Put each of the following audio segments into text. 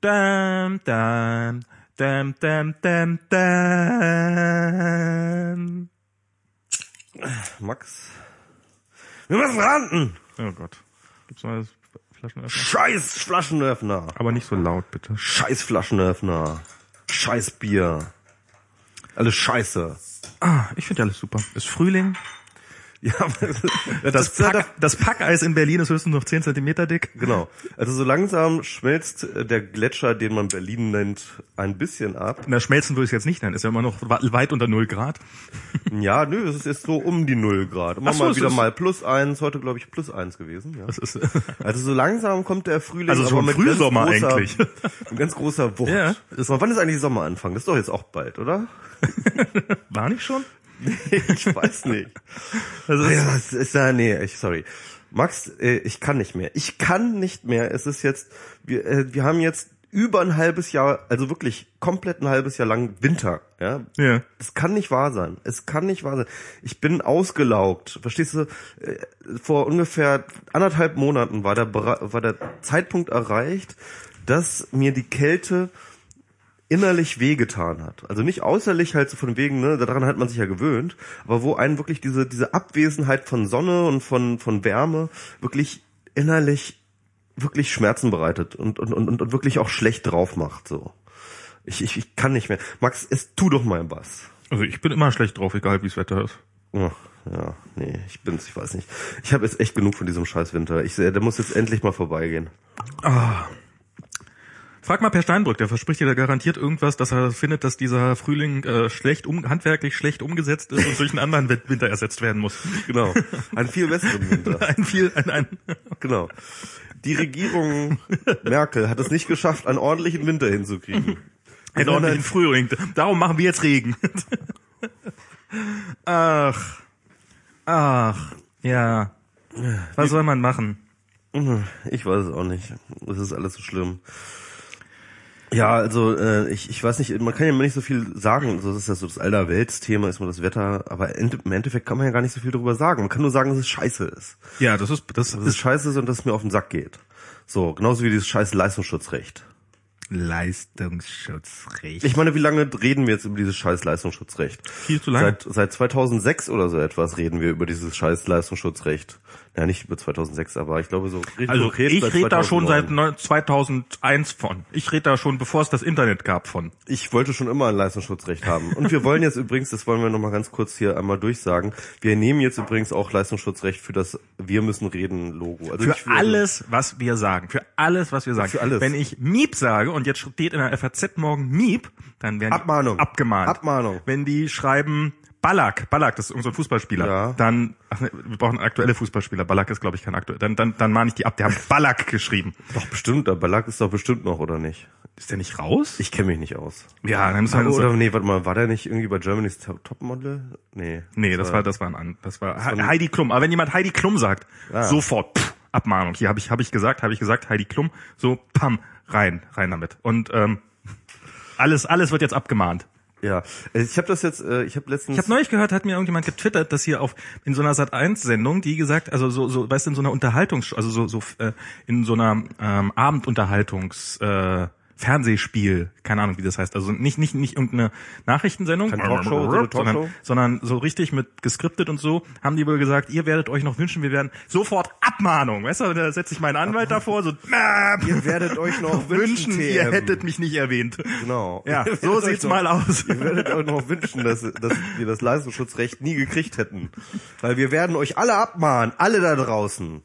Dam, dam, dam, dam, dam, dam. Max. Wir müssen ranten. Oh Gott. Gibt's mal das Flaschenöffner? Scheiß Flaschenöffner. Aber nicht so laut, bitte. Scheiß Flaschenöffner. Scheiß Bier. Alles scheiße. Ah, ich finde alles super. Ist Frühling. Ja, Das, Pack, das Packeis in Berlin ist höchstens noch 10 Zentimeter dick. Genau. Also so langsam schmelzt äh, der Gletscher, den man Berlin nennt, ein bisschen ab. Na, schmelzen würde ich es jetzt nicht nennen. Ist ja immer noch weit unter null Grad. Ja, nö, es ist jetzt so um die Null Grad. Immer so, mal wieder mal plus eins, heute glaube ich plus eins gewesen. Ja. Das ist, Also so langsam kommt der Frühling. Also aber schon mit Frühsommer ganz großer, eigentlich. Mit ganz großer Wucht. Ja. Ist, wann ist eigentlich Sommeranfang? Das ist doch jetzt auch bald, oder? war nicht schon? ich weiß nicht. Also, Ja, das ist ja, nee, ich, sorry. Max, äh, ich kann nicht mehr. Ich kann nicht mehr. Es ist jetzt, wir, äh, wir haben jetzt über ein halbes Jahr, also wirklich komplett ein halbes Jahr lang Winter, ja. ja. Es kann nicht wahr sein. Es kann nicht wahr sein. Ich bin ausgelaugt. Verstehst du? Äh, Vor ungefähr anderthalb Monaten war der, war der Zeitpunkt erreicht, dass mir die Kälte innerlich wehgetan hat. Also nicht äußerlich halt so von wegen, ne, daran hat man sich ja gewöhnt, aber wo einen wirklich diese, diese Abwesenheit von Sonne und von, von Wärme wirklich innerlich wirklich Schmerzen bereitet und, und, und, und wirklich auch schlecht drauf macht, so. Ich, ich, ich kann nicht mehr. Max, es tu doch mal was. Also ich bin immer schlecht drauf, egal wie das Wetter ist. Ach, ja, nee, ich bin's, ich weiß nicht. Ich habe jetzt echt genug von diesem scheiß Winter. Ich der muss jetzt endlich mal vorbeigehen. Frag mal Per Steinbrück, der verspricht dir da garantiert irgendwas, dass er findet, dass dieser Frühling äh, schlecht um, handwerklich schlecht umgesetzt ist und durch einen anderen Win- Winter ersetzt werden muss. Genau. Einen viel besseren Winter. Ein viel, ein, ein, Genau. Die Regierung Merkel hat es nicht geschafft, einen ordentlichen Winter hinzukriegen. einen ordentlichen Frühling. Darum machen wir jetzt Regen. Ach, ach, ja. Was soll man machen? Ich weiß es auch nicht. Es ist alles so schlimm. Ja, also äh, ich, ich weiß nicht, man kann ja immer nicht so viel sagen. Also das ist ja so das Allerweltsthema, ist mal das Wetter, aber im Endeffekt kann man ja gar nicht so viel darüber sagen. Man kann nur sagen, dass es scheiße ist. Ja, das ist, das Dass es ist scheiße ist und dass es mir auf den Sack geht. So, genauso wie dieses scheiß Leistungsschutzrecht. Leistungsschutzrecht. Ich meine, wie lange reden wir jetzt über dieses scheiß Leistungsschutzrecht? Viel zu lange. Seit, seit 2006 oder so etwas reden wir über dieses scheiß Leistungsschutzrecht. Ja, nicht über 2006, aber ich glaube so richtig Also konkret ich rede da schon seit 2009. neun- 2001 von. Ich rede da schon, bevor es das Internet gab, von. Ich wollte schon immer ein Leistungsschutzrecht haben. Und wir wollen jetzt übrigens, das wollen wir nochmal ganz kurz hier einmal durchsagen, wir nehmen jetzt übrigens auch Leistungsschutzrecht für das Wir müssen reden Logo. Also Für alles, was wir sagen. Für alles, was wir sagen. Für alles. Wenn ich Miep sage und jetzt steht in der FAZ morgen Miep, dann werden die Abmahnung. abgemahnt. Abmahnung. Wenn die schreiben Ballack, Ballack, das ist unser Fußballspieler, Ja. dann, ach ne, wir brauchen aktuelle Fußballspieler. Ballack ist, glaube ich, kein aktueller. Dann, dann, dann mahne ich die ab. Die haben Ballack geschrieben. Doch bestimmt, der Ballack ist doch bestimmt noch, oder nicht? Ist der nicht raus? Ich kenne mich nicht aus. ja, dann Aber, uns oder nee, warte mal, war der nicht irgendwie bei Germany's Top- Topmodel? Nee. Nee, das war das war ein das war war ein- Heidi Klum. Aber wenn jemand Heidi Klum sagt, Ah. sofort pff, Abmahnung. Hier habe ich habe ich gesagt, habe ich gesagt Heidi Klum, so pam rein rein damit. Und ähm, alles alles wird jetzt abgemahnt. Ja, Äh, ich habe das jetzt, äh, ich habe letztens Ich habe neulich gehört, hat mir irgendjemand getwittert, dass hier auf in so einer Sat 1 Sendung, die gesagt, also so so weißt du in so einer Unterhaltungs also so so äh, in so einer ähm, Abendunterhaltungs äh, Fernsehspiel, keine Ahnung, wie das heißt. Also nicht nicht nicht irgendeine Nachrichtensendung, Keine Talkshow, so Talkshow? sondern, sondern so richtig mit geskriptet und so, haben die wohl gesagt, ihr werdet euch noch wünschen, wir werden sofort Abmahnung. Weißt du, da setzt sich mein Anwalt davor, so Ihr werdet euch noch wünschen, wünschen, ihr TM. hättet mich nicht erwähnt. Genau. Ja, so sieht's noch- mal aus. Ihr werdet euch noch wünschen, dass, dass wir das Leistungsschutzrecht nie gekriegt hätten. Weil wir werden euch alle abmahnen, alle da draußen.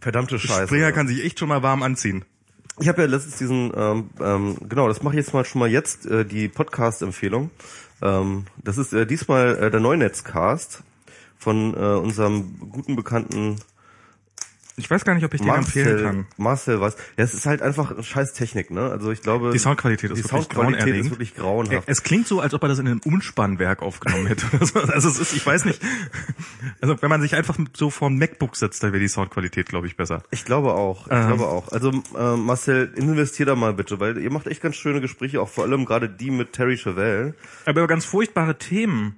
Verdammte Scheiße. Springer kann sich echt schon mal warm anziehen. Ich habe ja letztens diesen, ähm, ähm, genau, das mache ich jetzt mal schon mal jetzt, äh, die Podcast-Empfehlung. Ähm, das ist äh, diesmal äh, der Neunetzcast von äh, unserem guten Bekannten Ich weiß gar nicht, ob ich den empfehlen Marcel, kann. Marcel was. Ja, es ist halt einfach scheiß Technik, ne? Also ich glaube, Die Soundqualität ist die wirklich Soundqualität ist wirklich grauenhaft. Es klingt so, als ob er das in einem Umspannwerk aufgenommen hätte. Also es ist, ich weiß nicht. Also wenn man sich einfach so vor ein MacBook setzt, dann wäre die Soundqualität, glaube ich, besser. Ich glaube auch, ich Ähm. glaube auch. Also äh, Marcel, investier da mal bitte, weil ihr macht echt ganz schöne Gespräche, auch vor allem gerade die mit Terry Chevelle. Aber über ganz furchtbare Themen.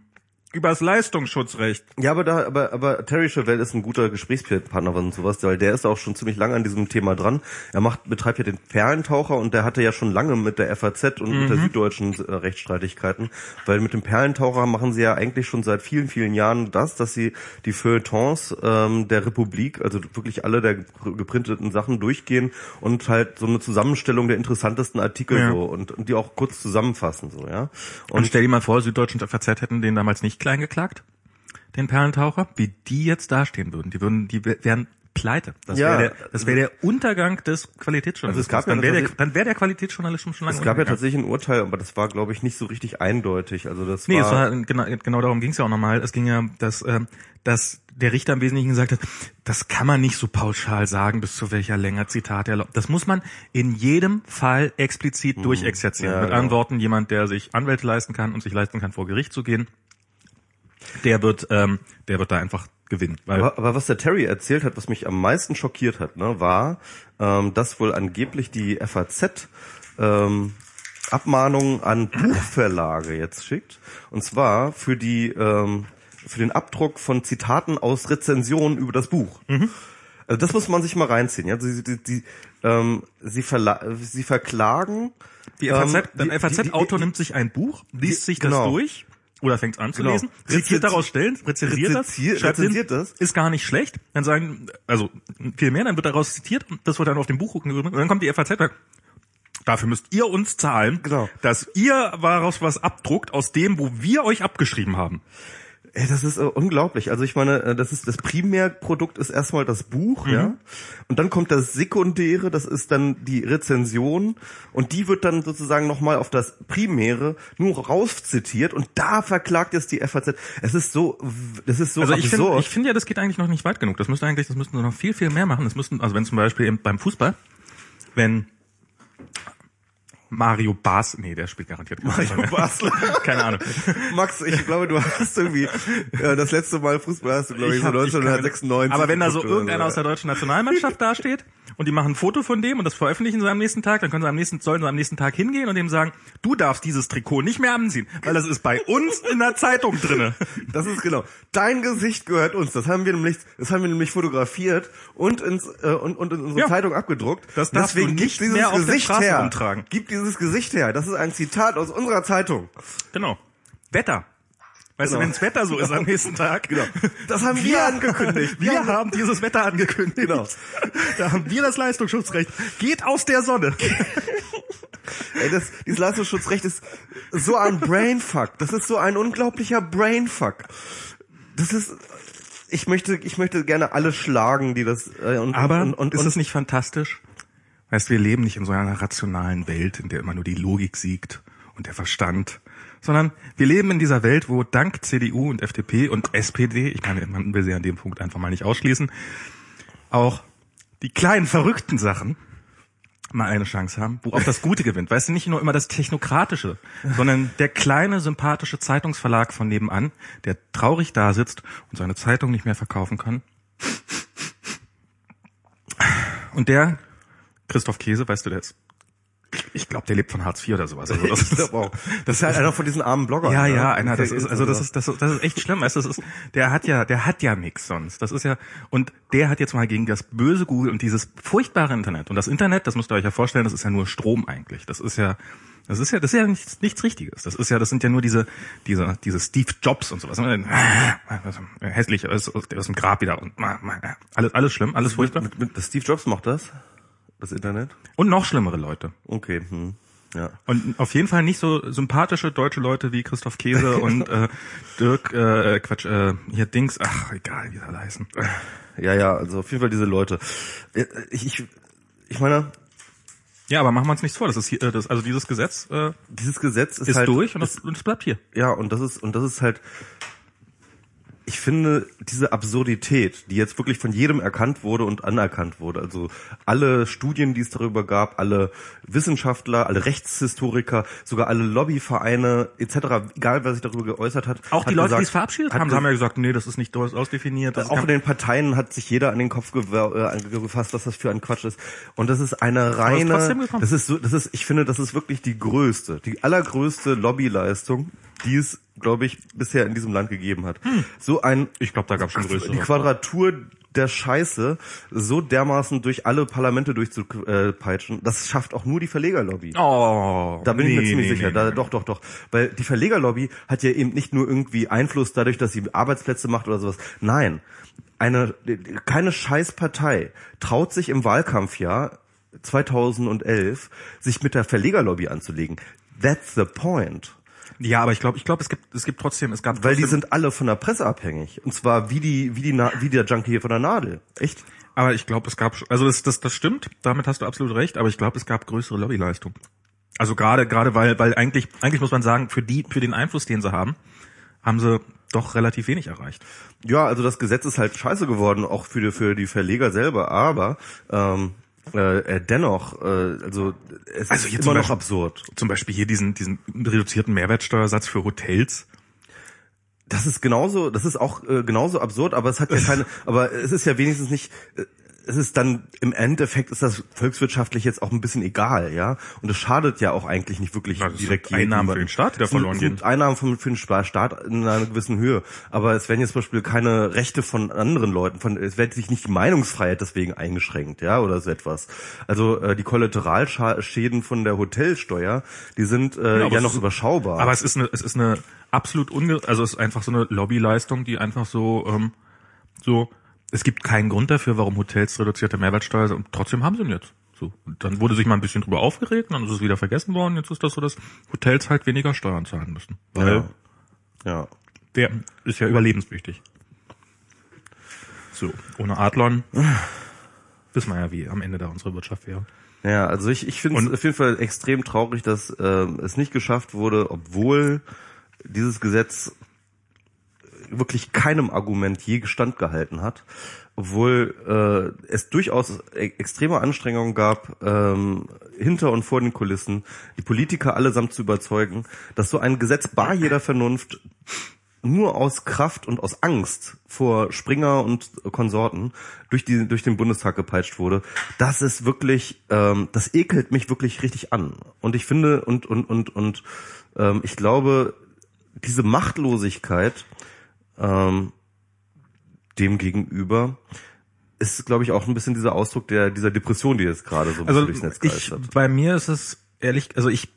Übers Leistungsschutzrecht. Ja, aber da, aber, aber Terry Chevelle ist ein guter Gesprächspartner und sowas, weil der ist auch schon ziemlich lange an diesem Thema dran. Er macht, betreibt ja den Perlentaucher und der hatte ja schon lange mit der FAZ und mit der Süddeutschen äh, Rechtsstreitigkeiten, weil mit dem Perlentaucher machen sie ja eigentlich schon seit vielen, vielen Jahren das, dass sie die Feuilletons ähm, der Republik, also wirklich alle der geprinteten Sachen durchgehen und halt so eine Zusammenstellung der interessantesten Artikel Ja. so und, und die auch kurz zusammenfassen, so, ja. Und stell dir mal vor, Süddeutsche und FAZ hätten den damals nicht klein geklagt, den Perlentaucher, wie die jetzt dastehen würden. Die würden, die wären pleite. Das Ja. wäre der, das wäre der Untergang des Qualitätsjournalismus. Also es gab ja dann wäre der, dann wäre der Qualitätsjournalismus schon lange Es gab ja tatsächlich ein Urteil, aber das war, glaube ich, nicht so richtig eindeutig. Also das Nee, war, es war genau, genau darum ging es ja auch nochmal. Es ging ja, dass, ähm, dass der Richter im Wesentlichen gesagt hat, das kann man nicht so pauschal sagen, bis zu welcher Länge Zitat erlaubt. Das muss man in jedem Fall explizit durchexerzieren. Mhm. Ja, Mit genau. anderen Worten, jemand, der sich Anwälte leisten kann und sich leisten kann, vor Gericht zu gehen, der wird, ähm, der wird da einfach gewinnen. Weil aber, aber was der Terry erzählt hat, was mich am meisten schockiert hat, ne, war, ähm, dass wohl angeblich die FAZ ähm, Abmahnungen an Buchverlage jetzt schickt. Und zwar für die ähm, für den Abdruck von Zitaten aus Rezensionen über das Buch. Also das muss man sich mal reinziehen. Ja? Sie, die, die, ähm, sie, verla sie verklagen Die ähm, FAZ, der FAZ-Autor nimmt sich ein Buch, liest sich das genau. durch oder fängt an zu Genau. lesen, zitiert Rezensi- daraus Stellen, rezensiert das, Rezensiert- schreibt hin, rezensiert das. ist gar nicht schlecht, dann sagen, also viel mehr, dann wird daraus zitiert, das wird dann auf dem Buch gucken, und dann kommt die FAZ sagt, Dafür müsst ihr uns zahlen, Genau. dass ihr daraus was abdruckt aus dem, wo wir euch abgeschrieben haben. Ey, das ist äh, unglaublich. Also ich meine, äh, das ist das Primärprodukt ist erstmal das Buch, Mhm. ja, und dann kommt das Sekundäre, das ist dann die Rezension und die wird dann sozusagen nochmal auf das Primäre nur rauszitiert und da verklagt jetzt die FAZ. Es ist so, das ist so Also ich finde, absurd. ich finde ja, das geht eigentlich noch nicht weit genug. Das müsste eigentlich, das müssten sie noch viel, viel mehr machen. Das müssten, also wenn zum Beispiel eben beim Fußball, wenn Mario Bas, nee, der spielt garantiert mehr. Basler. Keine Ahnung. Max, ich glaube, du hast irgendwie äh, das letzte Mal Fußball hast du glaube ich, so ich kann- 1996. Aber wenn da so irgendeiner aus der deutschen Nationalmannschaft dasteht und die machen ein Foto von dem und das veröffentlichen sie am nächsten Tag, dann können sie am nächsten, sollen sie am nächsten Tag hingehen und dem sagen, du darfst dieses Trikot nicht mehr anziehen, weil das ist bei uns in der Zeitung drinne. Das ist genau. Dein Gesicht gehört uns. Das haben wir nämlich, das haben wir nämlich fotografiert und ins äh, und, und in unsere Ja. Zeitung abgedruckt. Das darfst du Deswegen nicht gib dieses mehr auf der Gesicht Straße her. rumtragen. Gib dieses Gesicht her. Das ist ein Zitat aus unserer Zeitung. Genau. Wetter. Weißt Genau. du, wenns Wetter so ist am nächsten Tag. Genau. Das haben wir angekündigt. Wir, Wir haben dieses Wetter angekündigt. Genau. Da haben wir das Leistungsschutzrecht. Geht aus der Sonne. Ey, das, dieses Leistungsschutzrecht ist so ein Brainfuck. Das ist so ein unglaublicher Brainfuck. Das ist, ich möchte, ich möchte gerne alle schlagen, die das, äh, und, Aber und, und, ist und, es nicht fantastisch? Weißt, wir leben nicht in so einer rationalen Welt, in der immer nur die Logik siegt und der Verstand, sondern wir leben in dieser Welt, wo dank CDU und FDP und SPD, ich meine, man will sie an dem Punkt einfach mal nicht ausschließen, auch die kleinen verrückten Sachen mal eine Chance haben, wo auch das Gute gewinnt. Weißt du, nicht nur immer das Technokratische, sondern der kleine, sympathische Zeitungsverlag von nebenan, der traurig da sitzt und seine Zeitung nicht mehr verkaufen kann. Und der, Christoph Käse, weißt du, der ist, ich glaube, der lebt von Hartz IV oder sowas. Also das glaub auch. Das ist halt einer von diesen armen Bloggern. ja, ne? ja, einer, das ist, also das ist, das, ist- das ist echt schlimm, du, das ist, der hat ja, der hat ja nix sonst. Das ist ja, und der hat jetzt mal gegen das böse Google und dieses furchtbare Internet. Und das Internet, das müsst ihr euch ja vorstellen, das ist ja nur Strom eigentlich. Das ist ja, das ist ja, das ist ja nichts, nichts Richtiges. Das ist ja, das sind ja nur diese, diese, diese Steve Jobs und sowas. Hässlich, aus, aus dem Grab wieder und alles, alles schlimm, alles furchtbar. Mit, mit, das Steve Jobs macht das? Das Internet? Und noch schlimmere Leute. Okay, hm. Ja. Und auf jeden Fall nicht so sympathische deutsche Leute wie Christoph Käse und äh, Dirk, äh, Quatsch, äh, hier Dings, ach, egal, wie sie alle heißen. Ja, ja, also auf jeden Fall diese Leute. Äh, Ich, ich, ich meine, Ja, aber machen wir uns nichts vor, das ist hier, äh, das, also dieses Gesetz äh, dieses Gesetz ist, ist halt durch und das, und das bleibt hier. Ja, und das ist und das ist halt ich finde diese Absurdität, die jetzt wirklich von jedem erkannt wurde und anerkannt wurde, also alle Studien, die es darüber gab, alle Wissenschaftler, alle Rechtshistoriker, sogar alle Lobbyvereine etc., egal wer sich darüber geäußert hat, Auch die hat Leute, gesagt, die es verabschiedet haben, haben ja gesagt, nee, das ist nicht aus- ausdefiniert. Auch in den Parteien hat sich jeder an den Kopf äh, gefasst, was das für ein Quatsch ist. Und das ist eine reine, das ist so, das ist, ich finde, das ist wirklich die größte, die allergrößte Lobbyleistung die es, glaube ich, bisher in diesem Land gegeben hat. So ein Ich glaube, da gab es schon größere. die Quadratur der Scheiße so dermaßen durch alle Parlamente durchzupeitschen, das schafft auch nur die Verlegerlobby. Oh, Da bin ich mir nee, ziemlich nee, sicher. nee, da, nee. Doch, doch, doch. Weil die Verlegerlobby hat ja eben nicht nur irgendwie Einfluss dadurch, dass sie Arbeitsplätze macht oder sowas. Nein. Eine, keine Scheißpartei traut sich im Wahlkampfjahr 2011 sich mit der Verlegerlobby anzulegen. That's the point. Ja, aber ich glaube, ich glaube, es gibt, es gibt trotzdem, es gab Weil die sind alle von der Presse abhängig. Und zwar wie die, wie die, Na- wie der Junkie hier von der Nadel. Echt? aber ich glaube, es gab, also das, das, das stimmt, damit hast du absolut recht, aber ich glaube, es gab größere Lobbyleistung. Also gerade, gerade weil, weil eigentlich, eigentlich muss man sagen, für die, für den Einfluss, den sie haben, haben sie doch relativ wenig erreicht. Ja, also das Gesetz ist halt scheiße geworden, auch für die, für die Verleger selber, aber ähm, äh, äh, dennoch, äh, also es Also ist immer noch absurd. Zum Beispiel hier diesen, diesen reduzierten Mehrwertsteuersatz für Hotels. Das ist genauso, das ist auch äh, genauso absurd, aber es hat ja keine, aber es ist ja wenigstens nicht, äh, es ist dann im Endeffekt ist das volkswirtschaftlich jetzt auch ein bisschen egal, ja. Und es schadet ja auch eigentlich nicht wirklich Ja, das sind direkt Einnahmen jedem. für den Staat, sind- verloren gehen. Einnahmen für, für den Staat in einer gewissen Höhe. Aber es werden jetzt zum Beispiel keine Rechte von anderen Leuten, von es wird sich nicht die Meinungsfreiheit deswegen eingeschränkt, ja, oder so etwas. Also äh, die Kollateralschäden von der Hotelsteuer, die sind äh, ja, es noch ist- überschaubar. Aber es ist eine, es ist eine absolut unge, also es ist einfach so eine Lobbyleistung, die einfach so, ähm, so, es gibt keinen Grund dafür, warum Hotels reduzierte Mehrwertsteuer sind, und trotzdem haben sie ihn jetzt. So. Und dann wurde sich mal ein bisschen drüber aufgeregt, dann ist es wieder vergessen worden, jetzt ist das so, dass Hotels halt weniger Steuern zahlen müssen. Weil ja. ja. der ist ja überlebenswichtig. So, ohne Adlon wissen wir ja, wie am Ende da unsere Wirtschaft wäre. Ja, also ich, ich finde es auf jeden Fall extrem traurig, dass ähm, es nicht geschafft wurde, obwohl dieses Gesetz wirklich keinem Argument je Gestand gehalten hat, obwohl äh, es durchaus e extreme Anstrengungen gab, ähm, hinter und vor den Kulissen die Politiker allesamt zu überzeugen, dass so ein Gesetz bar jeder Vernunft nur aus Kraft und aus Angst vor Springer und Konsorten durch die durch den Bundestag gepeitscht wurde, das ist wirklich, ähm, das ekelt mich wirklich richtig an. Und ich finde und und und und ähm, ich glaube, diese Machtlosigkeit ähm, dem gegenüber ist, glaube ich, auch ein bisschen dieser Ausdruck der dieser Depression, die jetzt gerade so ein Also bisschen durchs Netz ich, bei mir ist es ehrlich, also ich,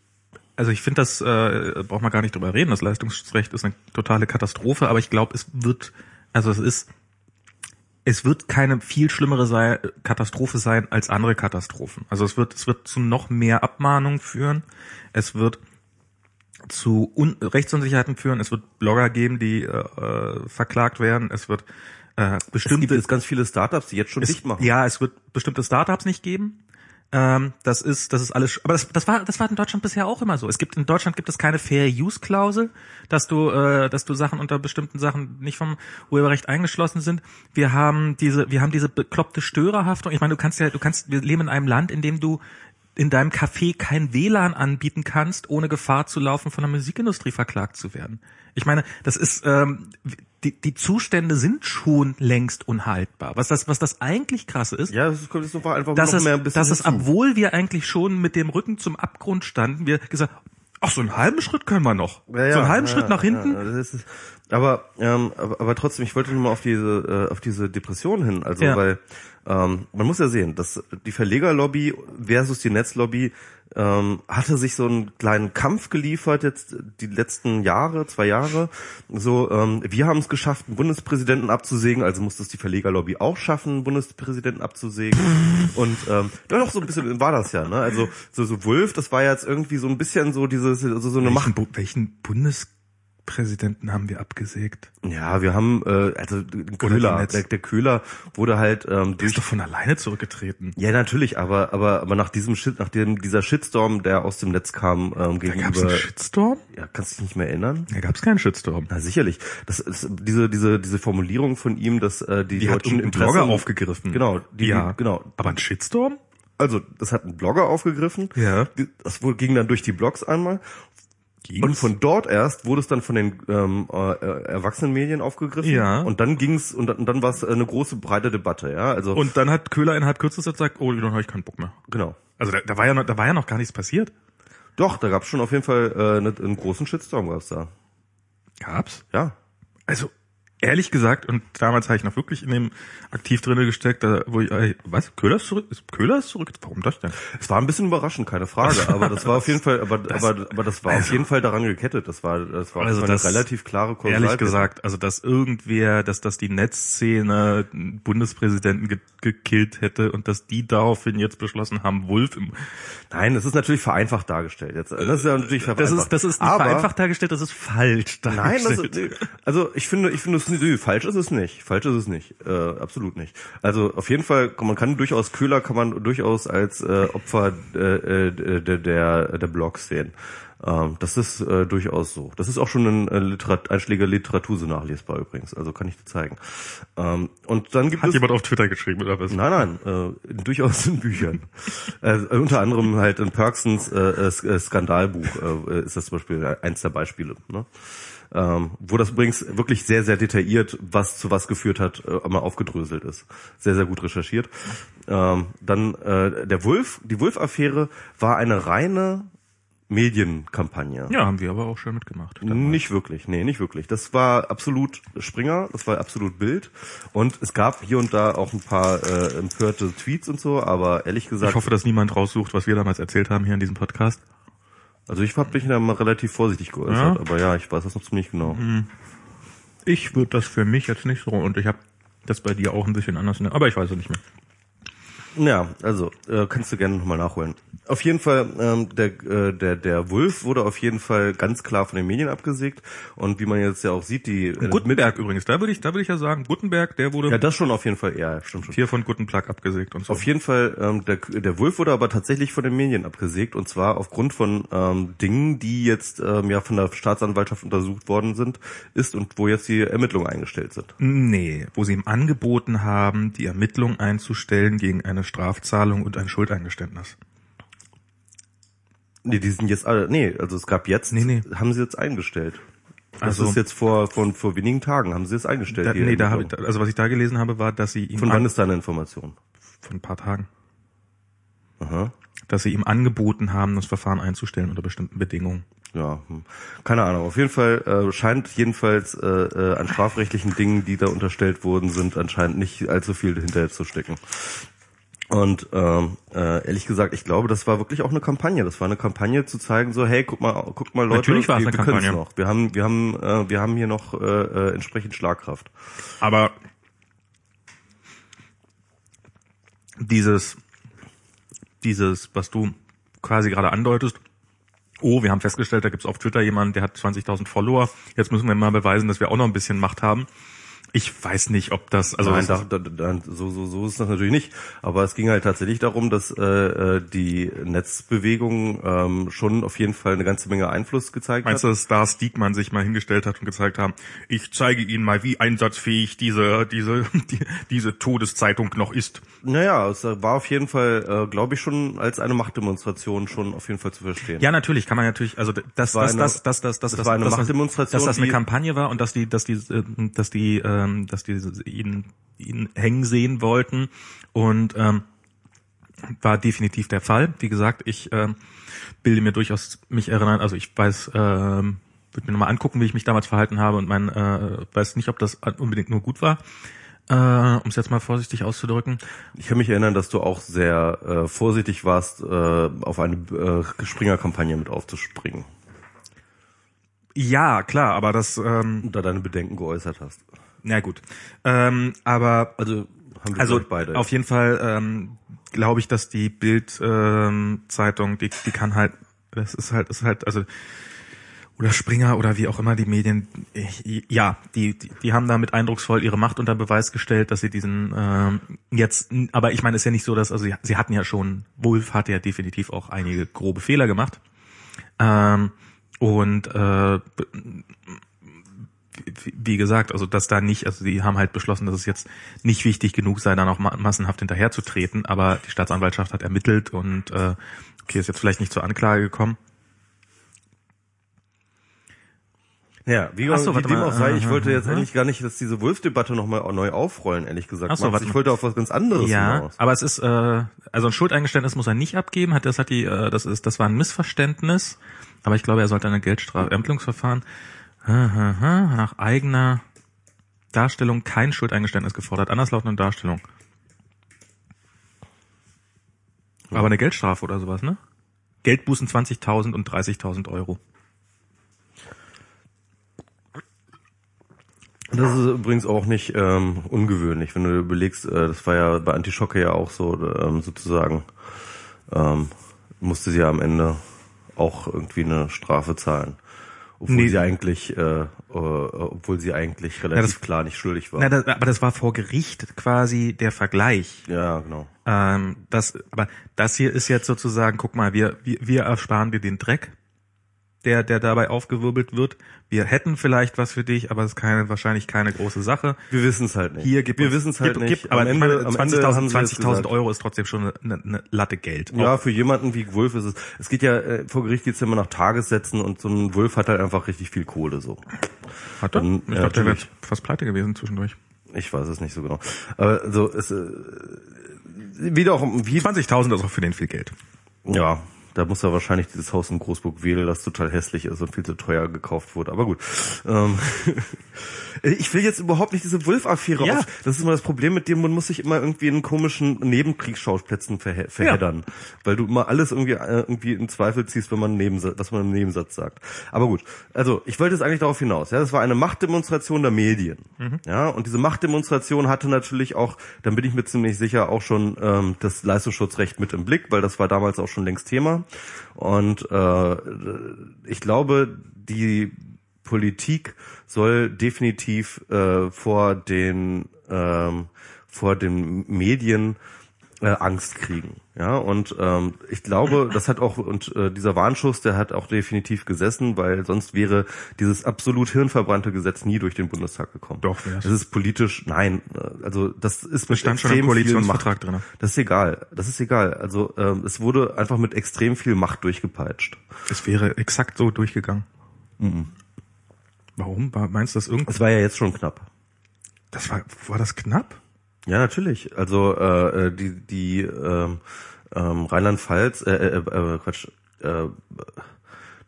also ich finde das, äh, braucht man gar nicht drüber reden. Das Leistungsschutzrecht ist eine totale Katastrophe, aber ich glaube, es wird, also es ist, es wird keine viel schlimmere sei, Katastrophe sein als andere Katastrophen. Also es wird, es wird zu noch mehr Abmahnungen führen. Es wird zu Un Rechtsunsicherheiten führen. Es wird Blogger geben, die äh, äh, verklagt werden. Es wird äh, Es bestimmte gibt jetzt ganz viele Startups, die jetzt schon es, dicht machen. Ja, es wird bestimmte Startups nicht geben. Ähm, das ist, das ist alles, aber das, das war, das war in Deutschland bisher auch immer so. Es gibt in Deutschland gibt es keine Fair Use Klausel, dass du, äh, dass du Sachen unter bestimmten Sachen nicht vom Urheberrecht eingeschlossen sind. Wir haben diese, wir haben diese bekloppte Störerhaftung. Ich meine, du kannst ja, du kannst, wir leben in einem Land, in dem du in deinem Café kein WLAN anbieten kannst, ohne Gefahr zu laufen, von der Musikindustrie verklagt zu werden. Ich meine, das ist ähm, die, die Zustände sind schon längst unhaltbar. Was das, was das eigentlich krasse ist, Ja, das kommt jetzt noch einfach dass noch es, mehr ein bisschen dass es, hinzu. obwohl wir eigentlich schon mit dem Rücken zum Abgrund standen, wir gesagt, ach, so einen halben Schritt können wir noch. Ja, ja, so einen halben ja, Schritt nach hinten. Ja, das ist, aber, ähm, aber, aber trotzdem, ich wollte nur mal auf diese, äh, auf diese Depression hin. Also, weil ähm, man muss ja sehen, dass die Verlegerlobby versus die Netzlobby ähm, hatte sich so einen kleinen Kampf geliefert jetzt die letzten Jahre, zwei Jahre. So, ähm, wir haben es geschafft, einen Bundespräsidenten abzusägen, also musste es die Verlegerlobby auch schaffen, einen Bundespräsidenten abzusägen. Und ähm, doch so ein bisschen war das ja, ne? Also so, so Wolf, das war jetzt irgendwie so ein bisschen so dieses, so, so eine Macht. welchen, Bu- welchen Bundespräsidenten haben wir abgesägt? Ja, wir haben äh, also Köhler, der, der Köhler wurde halt ähm, durch ist doch von alleine zurückgetreten. ja natürlich, aber aber aber nach diesem Shit, nach dem dieser Shitstorm, der aus dem Netz kam ähm, Da gab es gegenüber, einen Shitstorm? ja, kannst du dich nicht mehr erinnern? Da gab es keinen Shitstorm. Na sicherlich. Das ist diese diese diese Formulierung von ihm, dass äh, die, Die hat deutschen irgendein Interessen Blogger aufgegriffen. Genau, die, ja. genau. Aber ein Shitstorm? Also das hat ein Blogger aufgegriffen. Ja. Das ging dann durch die Blogs einmal. Und von dort erst wurde es dann von den ähm, äh, äh, Erwachsenenmedien aufgegriffen. Ja. Und dann ging's und dann, und dann war es eine große breite Debatte, ja. Also Und dann hat Köhler innerhalb kürzester Zeit gesagt, oh, dann habe ich keinen Bock mehr. genau. Also da, da war ja noch, da war ja noch gar nichts passiert. Doch, da gab's schon auf jeden Fall äh, ne- einen großen Shitstorm gab's da. Gab's? Ja. Also ehrlich gesagt, und damals habe ich noch wirklich in dem aktiv drinne gesteckt, da, wo ich, äh, was, Köhler ist zurück? Ist Köhler ist zurück? Warum das denn? Es war ein bisschen überraschend, keine Frage, aber das war auf jeden Fall, aber, Das- aber, aber das war auf jeden Fall daran gekettet. Das war, das war Also eine das- relativ klare Ehrlich Kausalkette. gesagt, also dass irgendwer, dass das die Netzszene Bundespräsidenten ge gekillt hätte und dass die daraufhin jetzt beschlossen haben, Wolf im Nein, das ist natürlich vereinfacht dargestellt. Jetzt, das ist ja natürlich Das vereinfacht. ist, das ist nicht aber, vereinfacht dargestellt, das ist falsch Nein, dargestellt. das ist, nee. also ich finde, ich finde es nee, falsch ist es nicht. Falsch ist es nicht, äh, absolut nicht. Also auf jeden Fall, man kann durchaus Köhler kann man durchaus als äh, Opfer äh, äh, der der der Blogs sehen. Ähm, das ist äh, durchaus so. Das ist auch schon ein äh, Literat Einschläger Literatur so nachlesbar übrigens. Also kann ich dir zeigen. Ähm, und dann gibt Hat es jemand auf Twitter geschrieben oder was? Nein, nein, äh, durchaus in Büchern. äh, unter anderem halt in Perksons äh, äh, Skandalbuch äh, ist das zum Beispiel eins der Beispiele. Ne? Ähm, wo das übrigens wirklich sehr, sehr detailliert, was zu was geführt hat, äh, einmal aufgedröselt ist. Sehr, sehr gut recherchiert. Ähm, dann äh, der Wolf, die Wolf-Affäre war eine reine Medienkampagne. Ja, haben wir aber auch schon mitgemacht. Nicht wirklich, nee, nicht wirklich. Das war absolut Springer, das war absolut Bild. Und es gab hier und da auch ein paar äh, empörte Tweets und so, aber ehrlich gesagt, Ich hoffe, dass niemand raussucht, was wir damals erzählt haben hier in diesem Podcast. Also ich habe mich da mal relativ vorsichtig geäußert, Ja? aber ja, ich weiß das noch ziemlich genau. Ich würde das für mich jetzt nicht so und ich habe das bei dir auch ein bisschen anders, ne? aber ich weiß es nicht mehr. Ja, also äh, kannst du gerne nochmal nachholen. Auf jeden Fall, ähm, der, äh, der, der Wolf wurde auf jeden Fall ganz klar von den Medien abgesägt. Und wie man jetzt ja auch sieht, die äh, Gutenberg übrigens, da würde ich, da würde ich ja sagen, Gutenberg, der wurde Ja, das schon auf jeden Fall, ja, stimmt schon. hier von Gutenberg abgesägt und so. Auf jeden Fall, ähm, der, der Wolf wurde aber tatsächlich von den Medien abgesägt und zwar aufgrund von ähm, Dingen, die jetzt ähm, ja von der Staatsanwaltschaft untersucht worden sind, ist und wo jetzt die Ermittlungen eingestellt sind. Nee, wo sie ihm angeboten haben, die Ermittlung einzustellen gegen eine Strafzahlung und ein Schuldeingeständnis. Nee, die sind jetzt alle, nee, also es gab jetzt, Nee, nee. haben sie jetzt eingestellt. Das Also- ist jetzt vor, von, vor wenigen Tagen haben sie es eingestellt. Da, nee, da habe ich, also was ich da gelesen habe, war, dass sie ihm Von wann an, ist deine Information? von ein paar Tagen, Aha. dass sie ihm angeboten haben, das Verfahren einzustellen unter bestimmten Bedingungen. Ja, hm. keine Ahnung. Auf jeden Fall äh, scheint jedenfalls äh, äh, an strafrechtlichen Dingen, die da unterstellt worden sind, anscheinend nicht allzu viel hinterher zu stecken. Und ähm, äh, ehrlich gesagt, ich glaube, das war wirklich auch eine Kampagne. Das war eine Kampagne zu zeigen, so hey, guck mal, guck mal, Leute, Natürlich war es wir, eine wir können's Kampagne. noch. Wir haben, wir haben, äh, wir haben hier noch äh, äh, entsprechend Schlagkraft. Aber dieses, dieses, was du quasi gerade andeutest, oh, wir haben festgestellt, da gibt's auf Twitter jemanden, der hat 20.000 Follower, jetzt müssen wir mal beweisen, dass wir auch noch ein bisschen Macht haben. Ich weiß nicht, ob das, also Nein, da, da, da, so, so, so ist das natürlich nicht. Aber es ging halt tatsächlich darum, dass äh, äh, die Netzbewegung ähm, schon auf jeden Fall eine ganze Menge Einfluss gezeigt Meinst hat. du, dass Stars Diekmann sich mal hingestellt hat und gezeigt haben, ich zeige Ihnen mal, wie einsatzfähig diese, diese, die, diese Todeszeitung noch ist? Naja, es war auf jeden Fall, äh, glaube ich, schon als eine Machtdemonstration schon auf jeden Fall zu verstehen. Ja, natürlich, kann man natürlich, also das, das, war das, eine- das, das, das, das, war eine Machtdemonstration, dass das eine Kampagne war und dass die, dass die, äh, dass die, ähm, dass die ihn, ihn hängen sehen wollten und ähm, war definitiv der Fall. Wie gesagt, ich ähm, bilde mir durchaus mich erinnern, also ich weiß, ähm, würde mir nochmal angucken, wie ich mich damals verhalten habe und mein, äh, weiß nicht, ob das unbedingt nur gut war, äh, um es jetzt mal vorsichtig auszudrücken. Ich kann mich erinnern, dass du auch sehr äh, vorsichtig warst, äh, auf eine äh, Springer-Kampagne mit aufzuspringen Ja, klar, aber das, ähm, und da deine Bedenken geäußert hast. Na gut. Ähm, aber Also haben wir Also beide. auf jeden Fall ähm, glaube ich, dass die Bild-Zeitung, die, die kann halt, das ist halt, ist halt, also oder Springer oder wie auch immer die Medien, ich- ja, die, die, die haben damit eindrucksvoll ihre Macht unter Beweis gestellt, dass sie diesen ähm, jetzt, aber ich meine, es ist ja nicht so, dass, also sie, sie hatten ja schon, Wolf hatte ja definitiv auch einige grobe Fehler gemacht. Ähm, und äh, wie- gesagt, also dass da nicht, also die haben halt beschlossen, dass es jetzt nicht wichtig genug sei, da noch ma massenhaft hinterherzutreten, aber die Staatsanwaltschaft hat ermittelt und äh, okay, ist jetzt vielleicht nicht zur Anklage gekommen. Ja, wie, Ach so, wie dem mal. auch sei, ich wollte jetzt eigentlich gar nicht, dass diese Wolf-Debatte nochmal neu aufrollen, ehrlich gesagt. Ach so, Max. ich wollte auf was ganz anderes Ja, hinaus. aber es ist äh, also ein Schuldeingeständnis muss er nicht abgeben, hat das hat die äh, das ist das war ein Missverständnis, aber ich glaube, er sollte eine Geldstrafe Ermittlungsverfahren Aha, nach eigener Darstellung kein Schuldeingeständnis gefordert. Anderslautende Darstellung. Aber eine Geldstrafe oder sowas, ne? Geldbußen 20.000 und 30.000 Euro. Das ist übrigens auch nicht ähm, ungewöhnlich, wenn du dir überlegst, äh, das war ja bei Antischocke ja auch so, ähm, sozusagen, ähm, musste sie ja am Ende auch irgendwie eine Strafe zahlen. Obwohl Nee. sie eigentlich, äh, äh, obwohl sie eigentlich relativ das- klar nicht schuldig war. Na, das, aber das war vor Gericht quasi der Vergleich. ja, genau. Ähm, das, aber das hier ist jetzt sozusagen, guck mal, wir, wir, wir ersparen dir den Dreck, der, der dabei aufgewirbelt wird. Wir hätten vielleicht was für dich, aber es ist keine, wahrscheinlich keine große Sache. Wir wissen es halt nicht. Hier gibt wir wissen es halt gib, nicht. Gib, aber am ich Ende, meine, am Ende 20.000 haben sie es 20.000 gesagt. Euro ist trotzdem schon eine, eine Latte Geld. Ja, Auch- für jemanden wie Wolf ist es. Es geht ja äh, vor Gericht geht's ja immer nach Tagessätzen und so ein Wolf hat halt einfach richtig viel Kohle so. hat er? dann- Ich ja, dachte, der wäre fast pleite gewesen zwischendurch. Ich weiß es nicht so genau. Aber so es äh, wieder auch wie 20.000 ist auch für den viel Geld. ja, da muss er wahrscheinlich dieses Haus in Großburg-Wedel, das total hässlich ist und viel zu teuer gekauft wurde. Aber gut. Ähm, ich will jetzt überhaupt nicht diese Wolf-Affäre Ja. auf. Das ist immer das Problem mit dem, man muss sich immer irgendwie in komischen Nebenkriegsschauplätzen verhe verheddern. Weil du immer alles irgendwie, äh, irgendwie in Zweifel ziehst, wenn man Nebensatz, was man im Nebensatz sagt. Aber gut. Also, ich wollte jetzt eigentlich darauf hinaus. Ja, das war eine Machtdemonstration der Medien. Ja, und diese Machtdemonstration hatte natürlich auch, dann bin ich mir ziemlich sicher, auch schon ähm, das Leistungsschutzrecht mit im Blick, weil das war damals auch schon längst Thema. Und äh, ich glaube, die Politik soll definitiv äh, vor den ähm, vor den Medien äh, Angst kriegen. Ja, und ähm, ich glaube, das hat auch, und äh, dieser Warnschuss, der hat auch definitiv gesessen, weil sonst wäre dieses absolut hirnverbrannte Gesetz nie durch den Bundestag gekommen. Doch, wär's. Das ist politisch, nein, äh, also das ist mit stand schon im extrem viel Koalitionsvertrag Macht. drin. Das ist egal, das ist egal. Also ähm, es wurde einfach mit extrem viel Macht durchgepeitscht. Es wäre exakt so durchgegangen. Warum? War, meinst du das irgendwie? Es war ja jetzt schon knapp. Das war, war das knapp? Ja, natürlich. Also äh, äh, die die ähm, ähm, Rheinland-Pfalz, äh, äh, äh, Quatsch, äh,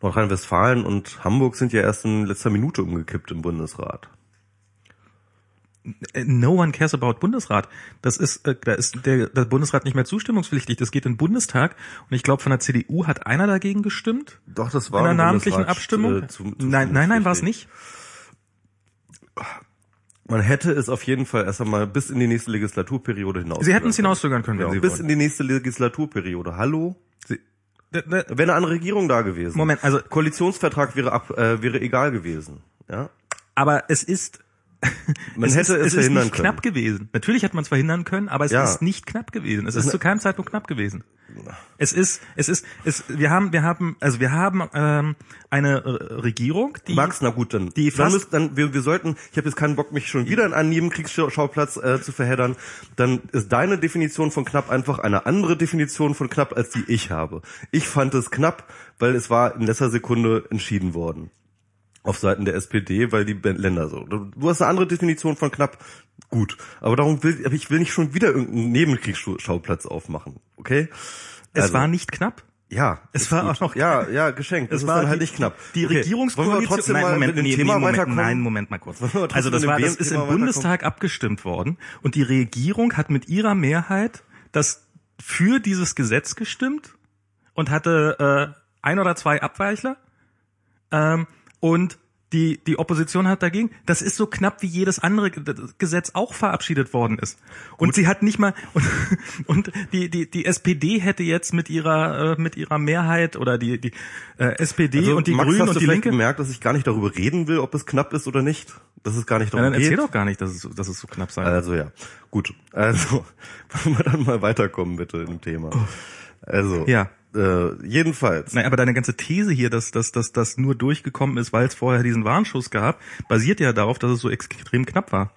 Nordrhein-Westfalen und Hamburg sind ja erst in letzter Minute umgekippt im Bundesrat. Äh, No one cares about Bundesrat. Das ist, äh, da ist der, der Bundesrat nicht mehr zustimmungspflichtig. Das geht in den Bundestag. Und ich glaube, von der CDU hat einer dagegen gestimmt. Doch, das war In einer namentlichen Bundesrat, Abstimmung. äh, zu- nein, nein, nein, war es nicht. Man hätte es auf jeden Fall erst einmal bis in die nächste Legislaturperiode hinaus. Sie hätten es hinauszögern können, Sie bis wollten. in die nächste Legislaturperiode. Hallo? Sie, Wäre eine andere Regierung da gewesen. Moment, also- Koalitionsvertrag wäre ab, äh, wäre egal gewesen. Ja. aber es ist, Man es hätte ist, es, es ist verhindern nicht können. knapp gewesen. Natürlich hätte man es verhindern können, aber es Ja. ist nicht knapp gewesen. Es ist zu keinem Zeitpunkt knapp gewesen. Es ist, es ist, es, wir haben, wir haben, also wir haben ähm, eine Regierung, die Max, na gut, dann, die dann, müsst, dann wir, wir sollten, ich habe jetzt keinen Bock, mich schon wieder in einen Nebenkriegsschauplatz äh, zu verheddern, dann ist deine Definition von knapp einfach eine andere Definition von knapp, als die ich habe. Ich fand es knapp, weil es war in letzter Sekunde entschieden worden. Auf Seiten der SPD, weil die Länder so. Du hast eine andere Definition von knapp, gut. Aber darum will, aber ich will nicht schon wieder irgendeinen Nebenkriegsschauplatz aufmachen, okay? es Also- war nicht knapp. Ja, Es war gut. auch noch- ja, ja, geschenkt. Es war dann halt die- nicht knapp. Die Okay. Regierungskoalition. Wollen wir trotzdem nein, mal Moment, mit nee, Thema nee, Moment, nein, Moment mal kurz. Also das war, das ist Thema im? Bundestag abgestimmt worden und die Regierung hat mit ihrer Mehrheit das für dieses Gesetz gestimmt und hatte äh, ein oder zwei Abweichler ähm, und die, die Opposition hat dagegen. Das ist so knapp wie jedes andere Ge- Gesetz auch verabschiedet worden ist. Und sie hat nicht mal und, und die, die, die SPD hätte jetzt mit ihrer äh, mit ihrer Mehrheit oder die, die äh, SPD Also, und die Max, Grünen hast und du die Linke. gemerkt, dass ich gar nicht darüber reden will, ob es knapp ist oder nicht. Dass es gar nicht Ja, darum dann erzähl geht. doch gar nicht, dass es, so- dass es so knapp sein Also ja, gut. Also wollen wir dann mal weiterkommen bitte im Thema. Also Ja. Äh, jedenfalls. Nein, aber deine ganze These hier, dass dass dass das nur durchgekommen ist, weil es vorher diesen Warnschuss gab, basiert ja darauf, dass es so extrem knapp war.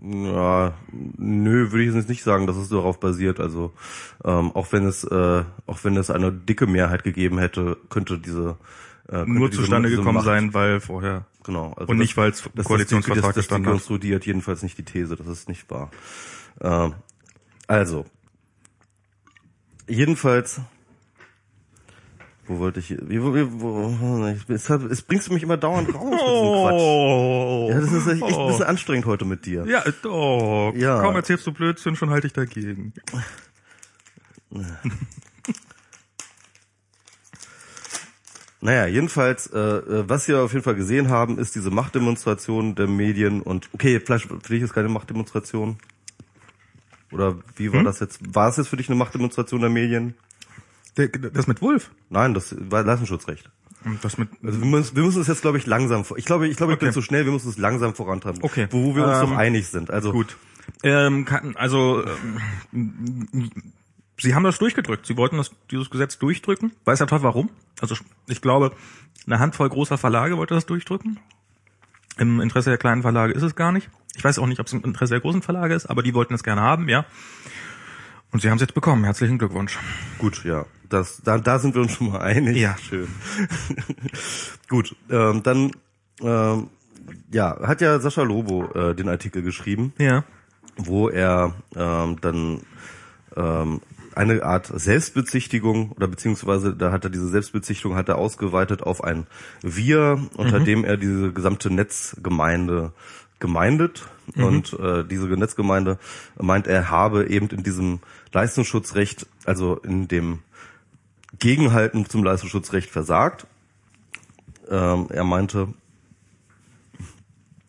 Ja, nö, würde ich jetzt nicht sagen, dass es darauf basiert. Also ähm, auch wenn es äh, auch wenn es eine dicke Mehrheit gegeben hätte, könnte diese äh, Nur diese- zustande diese gekommen Macht- sein, weil vorher Genau. Also Und das- nicht, weil es das- Koalitionsvertrag das, das, das dekonstruiert jedenfalls nicht die These, das ist nicht wahr. Ähm, also, jedenfalls Wo wollte ich, wie, wo, wo, es, hat, es bringst du mich immer dauernd raus mit diesem Quatsch. Oh. Ja, das ist echt ein bisschen anstrengend heute mit dir. Ja, doch. Ja. Kaum erzählst du Blödsinn, schon halte ich dagegen. Naja, jedenfalls, äh, äh, was wir auf jeden Fall gesehen haben, ist diese Machtdemonstration der Medien und okay, vielleicht für dich ist keine Machtdemonstration. Oder wie Hm? war das jetzt? War es jetzt für dich eine Machtdemonstration der Medien? Das mit Wolf. Nein, das war Leistungsschutzrecht. Das mit, Also wir müssen, wir müssen es jetzt, glaube ich, langsam. Ich glaube, ich glaube, ich bin Okay. zu schnell. Wir müssen es langsam vorantreiben. Okay. Wo, wo wir uns Ähm, doch einig sind. Also Gut. Ähm, kann, also ähm, Sie haben das durchgedrückt. Sie wollten das, dieses Gesetz durchdrücken. Weiß der Teufel warum? Also ich glaube, eine Handvoll großer Verlage wollte das durchdrücken. Im Interesse der kleinen Verlage ist es gar nicht. Ich weiß auch nicht, ob es im Interesse der großen Verlage ist, aber die wollten es gerne haben, ja. Und Sie haben es jetzt bekommen. Herzlichen Glückwunsch. Gut, ja. Das, da, da sind wir uns schon mal einig. Ja. Schön. Gut, ähm, dann ähm, ja, hat ja Sascha Lobo äh, den Artikel geschrieben, Ja. wo er ähm, dann ähm, eine Art Selbstbezichtigung oder beziehungsweise da hat er diese Selbstbezichtigung hat er ausgeweitet auf ein Wir, unter dem er diese gesamte Netzgemeinde gemeindet und äh, diese Netzgemeinde meint er habe eben in diesem Leistungsschutzrecht, also in dem Gegenhalten zum Leistungsschutzrecht versagt. Ähm, er meinte,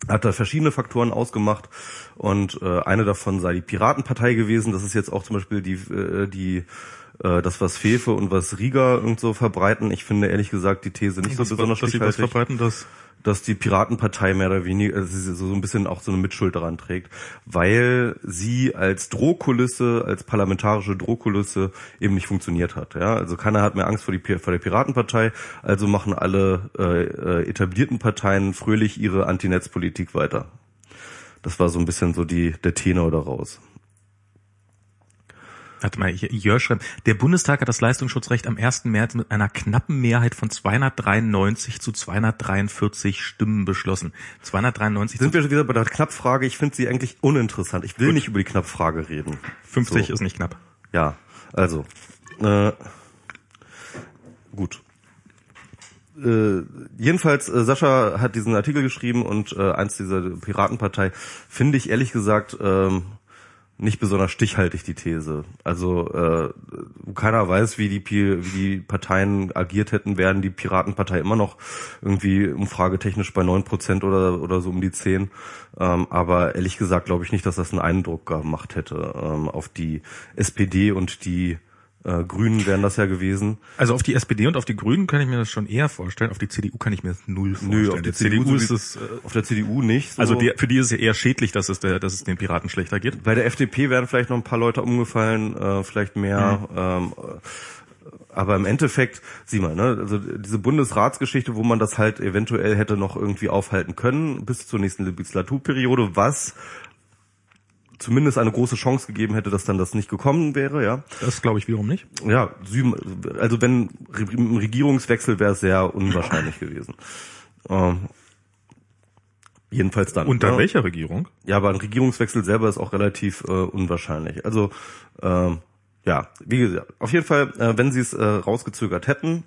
hat da verschiedene Faktoren ausgemacht und äh, eine davon sei die Piratenpartei gewesen. Das ist jetzt auch zum Beispiel die, äh, die äh, das, was Fefe und was Rieger und so verbreiten. Ich finde ehrlich gesagt die These nicht so besonders Sie was stichhaltig verbreiten, das dass die Piratenpartei mehr oder weniger also so ein bisschen auch so eine Mitschuld daran trägt, weil sie als Drohkulisse, als parlamentarische Drohkulisse eben nicht funktioniert hat. Ja, also keiner hat mehr Angst vor, die, vor der Piratenpartei, also machen alle äh, äh, etablierten Parteien fröhlich ihre Antinetzpolitik weiter. Das war so ein bisschen so die der Tenor daraus. Warte mal, Jörg schreibt, der Bundestag hat das Leistungsschutzrecht am 1. März mit einer knappen Mehrheit von 293 zu 243 Stimmen beschlossen. 293 Sind wir schon wieder bei der Knappfrage? Ich finde sie eigentlich uninteressant. Ich will nicht über die Knappfrage reden. 50 So. ist nicht knapp. Ja, also äh, gut. Äh, jedenfalls, äh, Sascha hat diesen Artikel geschrieben und äh, eins dieser Piratenpartei finde ich ehrlich gesagt ähm, nicht besonders stichhaltig die These. Also äh, keiner weiß, wie die, wie die Parteien agiert hätten, wären die Piratenpartei immer noch irgendwie umfragetechnisch bei neun Prozent oder, oder so um die zehn. Ähm, aber ehrlich gesagt glaube ich nicht, dass das einen Eindruck gemacht hätte ähm, auf die SPD und die äh, Grünen wären das ja gewesen. Also auf die SPD und auf die Grünen kann ich mir das schon eher vorstellen. Auf die CDU kann ich mir das null vorstellen. Nö, auf Der die CDU, CDU ist es, äh, auf der CDU nicht. So. also die, für die ist es ja eher schädlich, dass es, der, dass es den Piraten schlechter geht. Bei der FDP wären vielleicht noch ein paar Leute umgefallen, äh, vielleicht mehr. Mhm. Ähm, äh, aber im Endeffekt, sieh mal, ne, also diese Bundesratsgeschichte, wo man das halt eventuell hätte noch irgendwie aufhalten können bis zur nächsten Legislaturperiode, was zumindest eine große Chance gegeben hätte, dass dann das nicht gekommen wäre, ja. Das glaube ich wiederum nicht. Ja, Süden, also wenn im Regierungswechsel wäre es sehr unwahrscheinlich gewesen. Ähm, jedenfalls dann. Unter ne? welcher Regierung? Ja, aber ein Regierungswechsel selber ist auch relativ äh, unwahrscheinlich. Also ähm, ja, wie gesagt, auf jeden Fall, äh, wenn sie es äh, rausgezögert hätten,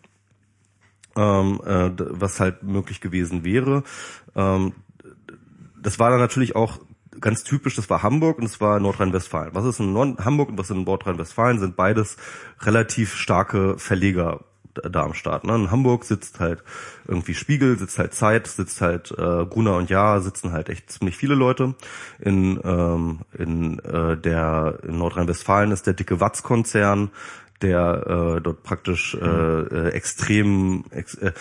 ähm, äh, was halt möglich gewesen wäre, ähm, das war dann natürlich auch ganz typisch, das war Hamburg und das war Nordrhein-Westfalen. Was ist in Nord Hamburg und was in Nordrhein-Westfalen sind beides relativ starke Verleger da da am Start. Ne? In Hamburg sitzt halt irgendwie Spiegel, sitzt halt Zeit, sitzt halt äh, Gruner und Ja, sitzen halt echt ziemlich viele Leute. In, ähm, in äh, der in Nordrhein-Westfalen ist der dicke Watz-Konzern, der äh, dort praktisch äh, äh, extrem ex, äh,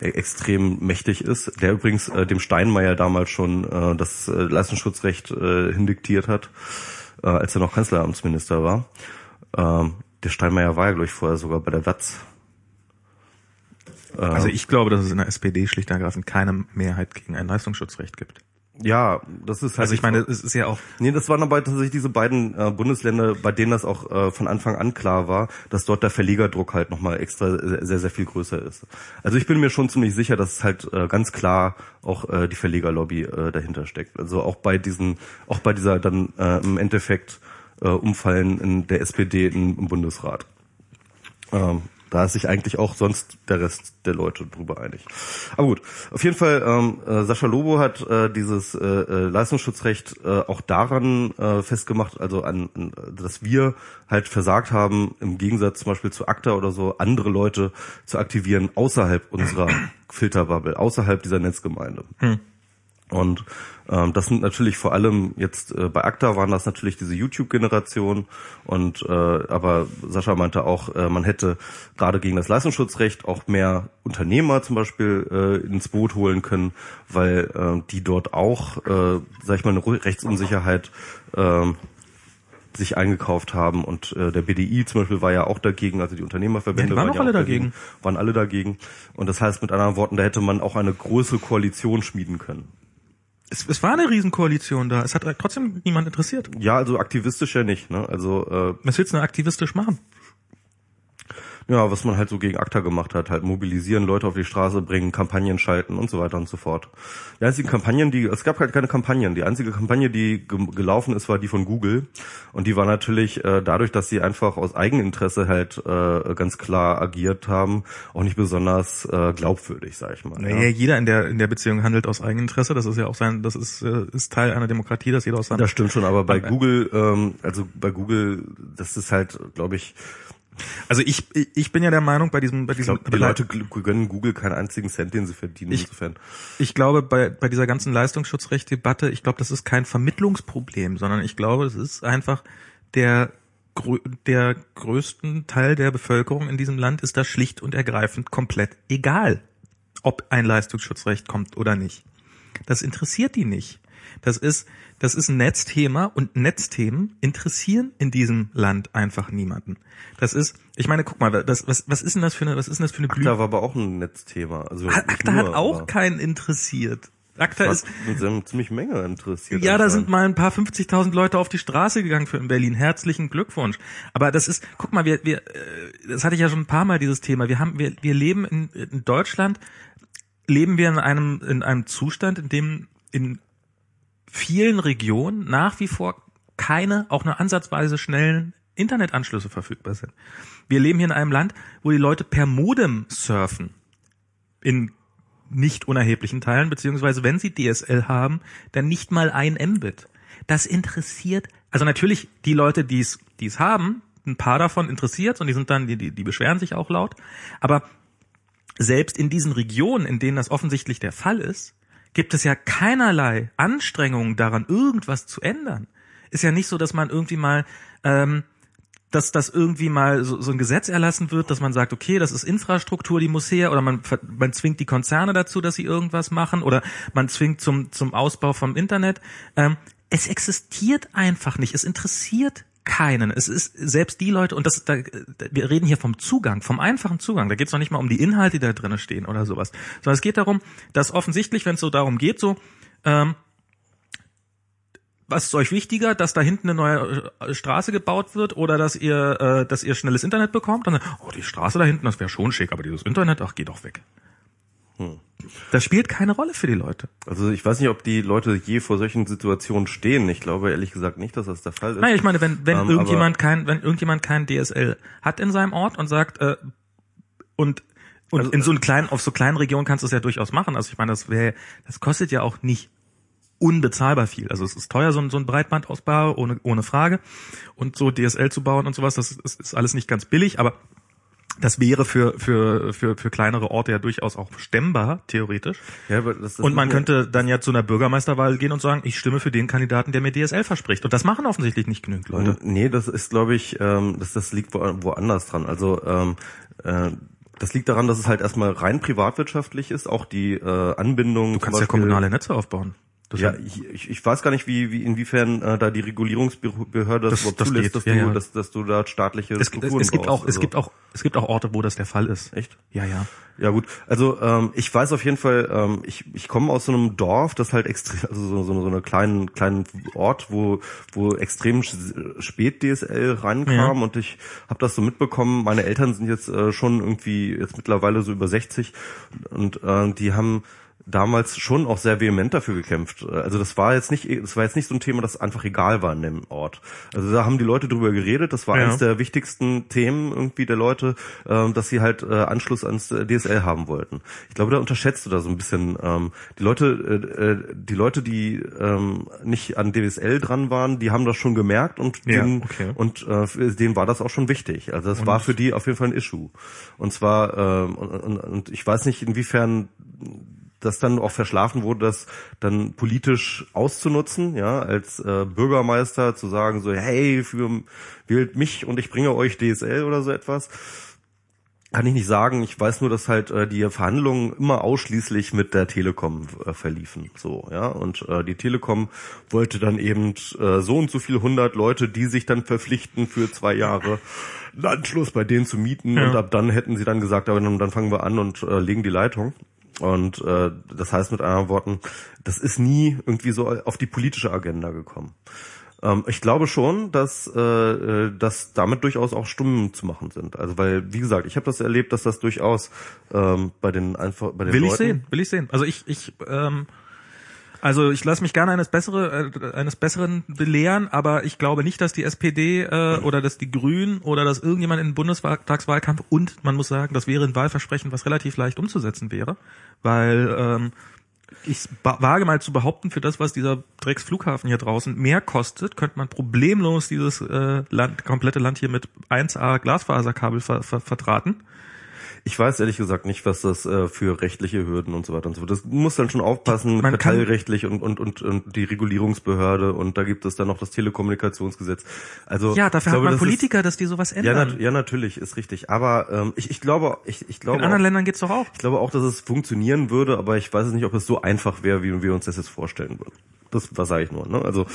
extrem mächtig ist, der übrigens äh, dem Steinmeier damals schon äh, das äh, Leistungsschutzrecht äh, hindiktiert hat, äh, als er noch Kanzleramtsminister war. Ähm, der Steinmeier war ja, glaube ich, vorher sogar bei der Watz. Also ich glaube, dass es in der SPD schlicht und ergreifend keine Mehrheit gegen ein Leistungsschutzrecht gibt. Ja, das ist halt. Also ich meine, es ist ja auch Nee, das waren aber tatsächlich diese beiden äh, Bundesländer, bei denen das auch äh, von Anfang an klar war, dass dort der Verlegerdruck halt nochmal extra sehr, sehr, sehr viel größer ist. Also ich bin mir schon ziemlich sicher, dass es halt äh, ganz klar auch äh, die Verlegerlobby äh, dahinter steckt. Also auch bei diesen, auch bei dieser dann äh, im Endeffekt äh, Umfallen in der SPD im, im Bundesrat. Ähm, Da ist sich eigentlich auch sonst der Rest der Leute drüber einig. Aber gut, auf jeden Fall, ähm, äh, Sascha Lobo hat äh, dieses äh, äh, Leistungsschutzrecht äh, auch daran äh, festgemacht, also an, an, dass wir halt versagt haben, im Gegensatz zum Beispiel zu ACTA oder so, andere Leute zu aktivieren außerhalb unserer Filterbubble, außerhalb dieser Netzgemeinde. Hm. Und ähm, das sind natürlich vor allem jetzt äh, bei ACTA waren das natürlich diese YouTube-Generation. Und äh, aber Sascha meinte auch, äh, man hätte gerade gegen das Leistungsschutzrecht auch mehr Unternehmer zum Beispiel äh, ins Boot holen können, weil äh, die dort auch, äh, sag ich mal, eine Rechtsunsicherheit äh, sich eingekauft haben. Und äh, der BDI zum Beispiel war ja auch dagegen, also die Unternehmerverbände ja, die waren, waren auch alle dagegen. dagegen, waren alle dagegen. Und das heißt mit anderen Worten, da hätte man auch eine große Koalition schmieden können es, es war eine Riesenkoalition da. Es hat trotzdem niemand interessiert. Ja, also aktivistisch ja nicht. Ne? Also äh, was willst du denn aktivistisch machen? Ja, was man halt so gegen ACTA gemacht hat, halt mobilisieren, Leute auf die Straße bringen, Kampagnen schalten und so weiter und so fort. Die einzigen Kampagnen, die, es gab halt keine Kampagnen. Die einzige Kampagne, die ge gelaufen ist, war die von Google. Und die war natürlich äh, dadurch, dass sie einfach aus Eigeninteresse halt äh, ganz klar agiert haben, auch nicht besonders äh, glaubwürdig, sag ich mal. Naja, ja. jeder in der in der Beziehung handelt aus Eigeninteresse. Das ist ja auch sein, das ist äh, ist Teil einer Demokratie, dass jeder aus seinem. Das stimmt schon, aber bei Google, ähm, also bei Google, das ist halt, glaube ich, also ich, ich bin ja der Meinung, bei diesem, bei diesem, glaub, die Leute gönnen Google keinen einzigen Cent, den sie verdienen, ich, insofern. Ich glaube, bei, bei dieser ganzen Leistungsschutzrechtdebatte, ich glaube, das ist kein Vermittlungsproblem, sondern ich glaube, es ist einfach der, der größten Teil der Bevölkerung in diesem Land ist das schlicht und ergreifend komplett egal, ob ein Leistungsschutzrecht kommt oder nicht. Das interessiert die nicht. Das ist, das ist ein Netzthema und Netzthemen interessieren in diesem Land einfach niemanden. Das ist, ich meine, guck mal, das, was, was ist denn das für eine, was ist denn das für eine Blüte? ACTA war aber auch ein Netzthema. Also ACTA nur, hat auch keinen interessiert. ACTA ist ziemlich Menge interessiert. Ja, da sind mal ein paar 50.000 Leute auf die Straße gegangen für in Berlin. Herzlichen Glückwunsch. Aber das ist, guck mal, wir, wir, äh, das hatte ich ja schon ein paar Mal dieses Thema. Wir haben, wir, wir leben in, in Deutschland, leben wir in einem, in einem Zustand, in dem in vielen Regionen nach wie vor keine, auch nur ansatzweise schnellen Internetanschlüsse verfügbar sind. Wir leben hier in einem Land, wo die Leute per Modem surfen. In nicht unerheblichen Teilen, beziehungsweise wenn sie DSL haben, dann nicht mal ein Mbit. Das interessiert, also natürlich die Leute, die es, die es haben, ein paar davon interessiert und die sind dann, die, die, die beschweren sich auch laut. Aber selbst in diesen Regionen, in denen das offensichtlich der Fall ist, gibt es ja keinerlei Anstrengungen daran, irgendwas zu ändern. Ist ja nicht so, dass man irgendwie mal, ähm, dass das irgendwie mal so, so ein Gesetz erlassen wird, dass man sagt, okay, das ist Infrastruktur, die muss her, oder man, man zwingt die Konzerne dazu, dass sie irgendwas machen, oder man zwingt zum, zum Ausbau vom Internet. Ähm, es existiert einfach nicht. Es interessiert keinen. Es ist selbst die Leute, und das, da, wir reden hier vom Zugang, vom einfachen Zugang. Da geht es noch nicht mal um die Inhalte, die da drinnen stehen oder sowas. Sondern es geht darum, dass offensichtlich, wenn es so darum geht, so, ähm, was ist euch wichtiger, dass da hinten eine neue äh, Straße gebaut wird oder dass ihr, äh, dass ihr schnelles Internet bekommt? Und dann, oh, die Straße da hinten, das wäre schon schick, aber dieses Internet, ach, geht doch weg. Das spielt keine Rolle für die Leute. Also ich weiß nicht, ob die Leute je vor solchen Situationen stehen. Ich glaube ehrlich gesagt nicht, dass das der Fall ist. Nein, ich meine, wenn, wenn ähm, irgendjemand kein, wenn irgendjemand kein DSL hat in seinem Ort und sagt, äh, und und also, in so einen kleinen, auf so kleinen Regionen kannst du es ja durchaus machen. Also ich meine, das wäre, das kostet ja auch nicht unbezahlbar viel. Also es ist teuer, so ein, so ein Breitbandausbau, ohne, ohne Frage. Und so DSL zu bauen und sowas, das ist, ist alles nicht ganz billig, aber das wäre für, für, für, für kleinere Orte ja durchaus auch stemmbar, theoretisch. Ja, aber das, das und man könnte dann ja zu einer Bürgermeisterwahl gehen und sagen, ich stimme für den Kandidaten, der mir DSL verspricht. Und das machen offensichtlich nicht genügend Leute. Nee, das ist, glaube ich, ähm, das, das liegt wo, woanders dran. Also ähm, äh, das liegt daran, dass es halt erstmal rein privatwirtschaftlich ist, auch die äh, Anbindung. Du kannst ja kommunale Netze aufbauen. Das ja, ich, ich weiß gar nicht, wie, wie inwiefern äh, da die Regulierungsbehörde das, das, das zulässt, dass, ja, du, ja. Dass, dass du da staatliche es, Strukturen es, es gibt auch, also. Es gibt auch es gibt auch Orte, wo das der Fall ist. Echt? Ja, ja. Ja gut, also ähm, ich weiß auf jeden Fall, ähm, ich, ich komme aus so einem Dorf, das halt extrem, also so, so, so eine kleinen kleinen Ort, wo wo extrem spät DSL reinkam ja. und ich habe das so mitbekommen. Meine Eltern sind jetzt äh, schon irgendwie jetzt mittlerweile so über 60 und äh, die haben damals schon auch sehr vehement dafür gekämpft. Also das war jetzt nicht, das war jetzt nicht so ein Thema, das einfach egal war in dem Ort. Also da haben die Leute drüber geredet. Das war Ja. eines der wichtigsten Themen irgendwie der Leute, ähm, dass sie halt äh, Anschluss ans DSL haben wollten. Ich glaube, da unterschätzt du da so ein bisschen ähm, die Leute, äh, äh, die Leute, die ähm, nicht an DSL dran waren, die haben das schon gemerkt und Ja, denen, okay. und äh, denen war das auch schon wichtig. Also das war für die auf jeden Fall ein Issue. Und zwar ähm, und, und, und ich weiß nicht inwiefern das dann auch verschlafen wurde, das dann politisch auszunutzen, ja, als äh, Bürgermeister zu sagen so, hey, für, wählt mich und ich bringe euch DSL oder so etwas. Kann ich nicht sagen. Ich weiß nur, dass halt äh, die Verhandlungen immer ausschließlich mit der Telekom äh, verliefen. So, ja. Und äh, die Telekom wollte dann eben äh, so und so viel hundert Leute, die sich dann verpflichten für zwei Jahre einen Anschluss bei denen zu mieten. Ja. Und ab dann hätten sie dann gesagt, aber dann, dann fangen wir an und äh, legen die Leitung. Und äh, das heißt mit anderen Worten, das ist nie irgendwie so auf die politische Agenda gekommen. Ähm, ich glaube schon, dass, äh, äh, dass damit durchaus auch Stimmen zu machen sind. Also weil, wie gesagt, ich habe das erlebt, dass das durchaus ähm, bei den einfach bei den Will Leuten, ich sehen, will ich sehen. Also ich, ich, ähm, also ich lasse mich gerne eines bessere, äh, eines Besseren belehren, aber ich glaube nicht, dass die SPD äh, oder dass die Grünen oder dass irgendjemand in den Bundestagswahlkampf und man muss sagen, das wäre ein Wahlversprechen, was relativ leicht umzusetzen wäre, weil ähm, ich wage mal zu behaupten, für das, was dieser Drecksflughafen hier draußen mehr kostet, könnte man problemlos dieses äh, Land, komplette Land hier mit 1A Glasfaserkabel ver, ver, verdrahten. Ich weiß ehrlich gesagt nicht, was das äh, für rechtliche Hürden und so weiter und so fort. Das muss dann schon aufpassen Man kartellrechtlich und, und, und, und die Regulierungsbehörde und da gibt es dann noch das Telekommunikationsgesetz. Also Ja, dafür glaube, hat man das Politiker, dass die sowas Ist, ja, ändern. nat ja, natürlich, ist richtig. Aber ähm, ich, ich glaube, ich, ich glaube In anderen auch, Ländern geht's doch auch. Ich glaube auch, dass es funktionieren würde, aber ich weiß es nicht, ob es so einfach wäre, wie wir uns das jetzt vorstellen würden. Das was sage ich nur. Ne? Also,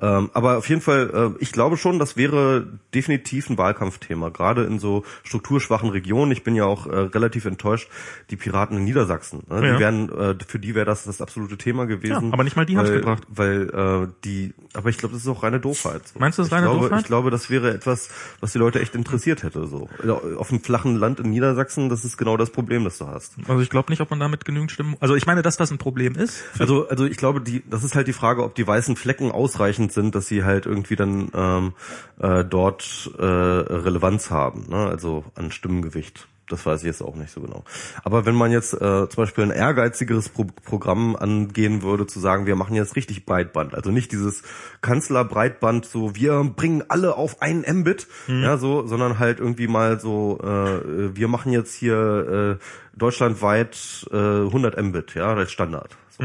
ähm, aber auf jeden Fall, äh, ich glaube schon, das wäre definitiv ein Wahlkampfthema, gerade in so strukturschwachen Regionen. Ich bin ja auch äh, relativ enttäuscht, die Piraten in Niedersachsen. Ne? Ja. Die wären, äh, für die wäre das das absolute Thema gewesen. Ja, aber nicht mal die haben's weil, gebracht. Weil äh, die, aber ich glaube, das ist auch reine Doofheit. So. Meinst du, das ist reine glaube, Doofheit? Ich glaube, das wäre etwas, was die Leute echt interessiert hätte. So auf dem flachen Land in Niedersachsen, das ist genau das Problem, das du hast. Also ich glaube nicht, ob man damit genügend Stimmen. Also ich meine, dass das ein Problem ist. Also, also ich glaube, die, das ist halt die Frage, ob die weißen Flecken ausreichend sind, dass sie halt irgendwie dann ähm, äh, dort äh, Relevanz haben, ne? also an Stimmengewicht. Das weiß ich jetzt auch nicht so genau. Aber wenn man jetzt äh, zum Beispiel ein ehrgeizigeres Pro Programm angehen würde, zu sagen, wir machen jetzt richtig Breitband, also nicht dieses Kanzlerbreitband, so wir bringen alle auf einen Mbit, ja so, sondern halt irgendwie mal so, äh, wir machen jetzt hier äh, deutschlandweit äh, 100 Mbit, ja, als Standard. So.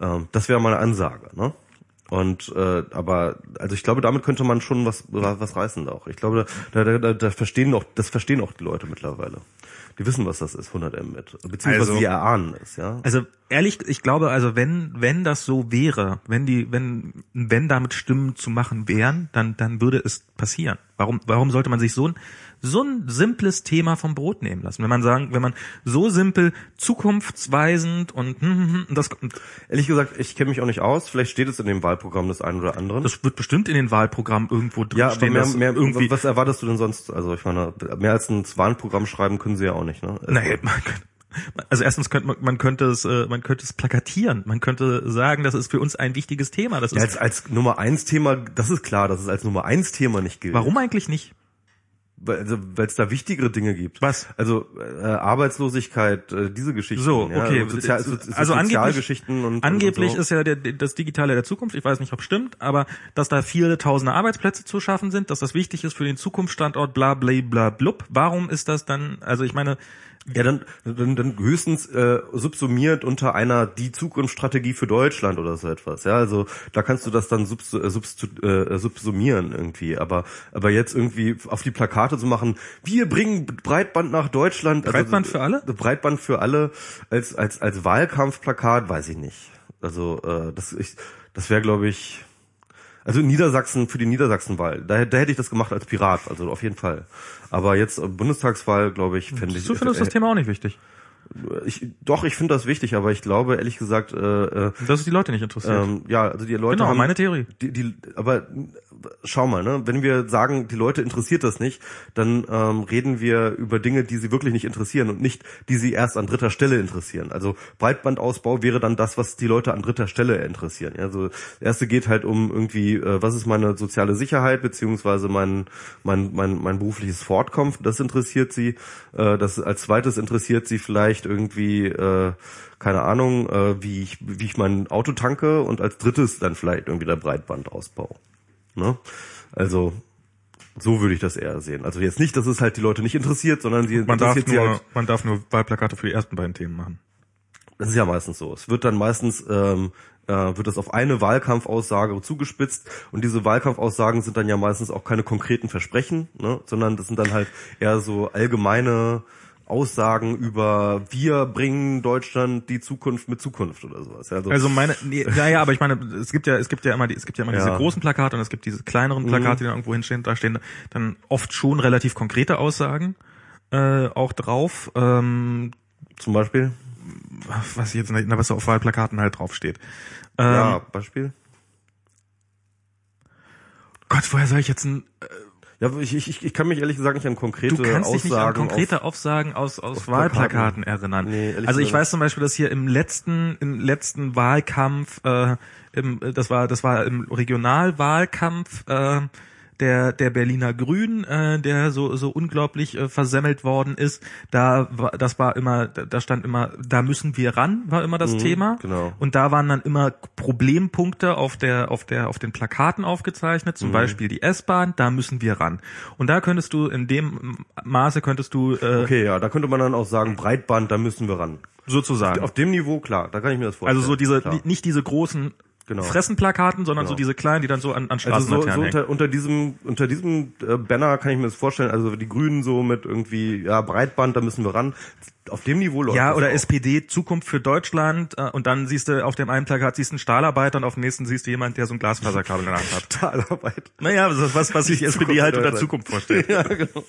Ähm, das wäre mal eine Ansage, ne? Und äh, aber also ich glaube, damit könnte man schon was was reißen auch. Ich glaube, da, da, da, da verstehen auch das verstehen auch die Leute mittlerweile. Die wissen, was das ist, 100 Mbit, beziehungsweise Also- sie erahnen es, ja. Also ehrlich, ich glaube, also wenn wenn das so wäre, wenn die wenn wenn damit Stimmen zu machen wären, dann dann würde es passieren. Warum warum sollte man sich so ein so ein simples Thema vom Brot nehmen lassen? Wenn man sagen, wenn man so simpel zukunftsweisend und hm, hm, hm, das Ehrlich gesagt, ich kenne mich auch nicht aus. Vielleicht steht es in dem Wahlprogramm des einen oder anderen. das wird bestimmt in den Wahlprogrammen irgendwo drin ja, aber stehen, mehr, mehr irgendwie Was erwartest du denn sonst? Also ich meine, mehr als ein Wahlprogramm schreiben können sie ja auch nicht, ne? Also, Nee, man könnte, also erstens könnte man, man könnte es, äh, man könnte es plakatieren. Man könnte sagen, das ist für uns ein wichtiges Thema. Das Ja, ist, als, als Nummer eins Thema, das ist klar, dass es als Nummer eins Thema nicht gilt. warum eigentlich nicht? Weil also, weil es da wichtigere Dinge gibt. Was? Also äh, Arbeitslosigkeit, äh, diese Geschichten. So, ja, okay. Sozial, so, also angeblich, Sozialgeschichten und angeblich und so. ist ja der, das Digitale der Zukunft. Ich weiß nicht, ob stimmt, aber dass da viele tausende Arbeitsplätze zu schaffen sind, dass das wichtig ist für den Zukunftsstandort, bla bla bla blub. Warum ist das dann? Also ich meine, Ja, dann, dann, dann höchstens äh, subsumiert unter einer die Zukunftsstrategie für Deutschland oder so etwas. Ja, also da kannst du das dann subs, äh, subs, äh, subsumieren irgendwie. Aber aber jetzt irgendwie auf die Plakate zu machen, wir bringen Breitband nach Deutschland. also Breitband für alle? Breitband für alle als als als Wahlkampfplakat, weiß ich nicht. Also äh, das ich, das wäre glaube ich also Niedersachsen für die Niedersachsenwahl, da, da hätte ich das gemacht als Pirat, also auf jeden Fall. Aber jetzt äh, Bundestagswahl, glaube ich, fände ich. du findest das Thema auch nicht wichtig. Ich, doch, ich finde das wichtig, aber ich glaube ehrlich gesagt, äh, äh, Dass es die Leute nicht interessiert. ähm, ja, also die Leute genau, haben meine Theorie. die, die, aber schau mal, ne, wenn wir sagen, die Leute interessiert das nicht, dann ähm, reden wir über Dinge, die sie wirklich nicht interessieren und nicht, die sie erst an dritter Stelle interessieren. Also Breitbandausbau wäre dann das, was die Leute an dritter Stelle interessieren. Ja, also das erste geht halt um irgendwie, äh, was ist meine soziale Sicherheit beziehungsweise mein mein mein mein berufliches Fortkommen. Das interessiert sie. Äh, das als zweites interessiert sie vielleicht irgendwie äh, keine Ahnung, äh, wie ich wie ich mein Auto tanke und als drittes dann vielleicht irgendwie der Breitbandausbau. Ne? Also so würde ich das eher sehen. Also jetzt nicht, dass es halt die Leute nicht interessiert, sondern sie Man darf, nur, halt. man darf nur Wahlplakate für die ersten beiden Themen machen. Das ist ja meistens so. Es wird dann meistens ähm, äh, wird das auf eine Wahlkampfaussage zugespitzt und diese Wahlkampfaussagen sind dann ja meistens auch keine konkreten Versprechen, ne? sondern das sind dann halt eher so allgemeine Aussagen über wir bringen Deutschland die Zukunft mit Zukunft oder sowas. Also, Also meine, nee, ja, ja, aber ich meine, es gibt ja, es gibt ja immer, die, es gibt ja immer diese Ja. Mhm. großen Plakate und es gibt diese kleineren Plakate, die dann irgendwo hinstehen. Da stehen dann oft schon relativ konkrete Aussagen äh, auch drauf, ähm, zum Beispiel. was jetzt, na, was auf Wahlplakaten halt draufsteht. Ähm, ja, Beispiel. Gott, woher soll ich jetzt ein, Ja, ich, ich, ich kann mich ehrlich gesagt nicht an konkrete du kannst dich nicht an Aussagen konkrete Aussagen aus, aus auf Wahlplakaten Plakaten. erinnern. Nee, also ich weiß zum Beispiel, dass hier im letzten, im letzten Wahlkampf, äh, im, das war, das war im Regionalwahlkampf, äh, der der Berliner Grünen, äh, der so so unglaublich äh, versemmelt worden ist, da war das war immer da stand immer da müssen wir ran war immer das Thema genau. und da waren dann immer Problempunkte auf der auf der auf den Plakaten aufgezeichnet, zum Beispiel die S-Bahn, da müssen wir ran und da könntest du in dem Maße könntest du äh, Okay, ja, da könnte man dann auch sagen, Breitband, da müssen wir ran. sozusagen Auf dem Niveau, klar, da kann ich mir das vorstellen. also so diese klar. nicht diese großen Genau. Fressenplakaten, sondern Genau. so diese kleinen, die dann so an, an Also so, Straßenlaternen so hängen. unter, unter diesem unter diesem äh, Banner kann ich mir das vorstellen. Also die Grünen so mit irgendwie ja Breitband, da müssen wir ran. Auf dem Niveau läuft Ja, oder auch. SPD, Zukunft für Deutschland, äh, und dann siehst du auf dem einen Plakat siehst du einen Stahlarbeiter und auf dem nächsten siehst du jemand, der so ein Glasfaserkabel in der Hand hat. Stahlarbeit. Naja, das ist was, was sich SPD halt unter. Zukunft vorstellt. Ja, genau.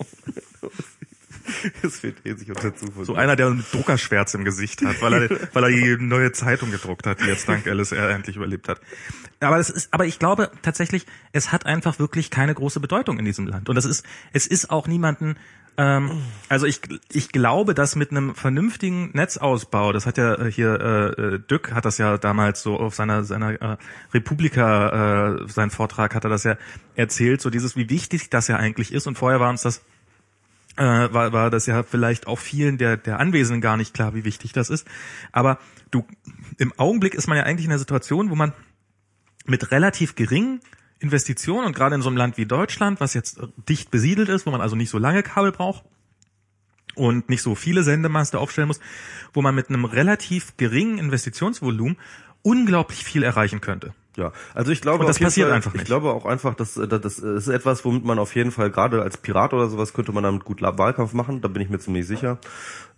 SPD sich unter Zukunft. So einer, der mit Druckerschwärz im Gesicht hat, weil er, weil er die neue Zeitung gedruckt hat, die jetzt dank LSR endlich überlebt hat. Aber das ist, aber ich glaube tatsächlich, es hat einfach wirklich keine große Bedeutung in diesem Land. Und das ist, es ist auch niemanden, ähm, also ich, ich glaube, dass mit einem vernünftigen Netzausbau, das hat ja äh, hier äh, äh, Dück hat das ja damals so auf seiner seiner äh, Republika äh, seinen Vortrag hat er das ja erzählt, so dieses wie wichtig das ja eigentlich ist und vorher war uns das äh, war, war das ja vielleicht auch vielen der, der Anwesenden gar nicht klar, wie wichtig das ist. Aber du, im Augenblick ist man ja eigentlich in einer Situation, wo man mit relativ geringen Investitionen und gerade in so einem Land wie Deutschland, was jetzt dicht besiedelt ist, wo man also nicht so lange Kabel braucht und nicht so viele Sendemaste aufstellen muss, wo man mit einem relativ geringen Investitionsvolumen unglaublich viel erreichen könnte. Ja, also ich glaube, Und das passiert Fall, einfach Ich nicht. glaube auch einfach, dass äh, das ist etwas, womit man auf jeden Fall gerade als Pirat oder sowas könnte man damit gut Wahlkampf machen. Da bin ich mir ziemlich sicher.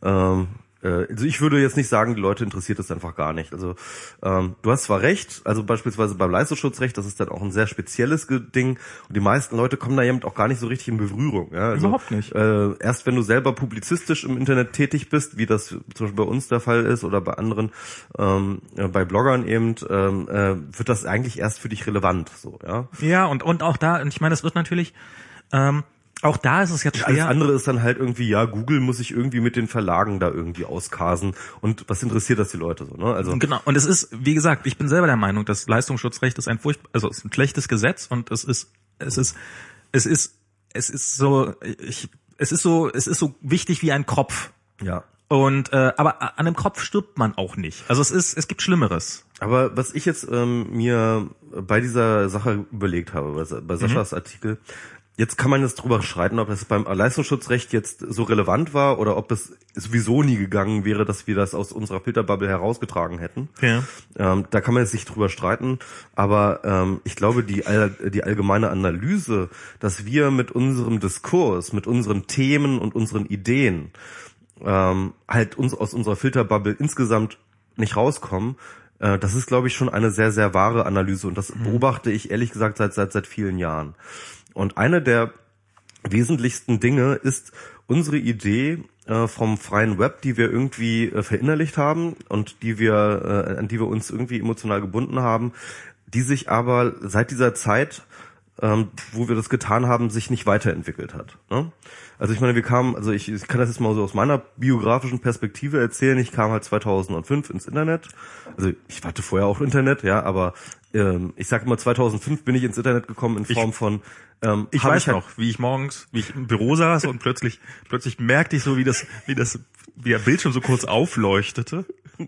Ähm, äh, also ich würde jetzt nicht sagen, die Leute interessiert es einfach gar nicht. Also ähm, du hast zwar recht, also beispielsweise beim Leistungsschutzrecht, das ist dann auch ein sehr spezielles Ding und die meisten Leute kommen da eben auch gar nicht so richtig in Berührung. Ja? Also, Überhaupt nicht. Äh, erst wenn du selber publizistisch im Internet tätig bist, wie das zum Beispiel bei uns der Fall ist oder bei anderen, ähm, äh, bei Bloggern eben, ähm, äh, wird das eigentlich erst für dich relevant. So, ja. Ja, und, und auch da, und ich meine, es wird natürlich, ähm, auch da ist es jetzt Alles schwer. andere ist dann halt irgendwie, ja, Google muss sich irgendwie mit den Verlagen da irgendwie auskasen. Und was interessiert das die Leute so, ne? Also Genau. Und es ist, wie gesagt, ich bin selber der Meinung, das Leistungsschutzrecht ist ein furcht, also es ist ein schlechtes Gesetz und es ist, es ist, es ist, es ist so, ich, es ist so, es ist so wichtig wie ein Kopf. ja. Und äh, aber an einem Kopf stirbt man auch nicht. Also es ist, es gibt Schlimmeres. Aber was ich jetzt ähm, mir bei dieser Sache überlegt habe, bei, bei Saschas Artikel, jetzt kann man jetzt drüber streiten, ob das beim Leistungsschutzrecht jetzt so relevant war oder ob es sowieso nie gegangen wäre, dass wir das aus unserer Filterbubble herausgetragen hätten. Ja. Ähm, da kann man jetzt nicht drüber streiten, aber ähm, ich glaube, die, all, die allgemeine Analyse, dass wir mit unserem Diskurs, mit unseren Themen und unseren Ideen ähm, halt uns aus unserer Filterbubble insgesamt nicht rauskommen, äh, das ist, glaube ich, schon eine sehr, sehr wahre Analyse und das beobachte ich ehrlich gesagt seit, seit, seit vielen Jahren. Und eine der wesentlichsten Dinge ist unsere Idee, äh, vom freien Web, die wir irgendwie äh, verinnerlicht haben und die wir, äh, an die wir uns irgendwie emotional gebunden haben, die sich aber seit dieser Zeit ähm, wo wir das getan haben, sich nicht weiterentwickelt hat. Ne? Also ich meine, wir kamen, also ich, ich kann das jetzt mal so aus meiner biografischen Perspektive erzählen. Ich kam halt 2005 ins Internet. Also ich hatte vorher auch Internet, ja, aber ähm, ich sage immer 2005 bin ich ins Internet gekommen in Form ich, von ähm, ich weiß ich halt noch, wie ich morgens, wie ich im Büro saß und plötzlich plötzlich merkte ich so, wie das wie das wie der Bildschirm so kurz aufleuchtete.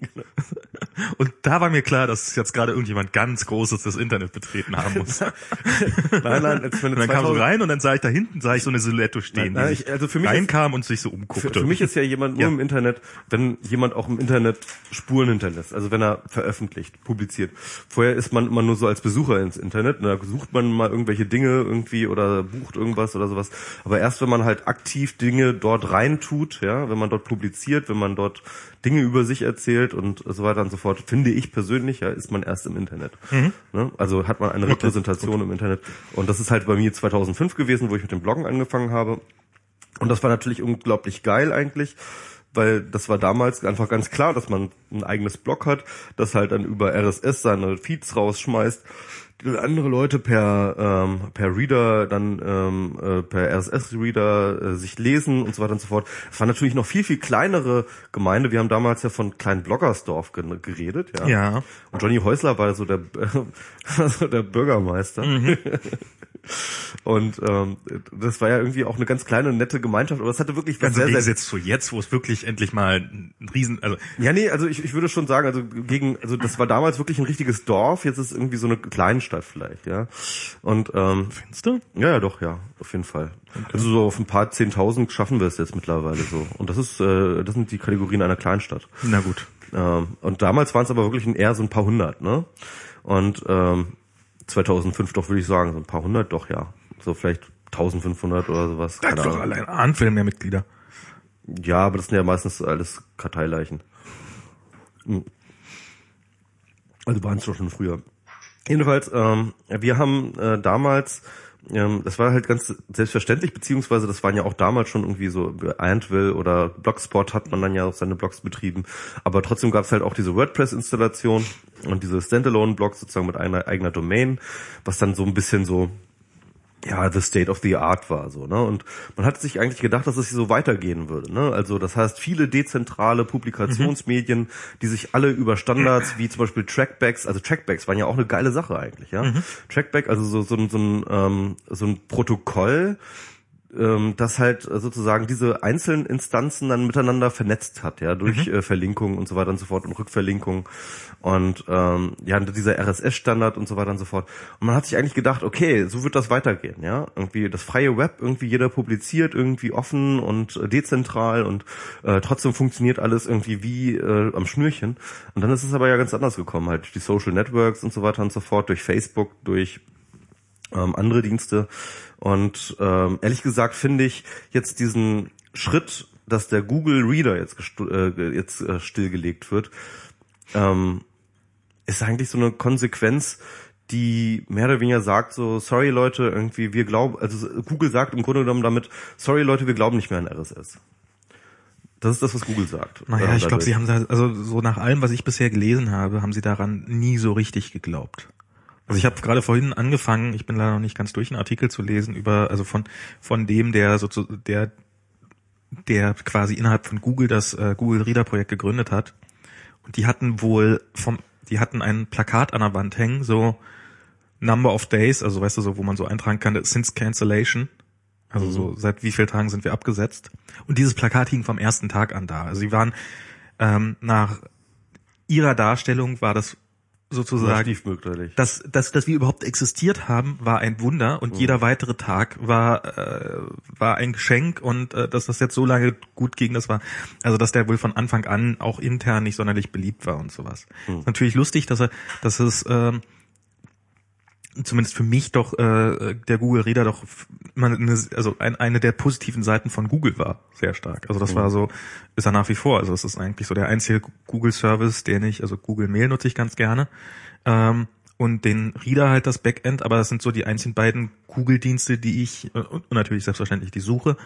Und da war mir klar, dass jetzt gerade irgendjemand ganz Großes das Internet betreten haben muss. nein, nein, jetzt und dann kam so rein und dann sah ich da hinten, sah ich so eine Silhouette stehen, nein, nein, ich, also für mich reinkam ist, und sich so umguckte. Für, für, mich ist ja jemand nur ja. im Internet, wenn jemand auch im Internet Spuren hinterlässt, also wenn er veröffentlicht, publiziert. Vorher ist man immer nur so als Besucher ins Internet, da sucht man mal irgendwelche Dinge irgendwie oder bucht irgendwas oder sowas. Aber erst wenn man halt aktiv Dinge dort reintut, ja, wenn man dort publiziert, wenn man dort Dinge über sich erzählt und so weiter und so fort, finde ich persönlich, ja, ist man erst im Internet. Mhm. Ne? Also hat man eine Repräsentation okay. im Internet. Und das ist halt bei mir 2005 gewesen, wo ich mit dem Bloggen angefangen habe. Und das war natürlich unglaublich geil eigentlich weil das war damals einfach ganz klar, dass man ein eigenes Blog hat, das halt dann über RSS seine Feeds rausschmeißt andere Leute per ähm, per Reader dann ähm, äh, per RSS-Reader äh, sich lesen und so weiter und so fort. Es war natürlich noch viel viel kleinere Gemeinde. Wir haben damals ja von kleinen Bloggersdorf geredet, ja. Ja. Und Johnny Häusler war so der äh, der Bürgermeister. Mhm. Und ähm, das war ja irgendwie auch eine ganz kleine nette Gemeinschaft, aber es hatte wirklich ganz sehr, sehr jetzt zu jetzt, wo es wirklich endlich mal ein Riesen, also ja nee, also ich, ich würde schon sagen, also gegen, also das war damals wirklich ein richtiges Dorf, jetzt ist es irgendwie so eine Kleinstadt vielleicht, ja. Und ähm, findest du? Ja, ja, doch, ja, auf jeden Fall. Okay. Also so auf ein paar Zehntausend schaffen wir es jetzt mittlerweile so. Und das ist, äh, das sind die Kategorien einer Kleinstadt. Na gut. Ähm, und damals waren es aber wirklich eher so ein paar hundert, ne? Und ähm, 2005 doch, würde ich sagen, so ein paar hundert doch, ja. So vielleicht 1500 oder sowas. Da doch allein Anfällen mehr Mitglieder. Ja, aber das sind ja meistens alles Karteileichen. Hm. Also waren es doch schon früher. Jedenfalls, ähm, wir haben äh, damals, ähm, das war halt ganz selbstverständlich, beziehungsweise das waren ja auch damals schon irgendwie so Antvil oder Blogspot hat man dann ja auch seine Blogs betrieben, aber trotzdem gab es halt auch diese WordPress-Installation und diese Standalone-Blogs sozusagen mit einer eigener Domain, was dann so ein bisschen so ja, the state of the art war so, ne? Und man hat sich eigentlich gedacht, dass es so weitergehen würde, ne? Also das heißt, viele dezentrale Publikationsmedien, mhm. die sich alle über Standards wie zum Beispiel Trackbacks, also Trackbacks waren ja auch eine geile Sache eigentlich, ja? Mhm. Trackback, also so, so, so, ein, ähm, so ein Protokoll, ähm, das halt sozusagen diese einzelnen Instanzen dann miteinander vernetzt hat, ja, durch mhm. äh, Verlinkungen und so weiter und so fort und Rückverlinkungen und ähm, ja, dieser RSS-Standard und so weiter und so fort. Und man hat sich eigentlich gedacht, okay, so wird das weitergehen, ja, irgendwie das freie Web, irgendwie jeder publiziert, irgendwie offen und äh, dezentral und äh, trotzdem funktioniert alles irgendwie wie äh, am Schnürchen. Und dann ist es aber ja ganz anders gekommen, halt durch die Social Networks und so weiter und so fort, durch Facebook, durch ähm, andere Dienste. Und ähm, ehrlich gesagt finde ich jetzt diesen Schritt, dass der Google Reader jetzt, äh, jetzt äh, stillgelegt wird, ähm, ist eigentlich so eine Konsequenz, die mehr oder weniger sagt so, sorry Leute, irgendwie wir glauben, also Google sagt im Grunde genommen damit, sorry Leute, wir glauben nicht mehr an RSS. Das ist das, was Google sagt. Naja, äh, ich glaube, sie haben da, also so nach allem, was ich bisher gelesen habe, haben sie daran nie so richtig geglaubt. Also ich habe gerade vorhin angefangen, ich bin leider noch nicht ganz durch, einen Artikel zu lesen über, also von von dem, der so der der quasi innerhalb von Google das äh, Google Reader Projekt gegründet hat. Und die hatten wohl vom, die hatten ein Plakat an der Wand hängen, so Number of Days, also weißt du so, wo man so eintragen kann, since cancellation. Also so, mhm. seit wie vielen Tagen sind wir abgesetzt? Und dieses Plakat hing vom ersten Tag an da. Also sie waren ähm, nach ihrer Darstellung war das sozusagen, dass, dass, dass wir überhaupt existiert haben, war ein Wunder und mhm. jeder weitere Tag war, äh, war ein Geschenk und äh, dass das jetzt so lange gut ging, das war, also dass der wohl von Anfang an auch intern nicht sonderlich beliebt war und sowas. Mhm. Natürlich lustig, dass er, dass es, ähm, zumindest für mich doch äh, der Google Reader doch eine, also ein, eine der positiven Seiten von Google war sehr stark. Also das mhm. war so ist er nach wie vor. Also es ist eigentlich so der einzige Google Service, den ich also Google Mail nutze ich ganz gerne ähm, und den Reader halt das Backend. Aber das sind so die einzigen beiden Google Dienste, die ich und natürlich selbstverständlich die Suche.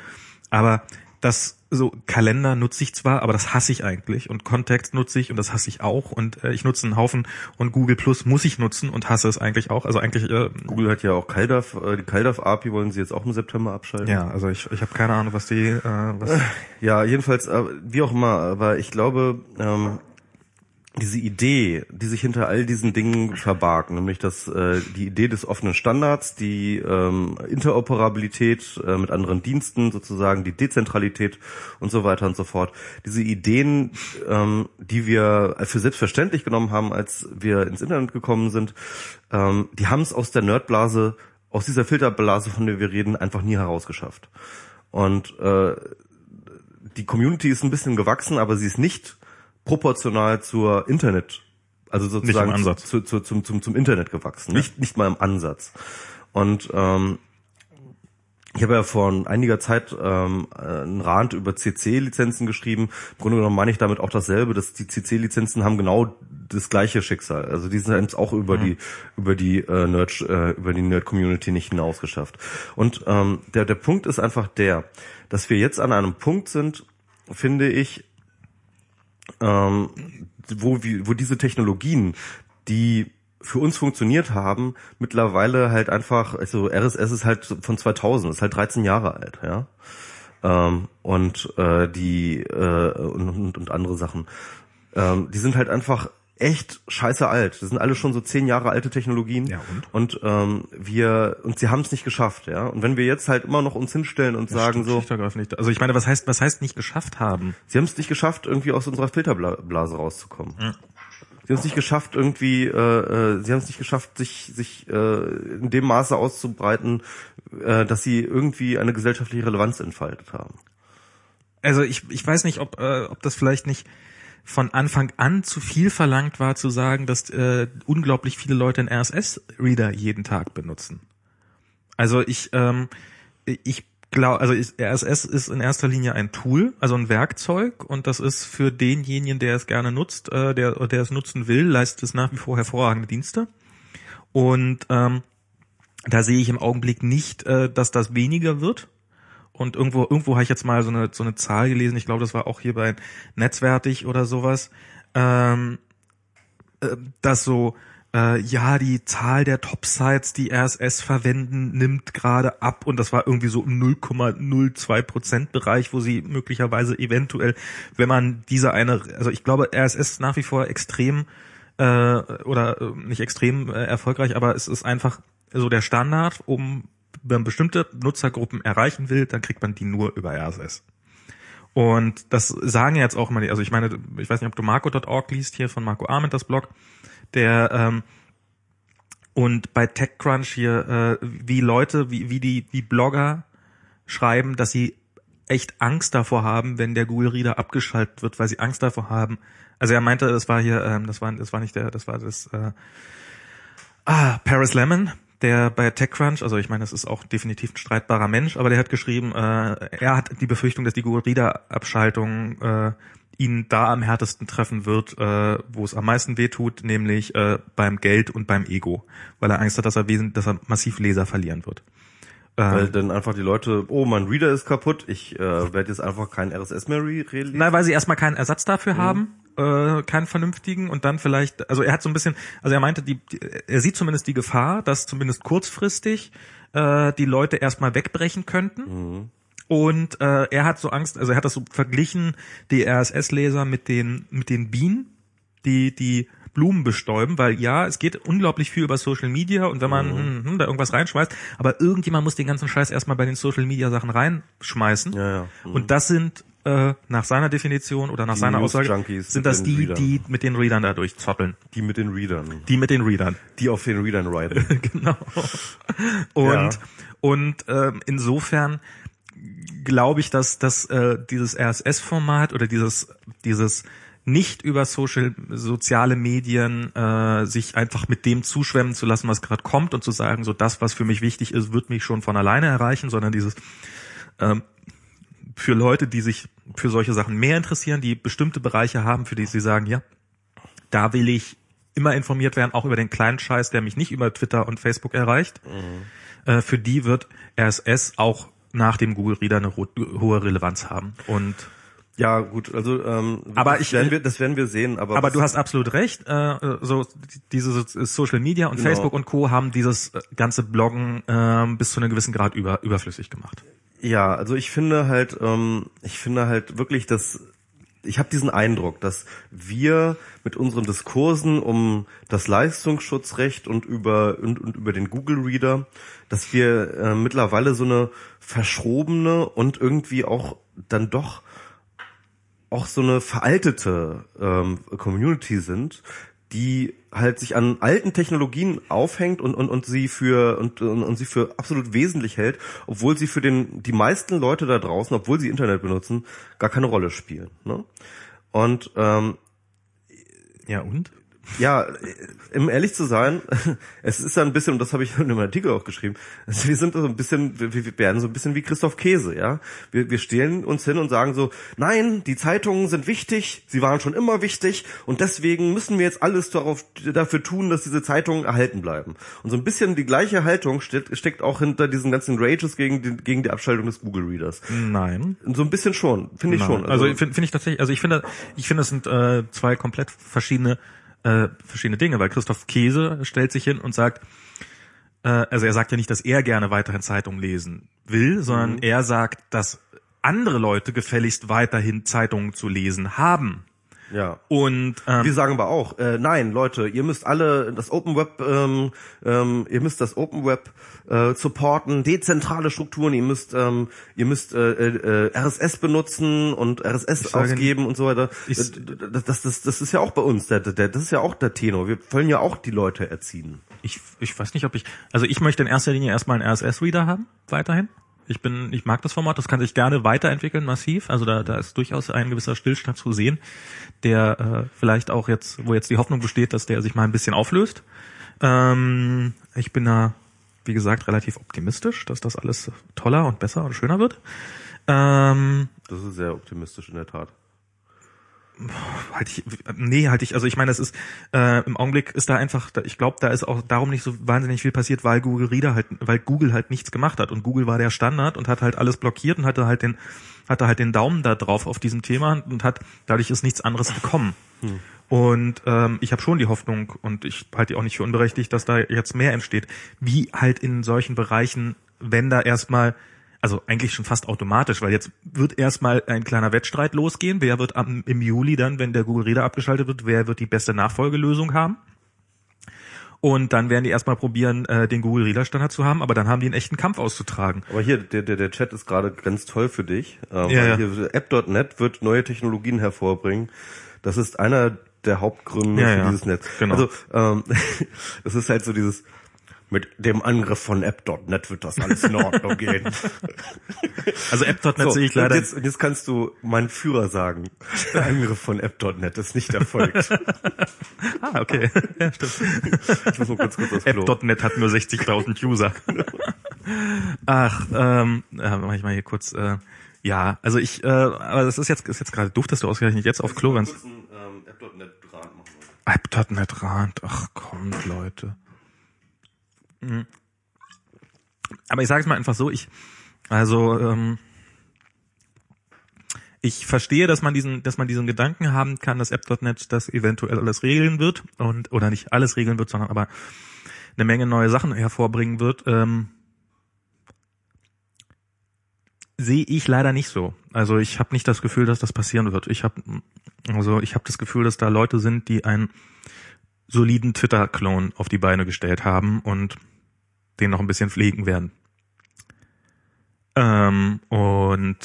Aber dass so Kalender nutze ich zwar, aber das hasse ich eigentlich und Kontext nutze ich und das hasse ich auch und äh, ich nutze einen Haufen und Google Plus muss ich nutzen und hasse es eigentlich auch. Also eigentlich äh, Google hat ja auch CalDAV, äh, die CalDAV API wollen sie jetzt auch im September abschalten. ja, also ich ich habe keine Ahnung, was die äh, was Ja, jedenfalls, äh, wie auch immer, aber ich glaube, ähm, diese Idee, die sich hinter all diesen Dingen verbarg, nämlich dass äh, die Idee des offenen Standards, die ähm, Interoperabilität äh, mit anderen Diensten, sozusagen die Dezentralität und so weiter und so fort, diese Ideen, ähm, die wir für selbstverständlich genommen haben, als wir ins Internet gekommen sind, ähm, die haben es aus der Nerdblase, aus dieser Filterblase, von der wir reden, einfach nie herausgeschafft. Und äh, die Community ist ein bisschen gewachsen, aber sie ist nicht proportional zur Internet, also sozusagen Ansatz. Zu, zu, zum, zum, zum Internet gewachsen. Nicht, nicht mal im Ansatz. Und ähm, ich habe ja vor einiger Zeit ähm, einen Rand über CC-Lizenzen geschrieben. Im Grunde genommen meine ich damit auch dasselbe, dass die CC-Lizenzen haben genau das gleiche Schicksal. Also die sind jetzt auch über die über die äh, Nerd äh, über die Nerd-Community nicht hinausgeschafft. Und ähm, der der Punkt ist einfach der, dass wir jetzt an einem Punkt sind, finde ich, ähm, wo, wie, wo diese Technologien, die für uns funktioniert haben, mittlerweile halt einfach, also RSS ist halt von 2000, ist halt 13 Jahre alt, ja. Ähm, und äh, die äh, und, und, und andere Sachen, ähm, die sind halt einfach echt scheiße alt. Das sind alle schon so zehn Jahre alte Technologien. Ja, und? Und ähm, wir und sie haben es nicht geschafft, ja. Und wenn wir jetzt halt immer noch uns hinstellen und sagen so, nicht. Also ich meine, was heißt was heißt nicht geschafft haben? Sie haben es nicht geschafft, irgendwie aus unserer Filterblase rauszukommen. Sie haben es nicht geschafft, irgendwie, äh, äh, sie haben es nicht geschafft, sich, sich äh, in dem Maße auszubreiten, äh, dass sie irgendwie eine gesellschaftliche Relevanz entfaltet haben. Also ich ich weiß nicht, ob äh, ob das vielleicht nicht von Anfang an zu viel verlangt war, zu sagen, dass äh, unglaublich viele Leute einen RSS-Reader jeden Tag benutzen. Also ich, ähm, ich glaube, also ich, RSS ist in erster Linie ein Tool, also ein Werkzeug, und das ist für denjenigen, der es gerne nutzt, äh, der, der es nutzen will, leistet es nach wie vor hervorragende Dienste. Und ähm, da sehe ich im Augenblick nicht, äh, dass das weniger wird. Und irgendwo, irgendwo habe ich jetzt mal so eine, so eine Zahl gelesen, ich glaube, das war auch hier bei Netzwertig oder sowas, ähm, äh, dass so, äh, ja, die Zahl der Top-Sites, die RSS verwenden, nimmt gerade ab. Und das war irgendwie so im 0,02 Prozent Bereich, wo sie möglicherweise eventuell, wenn man diese eine, also ich glaube, RSS nach wie vor extrem äh, oder äh, nicht extrem äh, erfolgreich, aber es ist einfach so der Standard, um man bestimmte Nutzergruppen erreichen will, dann kriegt man die nur über RSS. Und das sagen jetzt auch immer die, also ich meine, ich weiß nicht, ob du Marco.org liest, hier von Marco Arment das Blog, der ähm, und bei TechCrunch hier, äh, wie Leute, wie, wie die, wie Blogger schreiben, dass sie echt Angst davor haben, wenn der Google Reader abgeschaltet wird, weil sie Angst davor haben. Also er meinte, das war hier, ähm, das war, das war nicht der, das war das, äh, ah, Paris Lemon, der bei TechCrunch, also ich meine, das ist auch definitiv ein streitbarer Mensch, aber der hat geschrieben, äh, er hat die Befürchtung, dass die Google Reader Abschaltung äh, ihn da am härtesten treffen wird, äh, wo es am meisten wehtut, nämlich äh, beim Geld und beim Ego, weil er Angst hat, dass er wesentlich, dass er massiv Leser verlieren wird. Ähm, Weil dann einfach die Leute, oh, mein Reader ist kaputt, ich äh, werde jetzt einfach keinen RSS mehr re releasen. Nein, weil sie erstmal keinen Ersatz dafür haben, äh, keinen vernünftigen und dann vielleicht, also er hat so ein bisschen, also er meinte, die, die er sieht zumindest die Gefahr, dass zumindest kurzfristig äh, die Leute erstmal wegbrechen könnten. Und äh, er hat so Angst, also er hat das so verglichen, die RSS-Leser mit den mit den Bienen, die die Blumen bestäuben, weil ja, es geht unglaublich viel über Social Media und wenn man hm, hm, da irgendwas reinschmeißt, aber irgendjemand muss den ganzen Scheiß erstmal bei den Social Media Sachen reinschmeißen. Ja, ja. Mhm. Und das sind äh, nach seiner Definition oder nach Die seiner News Aussage Junkies sind das die, Readern. die mit den Readern da durchzoppeln. Die mit den Readern. Die mit den Readern. Die auf den Readern riden. genau. Und Ja. und ähm, insofern glaube ich, dass dass äh, dieses RSS-Format oder dieses dieses nicht über Social soziale Medien äh, sich einfach mit dem zuschwemmen zu lassen, was gerade kommt und zu sagen, so das, was für mich wichtig ist, wird mich schon von alleine erreichen, sondern dieses ähm, für Leute, die sich für solche Sachen mehr interessieren, die bestimmte Bereiche haben, für die sie sagen, ja, da will ich immer informiert werden, auch über den kleinen Scheiß, der mich nicht über Twitter und Facebook erreicht. Äh, für die wird RSS auch nach dem Google Reader eine hohe Relevanz haben. Und Ja, gut, also ähm, Aber das ich- werden wir, das werden wir sehen, aber, aber du hast absolut recht. Äh, so diese so- Social Media und Genau. Facebook und Co. haben dieses äh, ganze Bloggen äh, bis zu einem gewissen Grad über, überflüssig gemacht. Ja, also ich finde halt, ähm, ich finde halt wirklich, dass ich habe diesen Eindruck, dass wir mit unseren Diskursen um das Leistungsschutzrecht und über und, und über den Google Reader, dass wir äh, mittlerweile so eine verschrobene und irgendwie auch dann doch auch so eine veraltete ähm, Community sind, die halt sich an alten Technologien aufhängt und, und, und sie für und, und, und sie für absolut wesentlich hält, obwohl sie für den die meisten Leute da draußen, obwohl sie Internet benutzen, gar keine Rolle spielen. Ne? Und ähm, Ja und? Ja, um ehrlich zu sein, es ist ja ein bisschen, und das habe ich in einem Artikel auch geschrieben, also wir sind so ein bisschen, wir, werden so ein bisschen wie Christoph Käse, ja. Wir, wir stellen uns hin und sagen so, nein, die Zeitungen sind wichtig, sie waren schon immer wichtig und deswegen müssen wir jetzt alles darauf, dafür tun, dass diese Zeitungen erhalten bleiben. Und so ein bisschen die gleiche Haltung steckt, steckt auch hinter diesen ganzen Rages gegen die, gegen die Abschaltung des Google Readers. Nein. So ein bisschen schon, finde ich Nein. schon. Also, finde find ich tatsächlich, also ich finde, ich finde, es sind äh, zwei komplett verschiedene äh, verschiedene Dinge, weil Christoph Käse stellt sich hin und sagt, äh, also er sagt ja nicht, dass er gerne weiterhin Zeitungen lesen will, sondern Mhm. er sagt, dass andere Leute gefälligst weiterhin Zeitungen zu lesen haben. Ja. Und ähm, Wir sagen aber auch, äh, nein, Leute, ihr müsst alle das Open Web, ähm, ähm, ihr müsst das Open Web äh, supporten, dezentrale Strukturen, ihr müsst, ähm, ihr müsst äh, äh, RSS benutzen und RSS ausgeben und so weiter. Ich- das, das, das, das ist ja auch bei uns, der, der, das ist ja auch der Tenor. Wir wollen ja auch die Leute erziehen. ich, ich weiß nicht, ob ich, also ich möchte in erster Linie erstmal einen RSS-Reader haben, weiterhin. Ich bin, ich mag das Format, das kann sich gerne weiterentwickeln, massiv. Also da, da ist durchaus ein gewisser Stillstand zu sehen, der äh, vielleicht auch jetzt, wo jetzt die Hoffnung besteht, dass der sich mal ein bisschen auflöst. Ähm, ich bin da, wie gesagt, relativ optimistisch, dass das alles toller und besser und schöner wird. Ähm, Das ist sehr optimistisch in der Tat. Halt ich, nee, halt ich, also ich meine, es ist, äh, im Augenblick ist da einfach, ich glaube, da ist auch darum nicht so wahnsinnig viel passiert, weil Google Reader halt, weil Google halt nichts gemacht hat. Und Google war der Standard und hat halt alles blockiert und hatte halt den, hatte halt den Daumen da drauf auf diesem Thema und hat, dadurch ist nichts anderes gekommen. Und ähm, ich habe schon die Hoffnung und ich halte die auch nicht für unberechtigt, dass da jetzt mehr entsteht, wie halt in solchen Bereichen, wenn da erstmal also eigentlich schon fast automatisch, weil jetzt wird erstmal ein kleiner Wettstreit losgehen. Wer wird am, im Juli dann, wenn der Google Reader abgeschaltet wird, wer wird die beste Nachfolgelösung haben? Und dann werden die erstmal probieren, äh, den Google Reader Standard zu haben, aber dann haben die einen echten Kampf auszutragen. Aber hier, der, der, der Chat ist gerade ganz toll für dich. Äh, weil Ja, ja. Hier, App.net wird neue Technologien hervorbringen. Das ist einer der Hauptgründe Ja, für ja. dieses Netz. Genau. Also ähm, das ist halt so dieses mit dem Angriff von App.net wird das alles in Ordnung gehen. Also App.net So, sehe ich leider. Und jetzt, und jetzt kannst du meinen Führer sagen. Der Angriff von App.net ist nicht erfolgt. ah, okay. ja, stimmt. Ich muss mal kurz kurz aufs Klo. App.net hat nur 60.000 User. Ach, ähm, äh, mach ich mal hier kurz. Äh, ja, also ich, äh, aber das ist jetzt ist jetzt gerade doof, dass du ausgerechnet jetzt auf Klo rennst. Ähm, App.net Draht machen. App.net Rand. Ach kommt, Leute. Mhm. Aber ich sage es mal einfach so, ich, also, ähm, ich verstehe, dass man diesen, dass man diesen Gedanken haben kann, dass App.net das eventuell alles regeln wird und oder nicht alles regeln wird, sondern aber eine Menge neue Sachen hervorbringen wird. Ähm, sehe ich leider nicht so. Also ich habe nicht das Gefühl, dass das passieren wird. Ich habe also ich habe das Gefühl, dass da Leute sind, die einen soliden Twitter-Clone auf die Beine gestellt haben und den noch ein bisschen pflegen werden. Ähm, und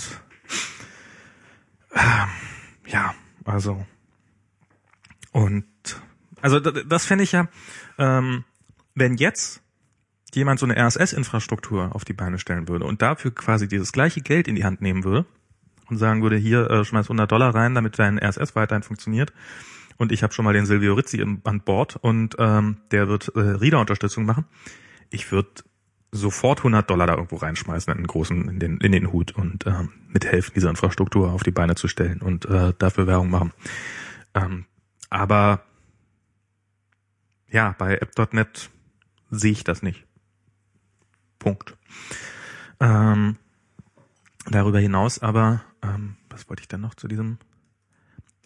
ähm, ja, also und also das fände ich ja, ähm, wenn jetzt jemand so eine RSS-Infrastruktur auf die Beine stellen würde und dafür quasi dieses gleiche Geld in die Hand nehmen würde und sagen würde, hier äh, schmeiß 100 Dollar rein, damit dein RSS weiterhin funktioniert und ich habe schon mal den Silvio Rizzi an Bord und ähm, der wird äh, Reader-Unterstützung machen. Ich würde sofort 100 Dollar da irgendwo reinschmeißen in den großen, in den, in den Hut und ähm, mithelfen, diese Infrastruktur auf die Beine zu stellen und äh, dafür Werbung machen. Ähm, aber ja, bei App.net sehe ich das nicht. Punkt. Ähm, darüber hinaus aber, ähm, was wollte ich denn noch zu diesem?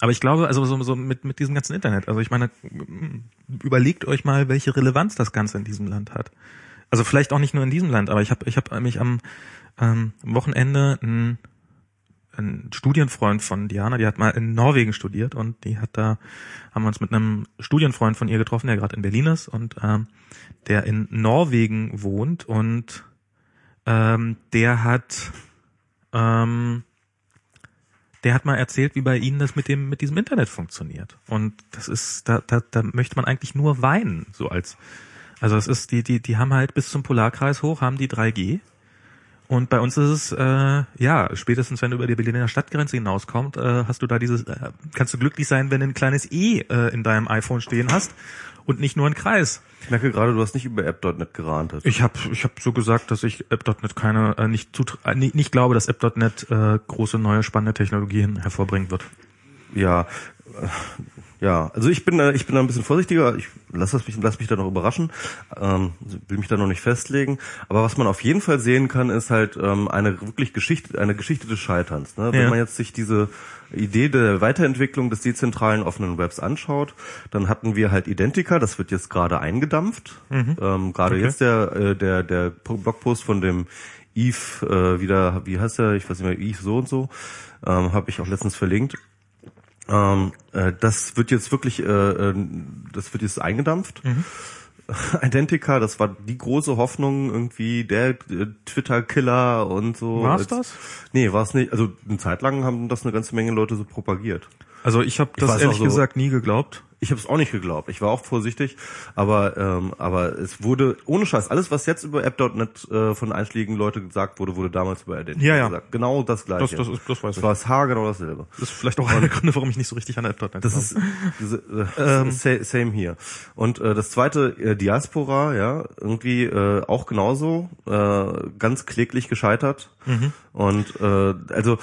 Aber ich glaube, also so, so mit, mit diesem ganzen Internet, also ich meine, überlegt euch mal, welche Relevanz das Ganze in diesem Land hat. Also vielleicht auch nicht nur in diesem Land, aber ich habe ich hab mich am ähm, Wochenende ein, ein Studienfreund von Diana, die hat mal in Norwegen studiert und die hat da, haben wir uns mit einem Studienfreund von ihr getroffen, der gerade in Berlin ist und ähm, der in Norwegen wohnt und ähm, der hat ähm, der hat mal erzählt, wie bei Ihnen das mit dem mit diesem Internet funktioniert. Und das ist, da, da, da möchte man eigentlich nur weinen, so als also es ist, die, die, die haben halt bis zum Polarkreis hoch, haben die 3G. Und bei uns ist es, äh, ja, spätestens wenn du über die Berliner Stadtgrenze hinauskommt, äh, hast du da dieses, äh, kannst du glücklich sein, wenn du ein kleines E äh, in deinem iPhone stehen hast und nicht nur ein Kreis. Ich merke gerade, du hast nicht über App.net gerantet. Ich habe ich hab so gesagt, dass ich App.net keine, äh, nicht, zut äh, nicht, nicht glaube, dass App.net äh, große neue spannende Technologien hervorbringen wird. Ja, ja, also ich bin da, ich bin da ein bisschen vorsichtiger. Ich lass das mich, lass mich da noch überraschen. Ähm, will mich da noch nicht festlegen. Aber was man auf jeden Fall sehen kann, ist halt ähm, eine wirklich Geschichte, eine Geschichte des Scheiterns. Ne? Wenn Ja. man jetzt sich diese Idee der Weiterentwicklung des dezentralen offenen Webs anschaut, dann hatten wir halt Identica. Das wird jetzt gerade eingedampft. Ähm, gerade Okay. jetzt der äh, der der Blogpost von dem Eve äh, wieder, wie heißt der? Ich weiß nicht mehr, Eve so und so. Ähm, Habe ich auch letztens verlinkt. Ähm, äh, das wird jetzt wirklich, äh, äh, das wird jetzt eingedampft. Identica, das war die große Hoffnung irgendwie, der äh, Twitter-Killer und so. War's Als- das? Nee, war es nicht. Also eine Zeit lang haben das eine ganze Menge Leute so propagiert. Also ich habe das ehrlich so- gesagt nie geglaubt. Ich habe es auch nicht geglaubt. Ich war auch vorsichtig, aber ähm, aber es wurde ohne Scheiß alles, was jetzt über App.net äh, von einschlägigen Leute gesagt wurde, wurde damals über Identity Ja, ja. gesagt. Genau das gleiche. Das- das ist- das weiß Es ich. war das haargenau dasselbe. Das ist vielleicht auch einer der Gründe, warum ich nicht so richtig an App.net Das ist äh, sa- same hier. Und äh, das zweite äh, Diaspora, ja, irgendwie äh, auch genauso, äh, ganz kläglich gescheitert. Und äh, also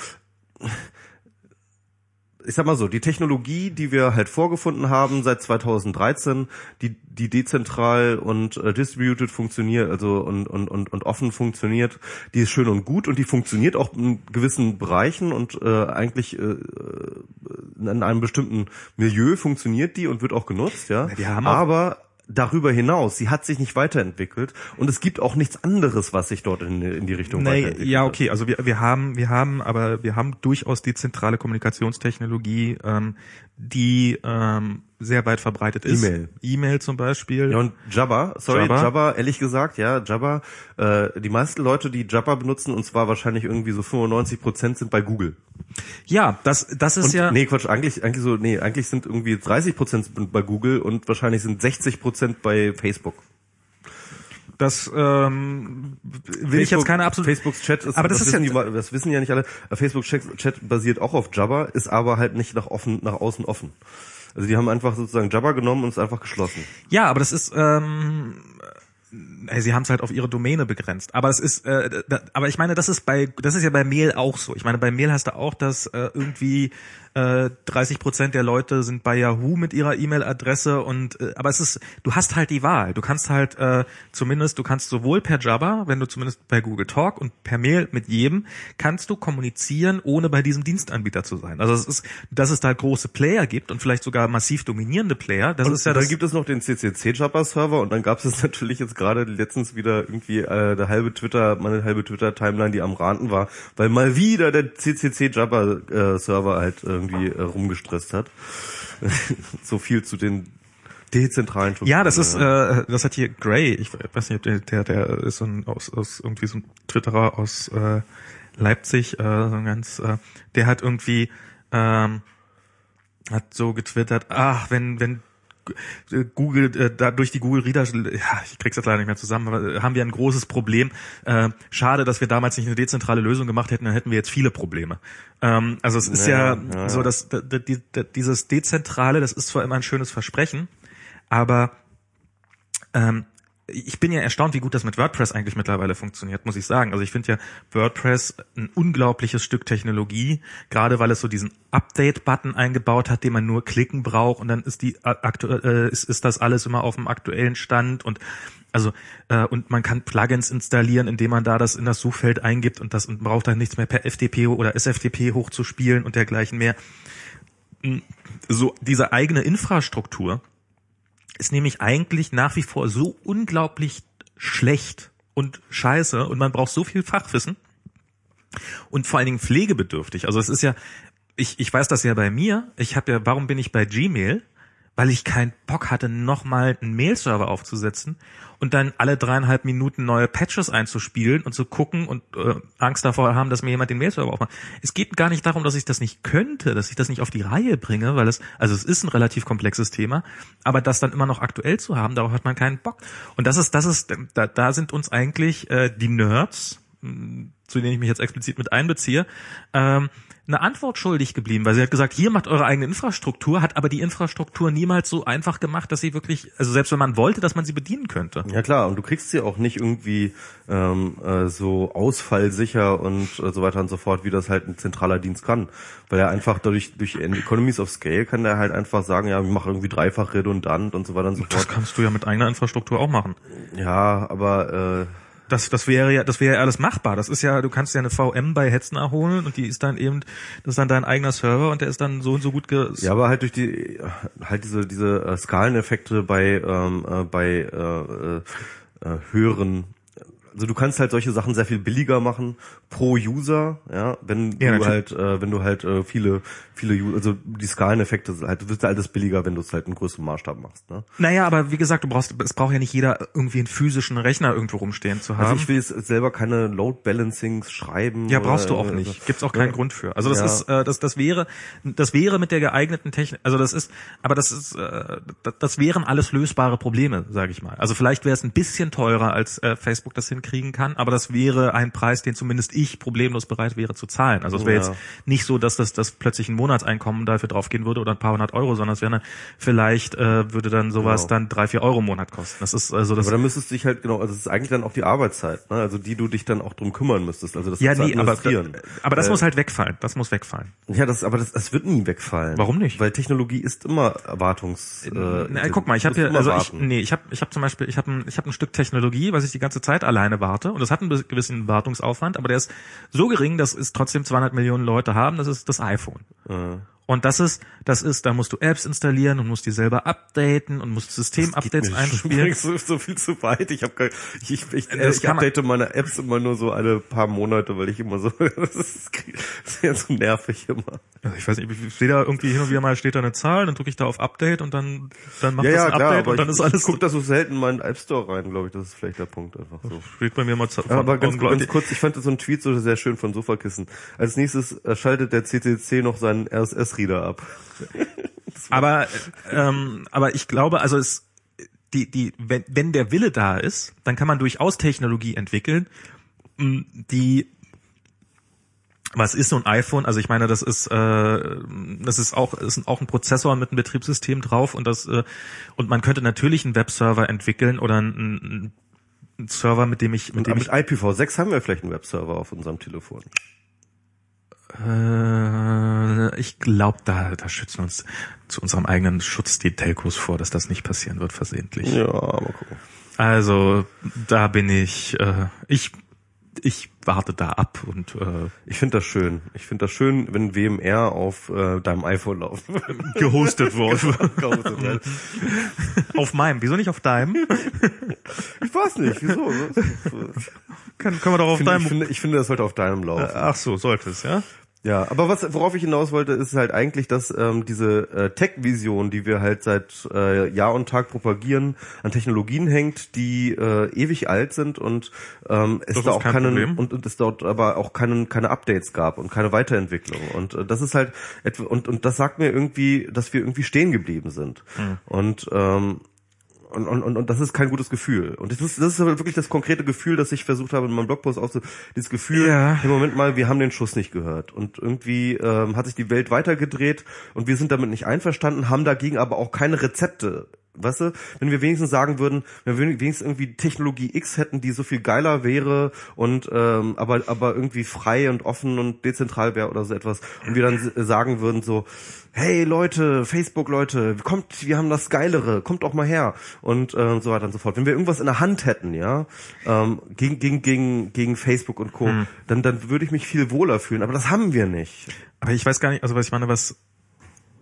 ich sag mal so, die Technologie, die wir halt vorgefunden haben seit 2013, die die dezentral und äh, distributed funktioniert, also und, und und und offen funktioniert, die ist schön und gut und die funktioniert auch in gewissen Bereichen und äh, eigentlich äh, in einem bestimmten Milieu funktioniert die und wird auch genutzt, ja. die haben Aber darüber hinaus, sie hat sich nicht weiterentwickelt und es gibt auch nichts anderes, was sich dort in, in die Richtung Nee, weiterentwickelt. ja, okay. Also wir, wir haben, wir haben, aber wir haben durchaus die zentrale Kommunikationstechnologie, ähm, die ähm, sehr weit verbreitet ist. E-Mail. E-Mail zum Beispiel. Ja, und Jabba, sorry, Jabba? Jabba, ehrlich gesagt, ja, Jabba, äh, die meisten Leute, die Jabba benutzen, und zwar wahrscheinlich irgendwie so 95 Prozent sind bei Google. ja, das, das ist Und, ja. nee, Quatsch, eigentlich, eigentlich so, nee, eigentlich sind irgendwie 30 Prozent bei Google und wahrscheinlich sind 60 Prozent bei Facebook. Das ähm, will ich jetzt keine absolute. Facebooks Chat ist, Aber das ist wissen ja- die, das wissen ja nicht alle. Äh, Facebook Chat, basiert auch auf Jabba, ist aber halt nicht nach offen, nach außen offen. Also die haben einfach sozusagen Jabba genommen und es einfach geschlossen. Ja, aber das ist. Ähm, äh, sie haben es halt auf ihre Domäne begrenzt. Aber es ist, äh, da, aber ich meine, das ist bei, das ist ja bei Mail auch so. Ich meine, bei Mail hast du auch, dass äh, irgendwie äh, 30 Prozent der Leute sind bei Yahoo mit ihrer E-Mail-Adresse und, äh, aber es ist, du hast halt die Wahl. Du kannst halt äh, zumindest, du kannst sowohl per Jabba, wenn du zumindest bei Google Talk und per Mail mit jedem, kannst du kommunizieren, ohne bei diesem Dienstanbieter zu sein. Also es ist, dass es da große Player gibt und vielleicht sogar massiv dominierende Player. Das Und ist ja dann das. gibt es noch den CCC-Jabba-Server und dann gab es natürlich jetzt gerade letztens wieder irgendwie äh, der halbe Twitter, meine halbe Twitter-Timeline, die am Ranten war, weil mal wieder der CCC-Jabba-Server halt irgendwie äh, rumgestresst hat. so viel zu den dezentralen Ja, das ist, Strukturen. äh, das hat hier Gray, ich weiß nicht, ob der, der, der ist so ein, aus, aus irgendwie so ein Twitterer aus äh, Leipzig, äh, so ein ganz, äh, der hat irgendwie, ähm, hat so getwittert, ach, wenn, wenn Google, äh, da durch die Google Reader, ja, ich krieg's jetzt leider nicht mehr zusammen, aber äh, haben wir ein großes Problem. Äh, schade, dass wir damals nicht eine dezentrale Lösung gemacht hätten, dann hätten wir jetzt viele Probleme. Ähm, also es ist Ja, ja, ja, so, dass die- dieses Dezentrale, das ist zwar immer ein schönes Versprechen, aber ähm, ich bin ja erstaunt, wie gut das mit WordPress eigentlich mittlerweile funktioniert, muss ich sagen. Also ich finde ja WordPress ein unglaubliches Stück Technologie, gerade weil es so diesen Update-Button eingebaut hat, den man nur klicken braucht und dann ist die aktuell äh, ist, ist das alles immer auf dem aktuellen Stand und also äh, und man kann Plugins installieren, indem man da das in das Suchfeld eingibt und das und braucht dann nichts mehr per FTP oder SFTP hochzuspielen und dergleichen mehr. Hm, so diese eigene Infrastruktur ist nämlich eigentlich nach wie vor so unglaublich schlecht und scheiße und man braucht so viel Fachwissen und vor allen Dingen pflegebedürftig. Also es ist ja, ich, ich weiß das ja bei mir. Ich habe ja, warum bin ich bei Gmail? Weil ich keinen Bock hatte, nochmal einen Mail-Server aufzusetzen und dann alle dreieinhalb Minuten neue Patches einzuspielen und zu gucken und äh, Angst davor haben, dass mir jemand den Mail-Server aufmacht. Es geht gar nicht darum, dass ich das nicht könnte, dass ich das nicht auf die Reihe bringe, weil es, also es ist ein relativ komplexes Thema, aber das dann immer noch aktuell zu haben, darauf hat man keinen Bock. Und das ist, das ist, da, da sind uns eigentlich äh, die Nerds, zu denen ich mich jetzt explizit mit einbeziehe, ähm, eine Antwort schuldig geblieben, weil sie hat gesagt, hier macht eure eigene Infrastruktur, hat aber die Infrastruktur niemals so einfach gemacht, dass sie wirklich, also selbst wenn man wollte, dass man sie bedienen könnte. Ja klar, und du kriegst sie auch nicht irgendwie ähm, äh, so ausfallsicher und äh, so weiter und so fort, wie das halt ein zentraler Dienst kann. Weil er einfach dadurch, durch Economies of Scale kann der halt einfach sagen, ja, wir machen irgendwie dreifach redundant und so weiter und so fort. Das kannst du ja mit eigener Infrastruktur auch machen. Ja, aber äh, das, das wäre ja, das wäre ja alles machbar. Das ist ja, du kannst ja eine VM bei Hetzner holen und die ist dann eben, das ist dann dein eigener Server und der ist dann so und so gut ge Ja, aber halt durch die, halt diese, diese äh, Skaleneffekte bei, ähm, äh, bei äh, äh, höheren also du kannst halt solche Sachen sehr viel billiger machen pro User, ja, wenn ja, du halt, äh, wenn du halt äh, viele, viele, User, also die Skaleneffekte, halt, du wirst alles billiger, wenn du es halt in größerem Maßstab machst. Ne? Naja, aber wie gesagt, du brauchst, es braucht ja nicht jeder irgendwie einen physischen Rechner irgendwo rumstehen zu haben. Also ich will jetzt selber keine Load Balancings schreiben. Ja, brauchst oder, du auch nicht. Also, Gibt's auch keinen ja. Grund für. Also das ja. ist, äh, das, das wäre, das wäre mit der geeigneten Technik, also das ist, aber das ist, äh, das, das wären alles lösbare Probleme, sage ich mal. Also vielleicht wäre es ein bisschen teurer, als äh, Facebook das hinkriegen kann, aber das wäre ein Preis, den zumindest ich problemlos bereit wäre zu zahlen. Also es wäre ja. jetzt nicht so, dass das, das plötzlich ein Monatseinkommen dafür draufgehen würde oder ein paar hundert Euro, sondern es wäre vielleicht äh, würde dann sowas genau. dann drei, vier Euro im Monat kosten. Das ist also das. Aber dann müsstest du dich halt genau, also es ist eigentlich dann auch die Arbeitszeit, ne? also die du dich dann auch drum kümmern müsstest. Also das ja, nee, aber, aber das äh, muss halt wegfallen. Das muss wegfallen. Ja, das, aber das, das wird nie wegfallen. Warum nicht? Weil Technologie ist immer Erwartungs. Äh, Na, guck mal, ich habe hier, also ich, nee, ich habe, ich habe zum Beispiel, ich habe ein, ich habe ein Stück Technologie, was ich die ganze Zeit alleine warte und das hat einen gewissen Wartungsaufwand, aber der ist so gering, dass es trotzdem 200 Millionen Leute haben. Das ist das iPhone. Mhm. Und das ist, das ist, da musst du Apps installieren und musst die selber updaten und musst System-Updates einspielen. So, so viel zu weit. Ich habe ich, ich, ich, ich update meine Apps immer nur so alle paar Monate, weil ich immer so, das ist, das ist ja so nervig immer. Also ich weiß nicht, ich sehe da irgendwie hin und wieder mal steht da eine Zahl, dann drücke ich da auf Update und dann, dann macht ja, das ein Update klar, und dann ich, ist alles. Ich guck da so selten in meinen App Store rein, glaube ich. Das ist vielleicht der Punkt einfach so. Steht bei mir mal ja, Aber ganz, ganz kurz, ich fand so ein Tweet so sehr schön von Sofakissen. Als nächstes äh, schaltet der CCC noch seinen RSS-Reader ab aber, ähm, aber ich glaube, also es, die, die, wenn, wenn der Wille da ist, dann kann man durchaus Technologie entwickeln, die was ist so ein iPhone? Also ich meine, das ist äh, das ist auch ist auch ein Prozessor mit einem Betriebssystem drauf und das äh, und man könnte natürlich einen Webserver entwickeln oder einen, einen Server, mit dem ich mit dem mit ich IPv6 haben wir vielleicht einen Webserver auf unserem Telefon. Äh, ich glaube, da, da schützen uns zu unserem eigenen Schutz die Telcos vor, dass das nicht passieren wird versehentlich. Ja, mal gucken. Also da bin ich, äh, ich, ich warte da ab und äh, ich finde das schön. Ich finde das schön, wenn WMR auf äh, deinem iPhone laufen. Gehostet wird. auf meinem. Wieso nicht auf deinem? ich weiß nicht. Wieso? Kann, können wir doch auf ich finde, deinem. Ich finde, ich finde, das sollte auf deinem laufen. Ach so, sollte es, ja? Ja, aber was, worauf ich hinaus wollte, ist halt eigentlich, dass ähm, diese äh, Tech-Vision, die wir halt seit äh, Jahr und Tag propagieren, an Technologien hängt, die äh, ewig alt sind und ähm, es da auch keinen und, und es dort aber auch keinen keine Updates gab und keine Weiterentwicklung. Und äh, das ist halt etwa und und das sagt mir irgendwie, dass wir irgendwie stehen geblieben sind. Mhm. und ähm, und, und, und, und das ist kein gutes Gefühl. Und das ist, das ist wirklich das konkrete Gefühl, das ich versucht habe in meinem Blogpost aufzu... Dieses Gefühl, ja. im Moment mal, wir haben den Schuss nicht gehört. Und irgendwie ähm, hat sich die Welt weitergedreht und wir sind damit nicht einverstanden, haben dagegen aber auch keine Rezepte weißt du, wenn wir wenigstens sagen würden, wenn wir wenigstens irgendwie Technologie X hätten, die so viel geiler wäre und ähm, aber aber irgendwie frei und offen und dezentral wäre oder so etwas und wir dann sagen würden so, hey Leute, Facebook Leute, kommt, wir haben das Geilere, kommt doch mal her und äh, so weiter und so fort. Wenn wir irgendwas in der Hand hätten, ja, ähm, gegen gegen gegen gegen Facebook und Co, hm. dann dann würde ich mich viel wohler fühlen. Aber das haben wir nicht. Aber ich weiß gar nicht, also was ich meine, was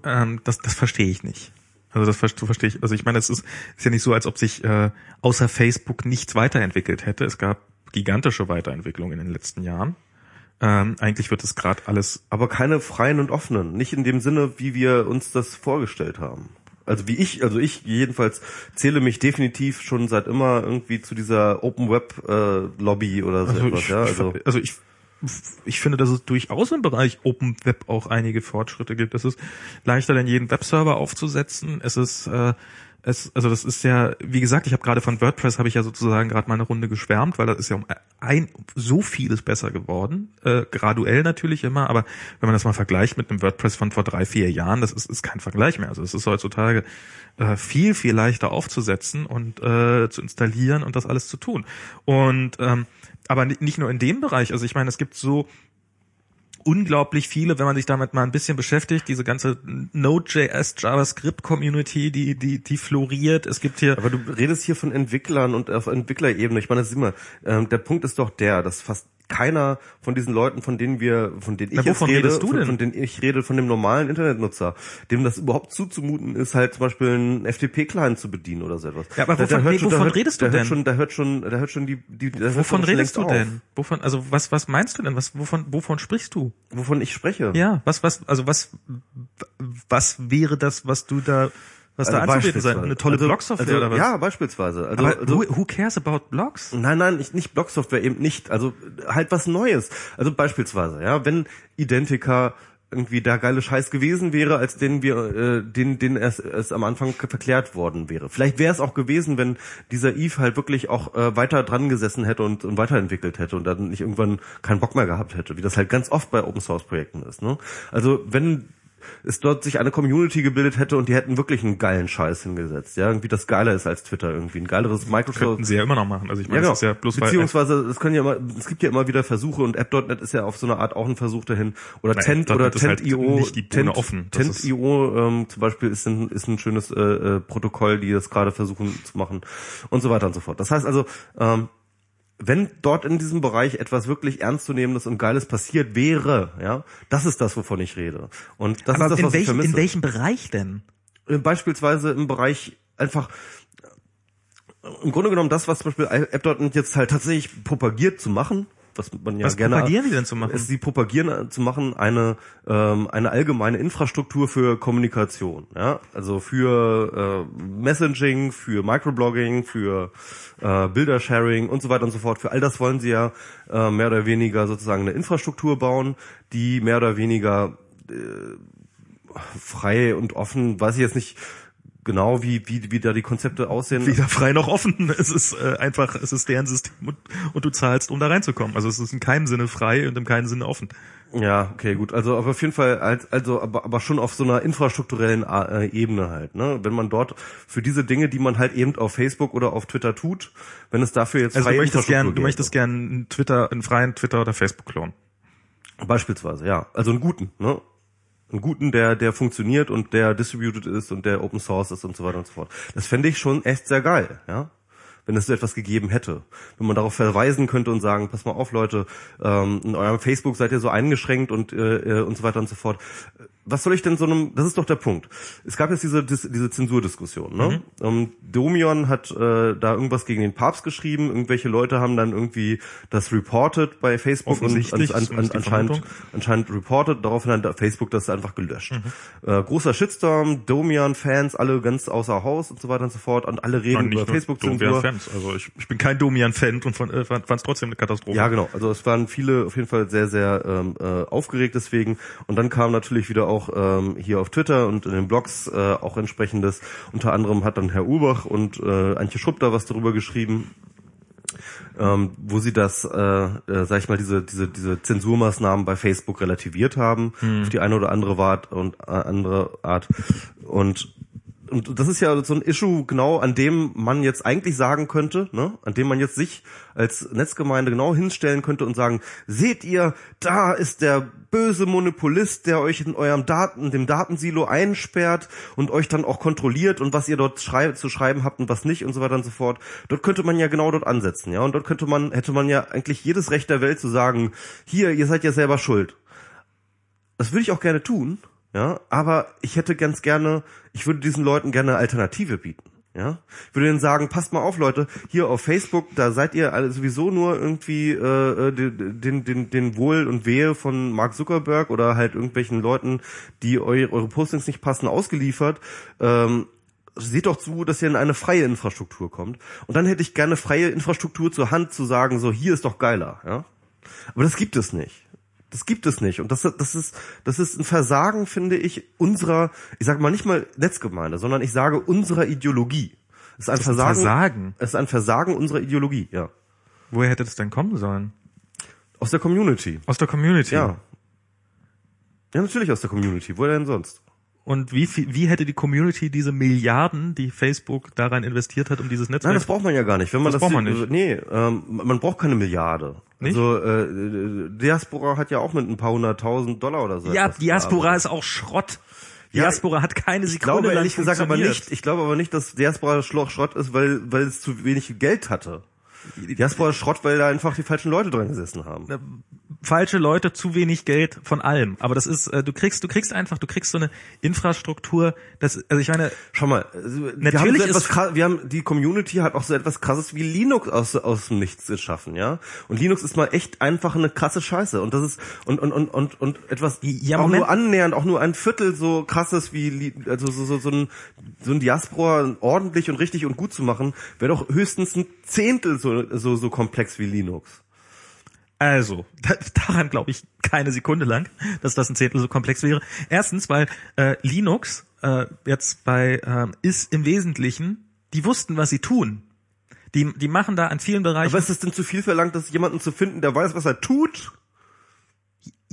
ähm, das das verstehe ich nicht. Also das verstehe ich. Also ich meine, es ist, ist ja nicht so, als ob sich äh, außer Facebook nichts weiterentwickelt hätte. Es gab gigantische Weiterentwicklungen in den letzten Jahren. Ähm, eigentlich wird es gerade alles. Aber keine freien und offenen. Nicht in dem Sinne, wie wir uns das vorgestellt haben. Also wie ich, also ich jedenfalls zähle mich definitiv schon seit immer irgendwie zu dieser Open Web äh, Lobby oder so also etwas. Ich, ja? also, also ich ich finde, dass es durchaus im Bereich Open Web auch einige Fortschritte gibt. Es ist leichter, denn jeden Webserver aufzusetzen. Es ist äh, es, also das ist ja, wie gesagt, ich habe gerade von WordPress habe ich ja sozusagen gerade mal eine Runde geschwärmt, weil das ist ja um ein so vieles besser geworden, äh, graduell natürlich immer, aber wenn man das mal vergleicht mit einem WordPress von vor drei vier Jahren, das ist, ist kein Vergleich mehr. Also es ist heutzutage äh, viel viel leichter aufzusetzen und äh, zu installieren und das alles zu tun. Und ähm, aber nicht nur in dem Bereich. Also ich meine, es gibt so unglaublich viele, wenn man sich damit mal ein bisschen beschäftigt, diese ganze Node.js JavaScript Community, die die die floriert. Es gibt hier Aber du redest hier von Entwicklern und auf Entwicklerebene. Ich meine, das ist immer ähm, der Punkt ist doch der, dass fast keiner von diesen Leuten, von denen wir, von denen ich Na, jetzt rede, von, von, denen ich rede, von dem normalen Internetnutzer, dem das überhaupt zuzumuten ist, halt zum Beispiel einen FTP-Client zu bedienen oder so etwas. Ja, aber wovon, da, da schon, wovon hört, redest du da denn? Hört schon, da hört schon, da hört schon die, die da Wovon redest du denn? Wovon, also was, was meinst du denn? Was, wovon, wovon sprichst du? Wovon ich spreche? Ja, was, was, also was, was wäre das, was du da was also da anzubieten sein? Eine tolle also, Blogsoftware also, oder was? Ja, beispielsweise. Also, Aber also, who, who cares about Blogs? Nein, nein, nicht, nicht Blogsoftware, eben nicht. Also halt was Neues. Also beispielsweise, ja, wenn Identica irgendwie der geile Scheiß gewesen wäre, als den wir, äh, den, den es, es am Anfang verklärt worden wäre. Vielleicht wäre es auch gewesen, wenn dieser Eve halt wirklich auch äh, weiter dran gesessen hätte und, und weiterentwickelt hätte und dann nicht irgendwann keinen Bock mehr gehabt hätte, wie das halt ganz oft bei Open Source Projekten ist. Ne? Also wenn es dort sich eine Community gebildet hätte und die hätten wirklich einen geilen Scheiß hingesetzt, ja, irgendwie das geiler ist als Twitter, irgendwie ein geileres Microsoft. Könnten sie ja immer noch machen. Also ich meine, ja, genau. ja bloß beziehungsweise es können ja immer, es gibt ja immer wieder Versuche und App.net ist ja auf so eine Art auch ein Versuch dahin oder Nein, Tent oder Tent.io, halt Tent, offen. Tent.io ähm, zum Beispiel ist ein ist ein schönes äh, äh, Protokoll, die das gerade versuchen zu machen und so weiter und so fort. Das heißt also ähm, wenn dort in diesem Bereich etwas wirklich ernstzunehmendes und Geiles passiert wäre, ja, das ist das, wovon ich rede. Und das Aber ist das, in was welchem, ich vermisse. In welchem Bereich denn? Äh, beispielsweise im Bereich einfach im Grunde genommen das, was zum Beispiel App.net jetzt halt tatsächlich propagiert zu machen, was man ja was gerne propagieren die denn zu machen? Ist sie propagieren äh, zu machen eine ähm, eine allgemeine Infrastruktur für Kommunikation, ja, also für äh, Messaging, für Microblogging, für äh, Bildersharing und so weiter und so fort. Für all das wollen sie ja äh, mehr oder weniger sozusagen eine Infrastruktur bauen, die mehr oder weniger äh, frei und offen, weiß ich jetzt nicht genau, wie, wie, wie da die Konzepte aussehen. Weder frei noch offen. Es ist äh, einfach, es ist deren System und, und du zahlst, um da reinzukommen. Also es ist in keinem Sinne frei und in keinem Sinne offen. Ja, okay, gut. Also aber auf jeden Fall, als, also aber, aber schon auf so einer infrastrukturellen äh, Ebene halt. Ne? Wenn man dort für diese Dinge, die man halt eben auf Facebook oder auf Twitter tut, wenn es dafür jetzt also freie du möchtest gern, du möchtest gern einen Twitter, einen freien Twitter oder Facebook Klon. Beispielsweise, ja. Also einen guten, ne? Einen guten, der, der funktioniert und der distributed ist und der Open Source ist und so weiter und so fort. Das fände ich schon echt sehr geil, ja. Wenn es so etwas gegeben hätte. Wenn man darauf verweisen könnte und sagen, pass mal auf, Leute, ähm, in eurem Facebook seid ihr so eingeschränkt und, äh, äh und so weiter und so fort was soll ich denn so einem, das ist doch der Punkt. Es gab jetzt diese, diese Zensurdiskussion, ne? Mhm. Um, ähm, Domion hat äh, da irgendwas gegen den Papst geschrieben, irgendwelche Leute haben dann irgendwie das reported bei Facebook und an, an, an, anscheinend, anscheinend reported, daraufhin hat Facebook das einfach gelöscht. Mhm. Äh, großer Shitstorm, Domian-Fans, alle ganz außer Haus und so weiter und so fort und alle reden über Facebook-Zensur. Fans. Also ich, ich bin kein Domian-Fan und äh, fand es trotzdem eine Katastrophe. Ja, genau. Also es waren viele auf jeden Fall sehr, sehr ähm, äh, aufgeregt deswegen und dann kam natürlich wieder auch ähm, hier auf Twitter und in den Blogs äh, auch entsprechendes. Unter anderem hat dann Herr Ubach und äh, Antje Schrupp da was darüber geschrieben, ähm, wo sie das, äh, äh, sag ich mal, diese diese diese Zensurmaßnahmen bei Facebook relativiert haben hm. auf die eine oder andere Art und äh, andere Art und und das ist ja so ein Issue genau, an dem man jetzt eigentlich sagen könnte, ne, an dem man jetzt sich als Netzgemeinde genau hinstellen könnte und sagen, seht ihr, da ist der böse Monopolist, der euch in eurem Daten, dem Datensilo einsperrt und euch dann auch kontrolliert und was ihr dort schrei zu schreiben habt und was nicht und so weiter und so fort. Dort könnte man ja genau dort ansetzen, ja, und dort könnte man, hätte man ja eigentlich jedes Recht der Welt zu sagen, hier, ihr seid ja selber schuld. Das würde ich auch gerne tun, ja, aber ich hätte ganz gerne, ich würde diesen Leuten gerne eine Alternative bieten. Ja, ich würde denen sagen, passt mal auf, Leute, hier auf Facebook, da seid ihr alle sowieso nur irgendwie äh, den, den, den Wohl und Wehe von Mark Zuckerberg oder halt irgendwelchen Leuten, die eu, eure Postings nicht passen, ausgeliefert. Ähm, seht doch zu, dass ihr in eine freie Infrastruktur kommt. Und dann hätte ich gerne freie Infrastruktur zur Hand zu sagen, so hier ist doch geiler, ja. Aber das gibt es nicht. Das gibt es nicht. Und das, das ist, das ist ein Versagen, finde ich, unserer, ich sage mal nicht mal Netzgemeinde, sondern ich sage unserer Ideologie. Es ist ein Das ist ein Versagen. Versagen. Es ist ein Versagen unserer Ideologie, ja. Woher hätte das denn kommen sollen? Aus der Community. Aus der Community. Ja. Ja, natürlich aus der Community. Woher denn sonst? Und wie viel, wie hätte die Community diese Milliarden, die Facebook da rein investiert hat, um dieses Netzwerk? Nein, das braucht man ja gar nicht. Wenn man Das das, braucht man nicht. Nee, ähm, man braucht keine Milliarde. Nicht? Also äh, Diaspora hat ja auch mit ein paar hunderttausend Dollar oder so. ja, Diaspora ist auch Schrott. Ja, Diaspora hat keine Ich Sekunde glaube lang ehrlich gesagt aber nicht. Ich glaube aber nicht, dass Diaspora Schrott ist, weil weil es zu wenig Geld hatte. Diaspora ist Schrott, weil da einfach die falschen Leute drin gesessen haben. Falsche Leute, zu wenig Geld von allem. Aber das ist, äh, du kriegst, du kriegst einfach, du kriegst so eine Infrastruktur, das, also ich meine, Schau mal, also, wir Natürlich haben so etwas krass, wir haben die Community hat auch so etwas krasses wie Linux aus aus dem Nichts geschaffen, ja? Und Linux ist mal echt einfach eine krasse Scheiße und das ist und und und und und etwas Ja, auch Moment. nur annähernd auch nur ein Viertel so krasses wie also so so so ein so ein Diaspora ordentlich und richtig und gut zu machen, wäre doch höchstens ein Zehntel so so so komplex wie Linux. Also, da, daran glaube ich keine Sekunde lang, dass das ein Zehntel so komplex wäre. Erstens, weil äh, Linux äh, jetzt bei ähm, ist im Wesentlichen, die wussten, was sie tun. Die, die machen da an vielen Bereichen. Aber ist es denn zu viel verlangt, dass jemanden zu finden, der weiß, was er tut?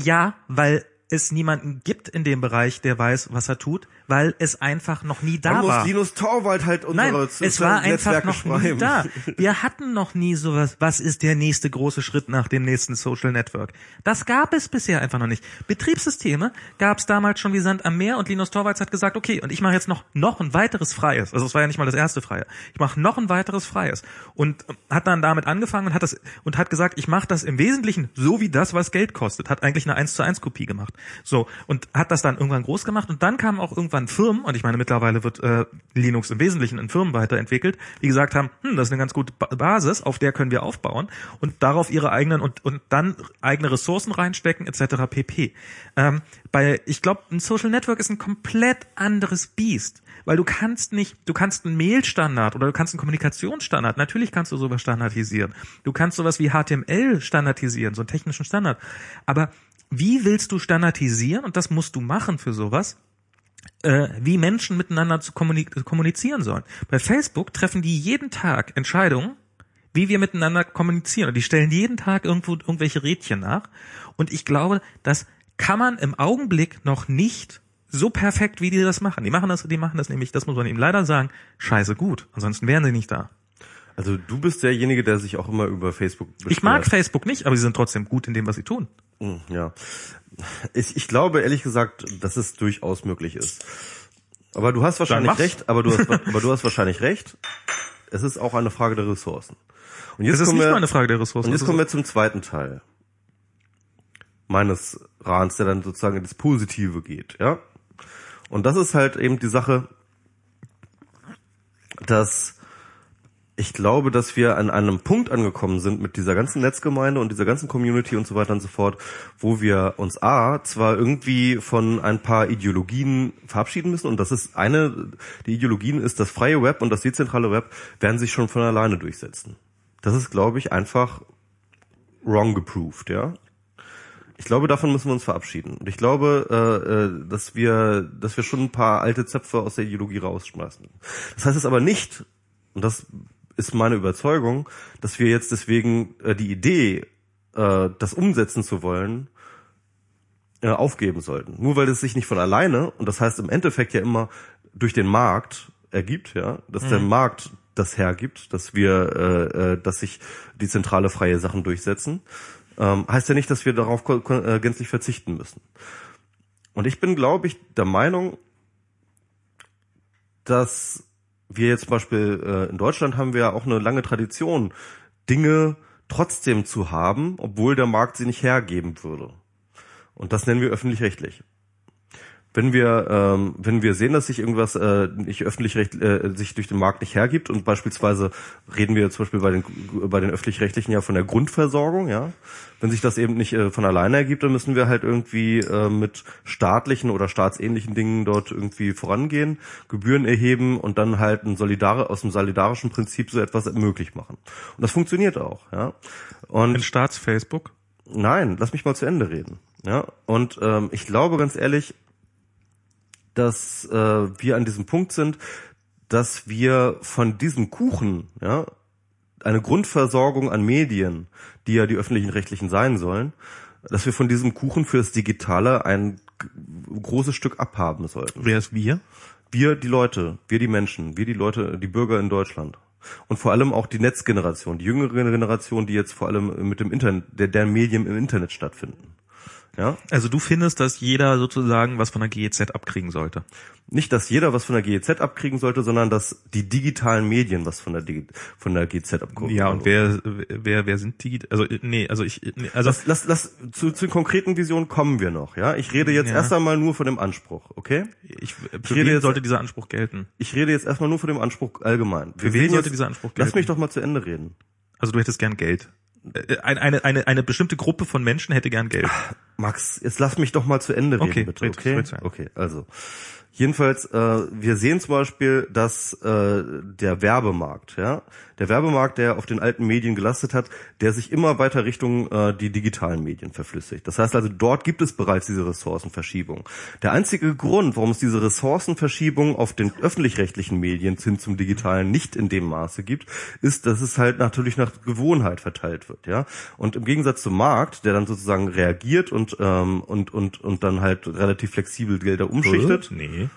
ja, weil es niemanden gibt in dem Bereich, der weiß, was er tut, weil es einfach noch nie da Da war. muss Linus Torwald halt unsere Nein, es war Netzwerke einfach noch nie da. Wir hatten noch nie sowas. Was ist der nächste große Schritt nach dem nächsten Social Network? Das gab es bisher einfach noch nicht. Betriebssysteme gab es damals schon wie Sand am Meer und Linus Torvalds hat gesagt, okay, und ich mache jetzt noch noch ein weiteres freies. Also es war ja nicht mal das erste freie. Ich mache noch ein weiteres freies und hat dann damit angefangen und hat das und hat gesagt, ich mache das im Wesentlichen so wie das, was Geld kostet. Hat eigentlich eine 1 zu 1 Kopie gemacht. So und hat das dann irgendwann groß gemacht und dann kamen auch irgendwann Firmen und ich meine mittlerweile wird äh, Linux im Wesentlichen in Firmen weiterentwickelt, die gesagt haben, hm, das ist eine ganz gute Ba- Basis, auf der können wir aufbauen und darauf ihre eigenen und und dann eigene Ressourcen reinstecken etc. pp. Ähm, bei ich glaube, ein Social Network ist ein komplett anderes Biest. Weil du kannst nicht, du kannst einen Mail-Standard oder du kannst einen Kommunikationsstandard, natürlich kannst du sowas standardisieren. Du kannst sowas wie HTML standardisieren, so einen technischen Standard. Aber wie willst du standardisieren, und das musst du machen für sowas, äh, wie Menschen miteinander zu kommunizieren sollen. Bei Facebook treffen die jeden Tag Entscheidungen, wie wir miteinander kommunizieren. Und die stellen jeden Tag irgendwo irgendwelche Rädchen nach. Und ich glaube, das kann man im Augenblick noch nicht so perfekt, wie die das machen. Die machen das, die machen das nämlich, das muss man ihm leider sagen, scheiße gut. Ansonsten wären sie nicht da. Also du bist derjenige, der sich auch immer über Facebook beschwert. Ich mag Facebook nicht, aber sie sind trotzdem gut in dem, was sie tun. Hm, Ja. Ich, ich glaube ehrlich gesagt, dass es durchaus möglich ist. Aber du hast wahrscheinlich recht, aber du hast, aber du hast wahrscheinlich recht. Es ist auch eine Frage der Ressourcen. Und jetzt Das ist kommen nicht wir, mal eine Frage der Ressourcen. Und jetzt kommen wir zum zweiten Teil meines Rahns, der dann sozusagen ins Positive geht, ja. Und das ist halt eben die Sache, dass ich glaube, dass wir an einem Punkt angekommen sind mit dieser ganzen Netzgemeinde und dieser ganzen Community und so weiter und so fort, wo wir uns A, zwar irgendwie von ein paar Ideologien verabschieden müssen und das ist eine, die Ideologien ist, das freie Web und das dezentrale Web werden sich schon von alleine durchsetzen. Das ist, glaube ich, einfach wrong geproved, ja. Ich glaube, davon müssen wir uns verabschieden. Und ich glaube, äh, äh, dass wir, dass wir schon ein paar alte Zöpfe aus der Ideologie rausschmeißen. Das heißt es aber nicht, und das ist meine Überzeugung, dass wir jetzt deswegen äh, die Idee, äh, das umsetzen zu wollen, äh, aufgeben sollten. Nur weil es sich nicht von alleine, und das heißt im Endeffekt ja immer, durch den Markt ergibt, ja, dass der Markt das hergibt, dass wir, äh, äh, dass sich die zentrale freie Sachen durchsetzen, ähm, heißt ja nicht, dass wir darauf äh, gänzlich verzichten müssen. Und ich bin, glaube ich, der Meinung, dass wir jetzt zum Beispiel äh, in Deutschland haben wir ja auch eine lange Tradition, Dinge trotzdem zu haben, obwohl der Markt sie nicht hergeben würde. Und das nennen wir öffentlich-rechtlich. Wenn wir ähm, wenn wir sehen, dass sich irgendwas äh, nicht öffentlich recht, äh, sich durch den Markt nicht hergibt und beispielsweise reden wir zum Beispiel bei den bei den öffentlich-rechtlichen ja von der Grundversorgung, ja, wenn sich das eben nicht äh, von alleine ergibt, dann müssen wir halt irgendwie äh, mit staatlichen oder staatsähnlichen Dingen dort irgendwie vorangehen, Gebühren erheben und dann halt ein solidare aus dem solidarischen Prinzip so etwas möglich machen. Und das funktioniert auch, ja. Und In Staats-Facebook? Nein, lass mich mal zu Ende reden. Ja, und ähm, ich glaube ganz ehrlich, dass äh, wir an diesem Punkt sind, dass wir von diesem Kuchen, ja, eine Grundversorgung an Medien, die ja die öffentlichen Rechtlichen sein sollen, dass wir von diesem Kuchen fürs Digitale ein großes Stück abhaben sollten. Wer ist wir? Wir, die Leute, wir die Menschen, wir die Leute, die Bürger in Deutschland. Und vor allem auch die Netzgeneration, die jüngere Generation, die jetzt vor allem mit dem Internet, der, der Medien im Internet stattfinden. Ja? Also du findest, dass jeder sozusagen was von der GEZ abkriegen sollte. Nicht, dass jeder was von der GEZ abkriegen sollte, sondern dass die digitalen Medien was von der, Digi von der GEZ abkriegen. Ja, und wer, wer, wer sind die? Also, nee, also ich, nee, also, Lass, lass, lass, zu, zu den konkreten Visionen kommen wir noch, ja? Ich rede jetzt Ja. erst einmal nur von dem Anspruch, okay? ich, für rede wen jetzt- sollte dieser Anspruch gelten? Ich rede jetzt erstmal nur von dem Anspruch allgemein. Wir Für wen sollte jetzt- dieser Anspruch Lass gelten? mich doch mal zu Ende reden. Also du hättest gern Geld. Äh, Eine, eine, eine, eine bestimmte Gruppe von Menschen hätte gern Geld. Max, jetzt lass mich doch mal zu Ende reden, Okay, bitte. red- Okay, red okay, also. Jedenfalls, äh, wir sehen zum Beispiel, dass äh, der Werbemarkt, ja, der Werbemarkt, der auf den alten Medien gelastet hat, der sich immer weiter Richtung äh, die digitalen Medien verflüssigt. Das heißt also, dort gibt es bereits diese Ressourcenverschiebung. Der einzige Grund, warum es diese Ressourcenverschiebung auf den öffentlich-rechtlichen Medien hin zum digitalen nicht in dem Maße gibt, ist, dass es halt natürlich nach Gewohnheit verteilt wird, ja. Und im Gegensatz zum Markt, der dann sozusagen reagiert und ähm, und und und dann halt relativ flexibel Gelder umschichtet. Nee.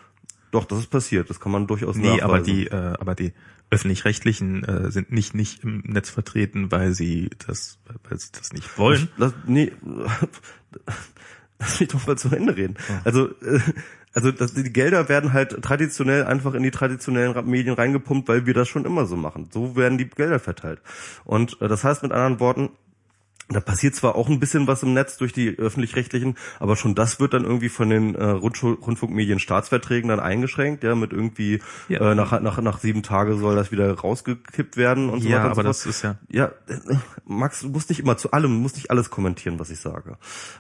Doch, das ist passiert. Das kann man durchaus Nee, aber nachweisen. die, äh, aber die öffentlich-rechtlichen äh, sind nicht nicht im Netz vertreten, weil sie das, weil sie das nicht wollen. Lass, nee, lass mich doch mal zu Ende reden. Also, äh, also das, die Gelder werden halt traditionell einfach in die traditionellen Ra- Medien reingepumpt, weil wir das schon immer so machen. So werden die Gelder verteilt. Und äh, das heißt mit anderen Worten, da passiert zwar auch ein bisschen was im Netz durch die öffentlich-rechtlichen, aber schon das wird dann irgendwie von den äh, Rundschul- Rundfunkmedien Staatsverträgen dann eingeschränkt, ja, mit irgendwie Ja. äh, nach, nach, nach sieben Tage soll das wieder rausgekippt werden und so Ja, weiter. und aber so das ist ja Ja, äh, Max, du musst nicht immer zu allem, du musst nicht alles kommentieren, was ich sage.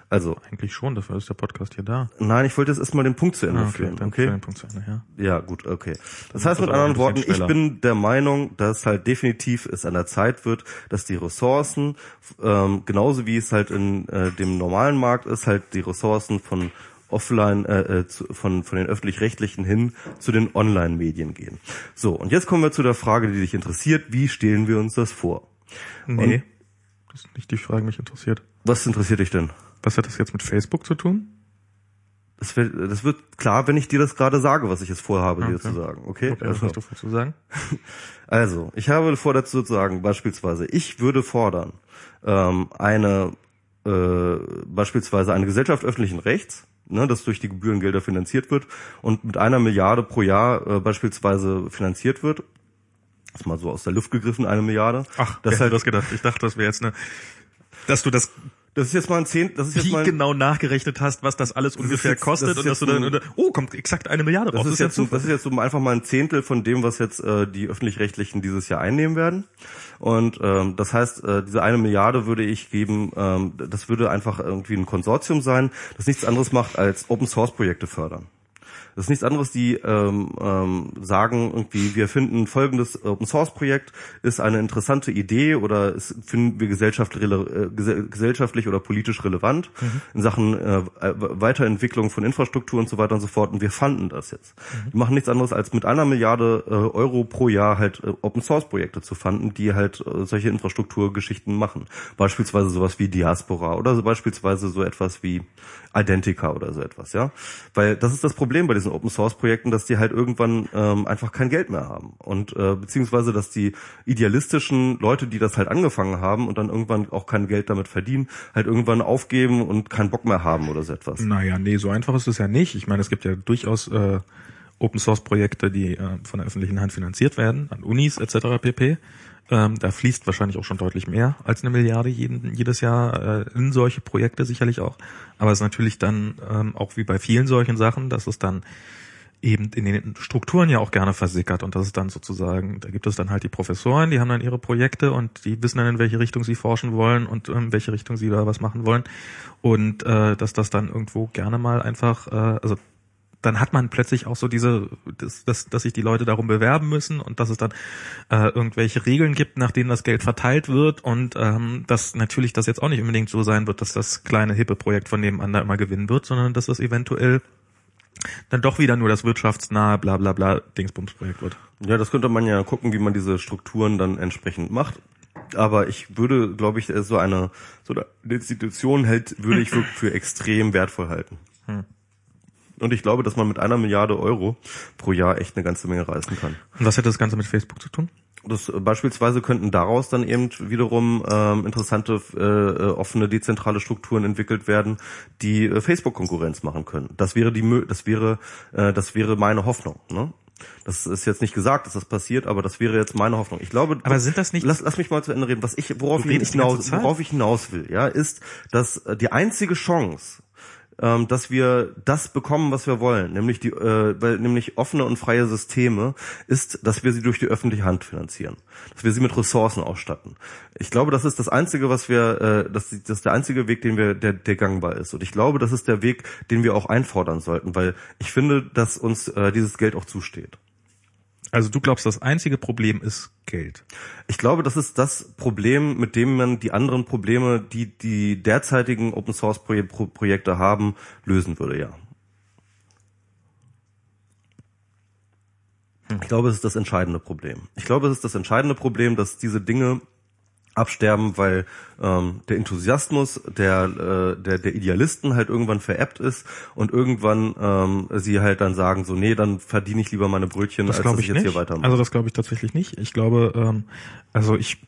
Also, eigentlich schon, dafür ist der Podcast hier da. nein, ich wollte jetzt erstmal den Punkt zu Ende Ah, okay, führen, okay? den Punkt zu Ende, ja. Ja, gut, okay. Das heißt wird mit anderen Worten, ich bin der Meinung, dass halt definitiv es an der Zeit wird, dass die Ressourcen, ähm, genauso wie es halt in äh, dem normalen Markt ist, halt die Ressourcen von offline, äh, äh, zu, von, von den öffentlich-rechtlichen hin zu den Online-Medien gehen. So, und jetzt kommen wir zu der Frage, die dich interessiert. Wie stellen wir uns das vor? Nee. Das ist nicht die Frage, die mich interessiert. Was interessiert dich denn? Was hat das jetzt mit Facebook zu tun? Das wird, das wird klar, wenn ich dir das gerade sage, was ich jetzt vorhabe, dir Okay. zu sagen. Okay? Okay, was Also. hast du zu sagen? Also, ich habe vor dazu zu sagen, beispielsweise, ich würde fordern, ähm, eine äh, beispielsweise eine Gesellschaft öffentlichen Rechts, ne, das durch die Gebührengelder finanziert wird und mit einer Milliarde pro Jahr äh, beispielsweise finanziert wird. Das ist mal so aus der Luft gegriffen, eine Milliarde. Ach, das ist halt, das gedacht. Ich dachte, das wäre jetzt eine, dass du das das ist jetzt mal ein Zehnt, das ist jetzt wie mal, genau nachgerechnet hast, was das alles ungefähr jetzt- das kostet ist und dass du dann, ein- oh, kommt exakt eine Milliarde Das raus. ist, jetzt, so- das ist jetzt so einfach mal ein Zehntel von dem, was jetzt äh, die öffentlich-rechtlichen dieses Jahr einnehmen werden. Und ähm, das heißt, äh, diese eine Milliarde würde ich geben, ähm, das würde einfach irgendwie ein Konsortium sein, das nichts anderes macht als Open Source Projekte fördern. Das ist nichts anderes, die ähm, ähm, sagen irgendwie, wir finden folgendes Open Source Projekt ist eine interessante Idee oder es finden wir gesellschaftlich, äh, gese- gesellschaftlich oder politisch relevant in Sachen äh, äh, Weiterentwicklung von Infrastruktur und so weiter und so fort. Und wir fanden das jetzt. Die machen nichts anderes als mit einer Milliarde äh, Euro pro Jahr halt äh, Open Source Projekte zu fanden, die halt äh, solche Infrastrukturgeschichten machen. Beispielsweise sowas wie Diaspora oder so beispielsweise so etwas wie Identica oder so etwas, ja. Weil das ist das Problem bei diesen diesen Open Source Projekten, dass die halt irgendwann ähm, einfach kein Geld mehr haben und äh, beziehungsweise dass die idealistischen Leute, die das halt angefangen haben und dann irgendwann auch kein Geld damit verdienen, halt irgendwann aufgeben und keinen Bock mehr haben oder so etwas. Naja, nee, so einfach ist es ja nicht. Ich meine, es gibt ja durchaus äh, Open Source Projekte, die äh, von der öffentlichen Hand finanziert werden, an Unis etc. pp. Ähm, da fließt wahrscheinlich auch schon deutlich mehr als eine Milliarde jeden, jedes Jahr äh, in solche Projekte sicherlich auch. Aber es ist natürlich dann ähm, auch wie bei vielen solchen Sachen, dass es dann eben in den Strukturen ja auch gerne versickert und das ist dann sozusagen, da gibt es dann halt die Professoren, die haben dann ihre Projekte und die wissen dann, in welche Richtung sie forschen wollen und in welche Richtung sie da was machen wollen und äh, dass das dann irgendwo gerne mal einfach, äh, also dann hat man plötzlich auch so diese, dass, dass, dass sich die Leute darum bewerben müssen und dass es dann äh, irgendwelche Regeln gibt, nach denen das Geld verteilt wird und ähm, dass natürlich das jetzt auch nicht unbedingt so sein wird, dass das kleine hippe Projekt von nebenan da immer gewinnen wird, sondern dass das eventuell dann doch wieder nur das wirtschaftsnahe bla bla bla Dingsbums-Projekt wird. Ja, das könnte man ja gucken, wie man diese Strukturen dann entsprechend macht. Aber ich würde, glaube ich, so eine so eine Institution hält, würde ich für, für extrem wertvoll halten. Hm. Und ich glaube, dass man mit einer Milliarde Euro pro Jahr echt eine ganze Menge reißen kann. Und was hat das Ganze mit Facebook zu tun? Das, äh, beispielsweise könnten daraus dann eben wiederum ähm, interessante äh, äh, offene dezentrale Strukturen entwickelt werden, die äh, Facebook Konkurrenz machen können. Das wäre die das wäre äh, das wäre meine Hoffnung. Ne? Das ist jetzt nicht gesagt, dass das passiert, aber das wäre jetzt meine Hoffnung. Ich glaube, aber sind das nicht? Lass, lass mich mal zu Ende reden. Was ich, worauf ich hinaus, worauf ich hinaus will, ja, ist, dass äh, die einzige Chance, ähm, dass wir das bekommen, was wir wollen, nämlich die, äh, weil nämlich offene und freie Systeme, ist, dass wir sie durch die öffentliche Hand finanzieren, dass wir sie mit Ressourcen ausstatten. Ich glaube, das ist das einzige, was wir, äh, das, das ist der einzige Weg, den wir, der, der gangbar ist. Und ich glaube, das ist der Weg, den wir auch einfordern sollten, weil ich finde, dass uns äh, dieses Geld auch zusteht. Also du glaubst, das einzige Problem ist Geld? Ich glaube, das ist das Problem, mit dem man die anderen Probleme, die die derzeitigen Open Source Projekte haben, lösen würde, ja. Ich glaube, es ist das entscheidende Problem. Ich glaube, es ist das entscheidende Problem, dass diese Dinge absterben, weil ähm, der Enthusiasmus der, äh, der der Idealisten halt irgendwann veräppt ist und irgendwann ähm, sie halt dann sagen so nee dann verdiene ich lieber meine Brötchen das als dass ich, ich jetzt nicht. hier weitermache. Also das glaube ich tatsächlich nicht. Ich glaube ähm, also ich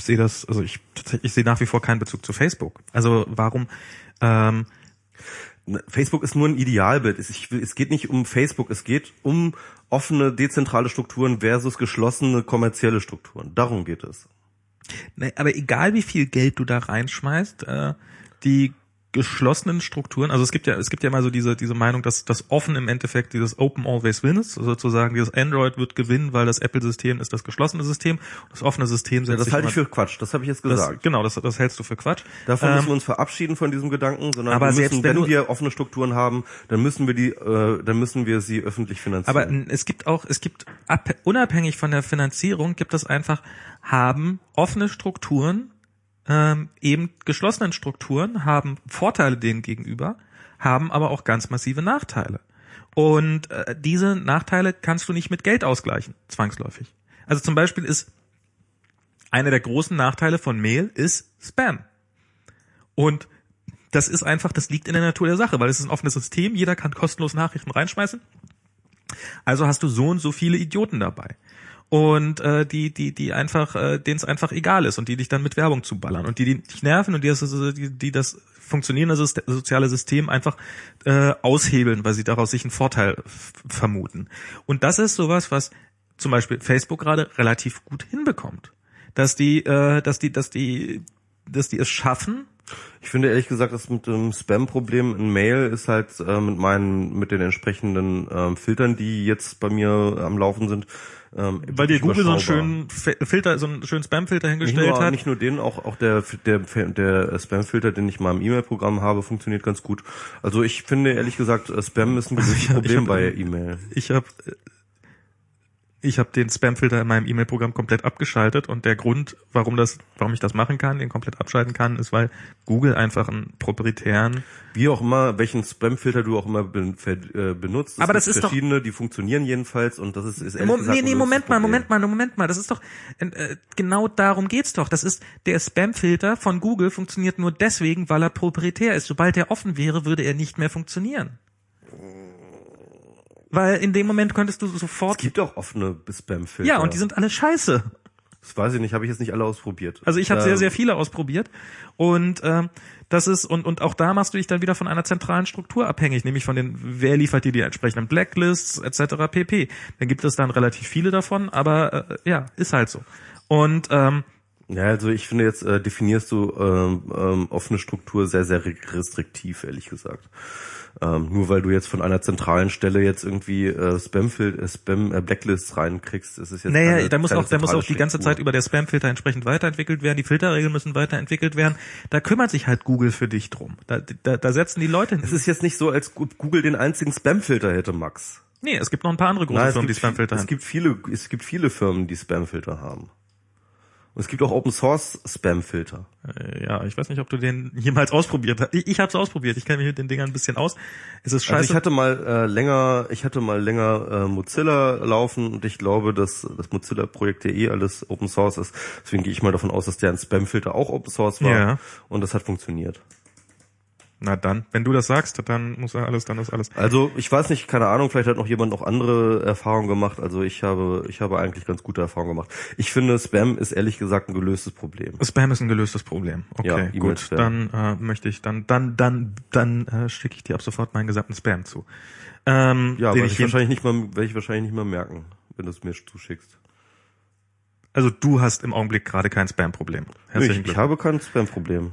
sehe das also ich ich sehe nach wie vor keinen Bezug zu Facebook. Also warum ähm, Facebook ist nur ein Idealbild. Es geht nicht um Facebook, es geht um offene, dezentrale Strukturen versus geschlossene, kommerzielle Strukturen. Darum geht es. Nee, aber egal wie viel Geld du da reinschmeißt, äh, die geschlossenen Strukturen, also es gibt ja, es gibt ja immer so diese, diese Meinung, dass das offen im Endeffekt dieses Open Always Wins, sozusagen dieses Android wird gewinnen, weil das Apple-System ist das geschlossene System, das offene System ja, Das halte ich für Quatsch, das habe ich jetzt gesagt. Das, genau, das, das hältst du für Quatsch. Davon ähm, müssen wir uns verabschieden von diesem Gedanken, sondern aber wir müssen, wenn, wenn wir offene Strukturen haben, dann müssen wir die, äh, dann müssen wir sie öffentlich finanzieren. Aber es gibt auch, es gibt ab, unabhängig von der Finanzierung gibt es einfach haben offene Strukturen ähm, eben geschlossenen Strukturen haben Vorteile denen gegenüber, haben aber auch ganz massive Nachteile. Und äh, diese Nachteile kannst du nicht mit Geld ausgleichen, zwangsläufig. Also zum Beispiel ist einer der großen Nachteile von Mail ist Spam. Und das ist einfach, das liegt in der Natur der Sache, weil es ist ein offenes System, jeder kann kostenlos Nachrichten reinschmeißen. Also hast du so und so viele Idioten dabei und äh, die die die einfach äh, denen es einfach egal ist und die dich dann mit Werbung zuballern und die die dich nerven und die das die, die das funktionierende soziale System einfach äh, aushebeln, weil sie daraus sich einen Vorteil vermuten. Und das ist sowas, was zum Beispiel Facebook gerade relativ gut hinbekommt, dass die äh, dass die dass die dass die es schaffen, ich finde ehrlich gesagt, das mit dem Spam-Problem in Mail ist halt äh, mit meinen, mit den entsprechenden ähm, Filtern, die jetzt bei mir am Laufen sind, ähm, Weil dir Google so einen schönen Filter, so einen schönen Spam-Filter hingestellt nicht nur, hat. Nicht nur den, auch, auch der, der, der Spam-Filter, den ich mal im E-Mail-Programm habe, funktioniert ganz gut. Also ich finde ehrlich gesagt, Spam ist ein gewisses Problem hab, bei E-Mail. Ich habe ich habe den Spamfilter in meinem E-Mail-Programm komplett abgeschaltet und der Grund, warum das, warum ich das machen kann, den komplett abschalten kann, ist, weil Google einfach einen proprietären wie auch immer, welchen Spamfilter du auch immer äh, benutzt. aber das ist verschiedene, doch, die funktionieren jedenfalls und das ist, ist ehrlich Mo gesagt, nee, nee, Moment mal, Moment mal, Moment mal, das ist doch äh, genau darum geht's doch. Das ist der Spamfilter von Google funktioniert nur deswegen, weil er proprietär ist. Sobald er offen wäre, würde er nicht mehr funktionieren. Weil in dem Moment könntest du Es sofort. gibt auch offene Spam-Filter. Ja, und die sind alle scheiße. Das weiß ich nicht, habe ich jetzt nicht alle ausprobiert. Also ich habe Ähm, sehr, sehr viele ausprobiert. Und ähm, das ist, und, und auch da machst du dich dann wieder von einer zentralen Struktur abhängig, nämlich von den, wer liefert dir die entsprechenden Blacklists etc. pp. Dann gibt es dann relativ viele davon, aber äh, ja, ist halt so. Und ähm, Ja, also ich finde jetzt äh, definierst du ähm, ähm, offene Struktur sehr, sehr re- restriktiv, ehrlich gesagt. Ähm, nur weil du jetzt von einer zentralen Stelle jetzt irgendwie äh, Spam, äh, Spam äh, Blacklists reinkriegst, ist es jetzt Naja, keine- da muss auch, da muss auch die ganze. Zeit über der Spamfilter entsprechend weiterentwickelt werden. Die Filterregeln müssen weiterentwickelt werden. Da kümmert sich halt Google für dich drum. Da, da, da setzen die Leute hin. Es ist jetzt nicht so, als Google den einzigen Spam-Filter hätte, Max. Nee, es gibt noch ein paar andere große Nein, es Firmen, die Spamfilter es haben. gibt viele, es gibt viele Firmen, die Spam-Filter haben. Und es gibt auch Open Source Spam-Filter. Äh, Ja, ich weiß nicht, ob du den jemals ausprobiert hast. Ich, ich habe es ausprobiert. Ich kenne mich mit den Dingern ein bisschen aus. Es ist scheiße. Also ich hatte mal äh, länger, ich hatte mal länger äh, Mozilla laufen und ich glaube, dass das Mozilla-Projekt ja eh alles Open Source ist. Deswegen gehe ich mal davon aus, dass deren Spam-Filter auch Open Source war Ja. und das hat funktioniert. Na dann, wenn du das sagst, dann muss ja alles, dann ist alles. Also ich weiß nicht, keine Ahnung, vielleicht hat noch jemand noch andere Erfahrungen gemacht. Also ich habe, ich habe eigentlich ganz gute Erfahrungen gemacht. Ich finde, Spam ist ehrlich gesagt ein gelöstes Problem. Spam ist ein gelöstes Problem. Ja, Okay, gut. E-Mail-Spam. Dann äh, möchte ich dann, dann, dann, dann äh, schicke ich dir ab sofort meinen gesamten Spam zu. Ähm, Ja, den werde ich ich wahrscheinlich nicht mal, werde ich wahrscheinlich nicht mal merken, wenn du es mir zuschickst. also du hast im Augenblick gerade kein Spam-Problem. Ich, ich habe kein Spam-Problem.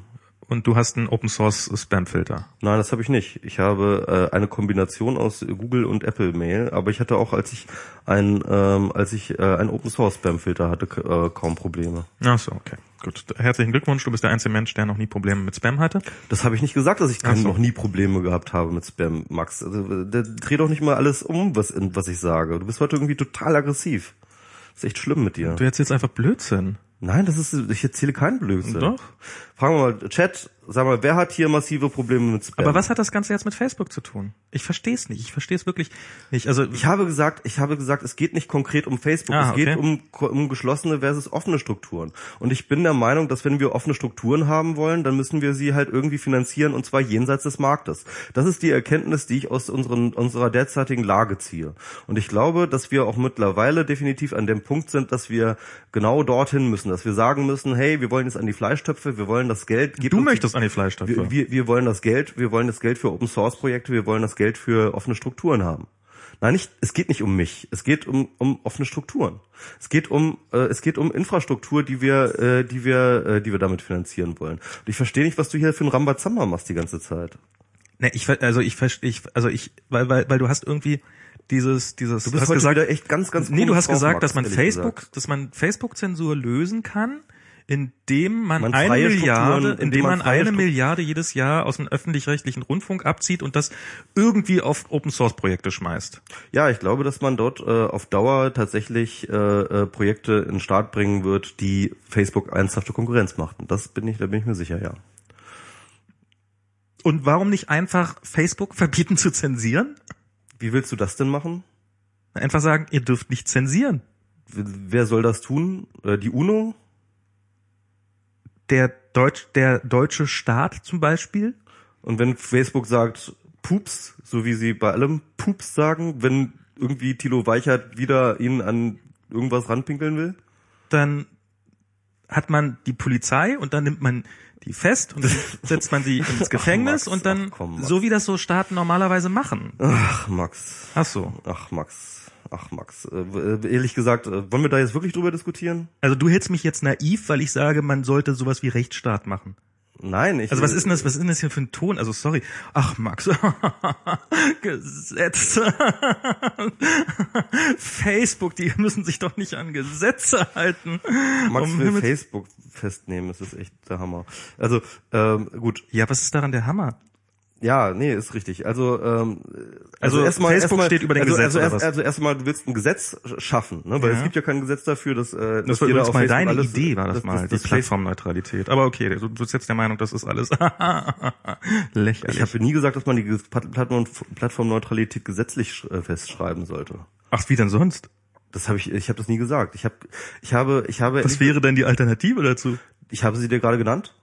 Und du hast einen Open Source Spam-Filter. Nein, das habe ich nicht. Ich habe äh, eine Kombination aus Google und Apple Mail, aber ich hatte auch, als ich ein, ähm, als ich äh, einen Open Source Spam Filter hatte, äh, kaum Probleme. Ach so, okay. Gut. Herzlichen Glückwunsch. Du bist der einzige Mensch, der noch nie Probleme mit Spam hatte. Das habe ich nicht gesagt, dass ich so. noch nie Probleme gehabt habe mit Spam, Max. Also, der, dreh doch nicht mal alles um, was, was ich sage. Du bist heute irgendwie total aggressiv. ist echt schlimm mit dir. Du erzählst einfach Blödsinn. Nein, das ist, ich erzähle keinen Blödsinn. Doch. Fragen wir mal, Chat, sag mal, wer hat hier massive Probleme mit Spam? Aber was hat das Ganze jetzt mit Facebook zu tun? Ich verstehe es nicht. Ich verstehe es wirklich nicht. Also Ich habe gesagt, ich habe gesagt, es geht nicht konkret um Facebook, Ah, es geht okay. um, um geschlossene versus offene Strukturen. Und ich bin der Meinung, dass wenn wir offene Strukturen haben wollen, dann müssen wir sie halt irgendwie finanzieren und zwar jenseits des Marktes. Das ist die Erkenntnis, die ich aus unseren, unserer derzeitigen Lage ziehe. Und ich glaube, dass wir auch mittlerweile definitiv an dem Punkt sind, dass wir genau dorthin müssen, dass wir sagen müssen, hey, wir wollen jetzt an die Fleischtöpfe, wir wollen das Geld, gebt du möchtest an die Fleischtöpfe. wir, wir, wir wollen das Geld, wir wollen das Geld für Open Source Projekte, wir wollen das Geld für offene Strukturen haben. Nein, nicht, es geht nicht um mich. Es geht um, um offene Strukturen. Es geht um, äh, es geht um Infrastruktur, die wir, äh, die wir, äh, die wir damit finanzieren wollen. Und ich verstehe nicht, was du hier für einen Rambazamba machst die ganze Zeit. Ne, ich also ich verstehe ich also ich weil weil weil du hast irgendwie dieses dieses Du bist hast heute gesagt, wieder echt ganz, ganz Nee, du hast gesagt, Max, dass man Facebook, gesagt. dass man Facebook Zensur lösen kann, indem man, Man eine Milliarde, indem man man eine Milliarde jedes Jahr aus dem öffentlich-rechtlichen Rundfunk abzieht und das irgendwie auf Open Source Projekte schmeißt. Ja, ich glaube, dass man dort äh, auf Dauer tatsächlich äh, äh, Projekte in den Start bringen wird, die Facebook ernsthafte Konkurrenz machten. Das bin ich, da bin ich mir sicher, ja. Und warum nicht einfach Facebook verbieten zu zensieren? Wie willst du das denn machen? Einfach sagen, ihr dürft nicht zensieren. Wer soll das tun? Äh, Die UNO? Der Deutsch, der deutsche Staat zum Beispiel, Und wenn Facebook sagt Pups, so wie sie bei allem Pups sagen, wenn irgendwie Thilo Weichert wieder ihn an irgendwas ranpinkeln will? dann hat man die Polizei und dann nimmt man die fest und dann setzt man sie ins Gefängnis Max, und dann, ach komm, so wie das so Staaten normalerweise machen. Ach, Max. Ach so. Ach, Max. Ach, Max. Äh, ehrlich gesagt, äh, wollen wir da jetzt wirklich drüber diskutieren? Also du hältst mich jetzt naiv, weil ich sage, man sollte sowas wie Rechtsstaat machen. Nein, ich. Also was ist denn das, was ist denn das hier für ein Ton? Also sorry. Ach Max. Gesetz. Facebook, die müssen sich doch nicht an Gesetze halten. Max Um will Facebook festnehmen, das ist echt der Hammer. Also, ähm, gut. Ja, was ist daran der Hammer? Ja, nee, ist richtig. Also, ähm, Also Facebook steht über dem also, Gesetz, Also, also erstmal, du willst ein Gesetz schaffen, ne? Weil Ja. es gibt ja kein Gesetz dafür, dass, äh, Das dass war jeder auf mal Facebook deine alles, Idee, war das dass- mal, dass- die dass Facebook- Plattformneutralität. Aber okay, du bist jetzt der Meinung, das ist alles lächerlich. Ich habe nie gesagt, dass man die Plattformneutralität gesetzlich äh, festschreiben sollte. Ach, wie denn sonst? Das habe ich, ich habe das nie gesagt. Ich habe, ich habe, ich habe, Was wäre denn die Alternative dazu? ich habe sie dir gerade genannt.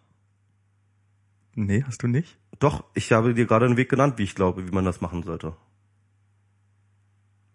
Nee, hast du nicht? Doch, ich habe dir gerade einen Weg genannt, wie ich glaube, wie man das machen sollte.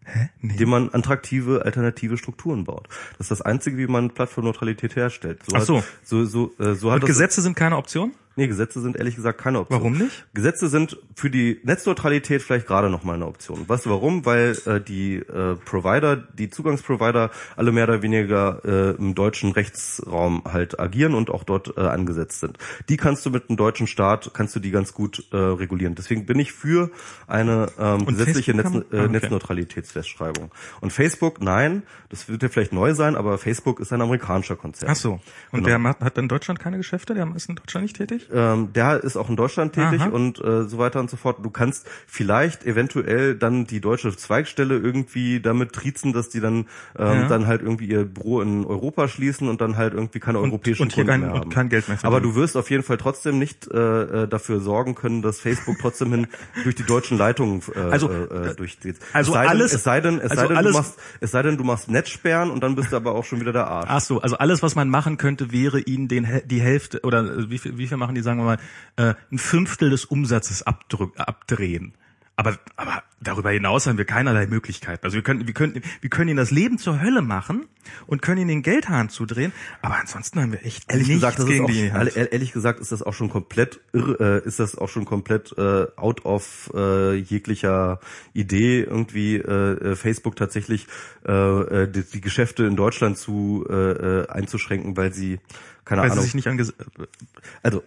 Hä? Nee. Indem man attraktive, alternative Strukturen baut. Das ist das Einzige, wie man Plattformneutralität herstellt. So Ach so. Hat, so, so, äh, so hat Und das, Gesetze sind keine Option? Nee, Gesetze sind ehrlich gesagt keine Option. Warum nicht? Gesetze sind für die Netzneutralität vielleicht gerade noch mal eine Option. Weißt du warum? Weil äh, die äh, Provider, die Zugangsprovider alle mehr oder weniger äh, im deutschen Rechtsraum halt agieren und auch dort äh, angesetzt sind. Die kannst du mit dem deutschen Staat, kannst du die ganz gut äh, regulieren. Deswegen bin ich für eine ähm, gesetzliche Netz, äh, Ah, okay. Netzneutralitätsfestschreibung. Und Facebook, nein, das wird ja vielleicht neu sein, aber Facebook ist ein amerikanischer Konzern. Ach so. Und Genau. der hat, hat in Deutschland keine Geschäfte? Der ist in Deutschland nicht tätig? Ähm, der ist auch in Deutschland tätig Aha. und äh, so weiter und so fort. Du kannst vielleicht eventuell dann die deutsche Zweigstelle irgendwie damit triezen, dass die dann ähm, Ja. dann halt irgendwie ihr Büro in Europa schließen und dann halt irgendwie keine europäischen und hier Kunden kein- mehr und haben. kein Geld mehr Aber du wirst auf jeden Fall trotzdem nicht äh, äh, dafür sorgen können, dass Facebook trotzdem hin durch die deutschen Leitungen äh, Also, äh, durchgeht. also es sei denn, alles- es sei denn, es also sei denn, alles- du machst, es sei denn, du machst Netzsperren und dann bist du aber auch schon wieder der Arsch. Ach so, also alles, was man machen könnte, wäre ihnen den, die Hälfte oder äh, wie viel, wie viel machen die, sagen wir mal, äh, ein Fünftel des Umsatzes abdrehen. Aber, aber darüber hinaus haben wir keinerlei Möglichkeiten. Also wir können, wir können, wir können ihnen das Leben zur Hölle machen und können ihnen den Geldhahn zudrehen. Aber ansonsten haben wir echt Ehrlich nichts gesagt, gegen auch, die Hand. ehrlich, gesagt ist das auch schon komplett irre, äh, ist das auch schon komplett äh, out of äh, jeglicher Idee irgendwie äh, äh, Facebook tatsächlich äh, äh, die, die Geschäfte in Deutschland zu äh, äh, einzuschränken, weil sie keine Weil sie Ahnung. sich nicht ange Also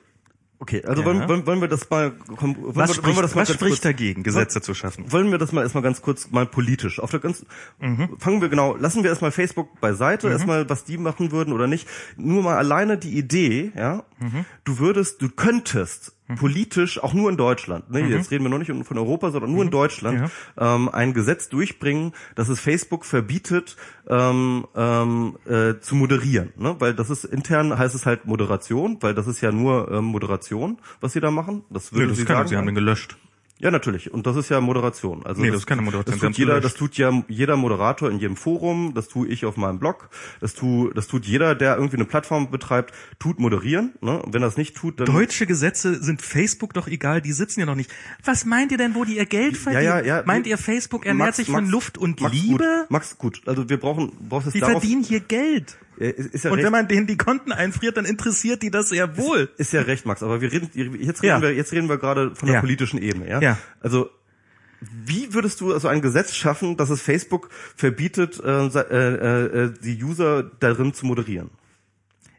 okay, also Ja. wollen, wollen, wollen wir das mal wollen was wir, spricht, wollen wir das mal was ganz spricht kurz, dagegen, Gesetze zu schaffen? wollen wir das mal erstmal ganz kurz mal politisch auf der ganzen Mhm. fangen wir genau lassen wir erstmal Facebook beiseite erstmal was die machen würden oder nicht nur mal alleine die Idee ja Mhm. du würdest du könntest politisch auch nur in Deutschland ne, jetzt reden wir noch nicht von Europa sondern nur in Deutschland Mhm. Ja. ähm, ein Gesetz durchbringen dass es Facebook verbietet ähm, ähm, äh, zu moderieren ne? weil das ist intern heißt es halt Moderation weil das ist ja nur ähm, Moderation was sie da machen das würde das sie sagen sie haben den gelöscht. Ja, natürlich. Und das ist ja Moderation. Also Nee, das ist keine Moderation, Das tut jeder, das tut ja jeder Moderator in jedem Forum. Das tue ich auf meinem Blog. Das tu, das tut jeder, der irgendwie eine Plattform betreibt, tut moderieren. Ne? Und wenn das nicht tut, dann Deutsche Gesetze sind Facebook doch egal, die sitzen ja noch nicht. Was meint ihr denn, wo die ihr Geld verdienen? ja, ja. Meint ihr, Facebook ernährt Max, sich von Max, Luft und Max, Liebe? Gut. Max, gut. Also wir brauchen, brauchst Die darauf. verdienen hier Geld. Ja, ist, ist ja Und recht, wenn man denen die Konten einfriert, dann interessiert die das sehr wohl. ist ja recht, Max. Aber wir reden, jetzt reden Ja. wir, jetzt reden wir gerade von der Ja. politischen Ebene. Ja. Ja. Also wie würdest du also ein Gesetz schaffen, dass es Facebook verbietet, äh, se- äh, äh, die User darin zu moderieren?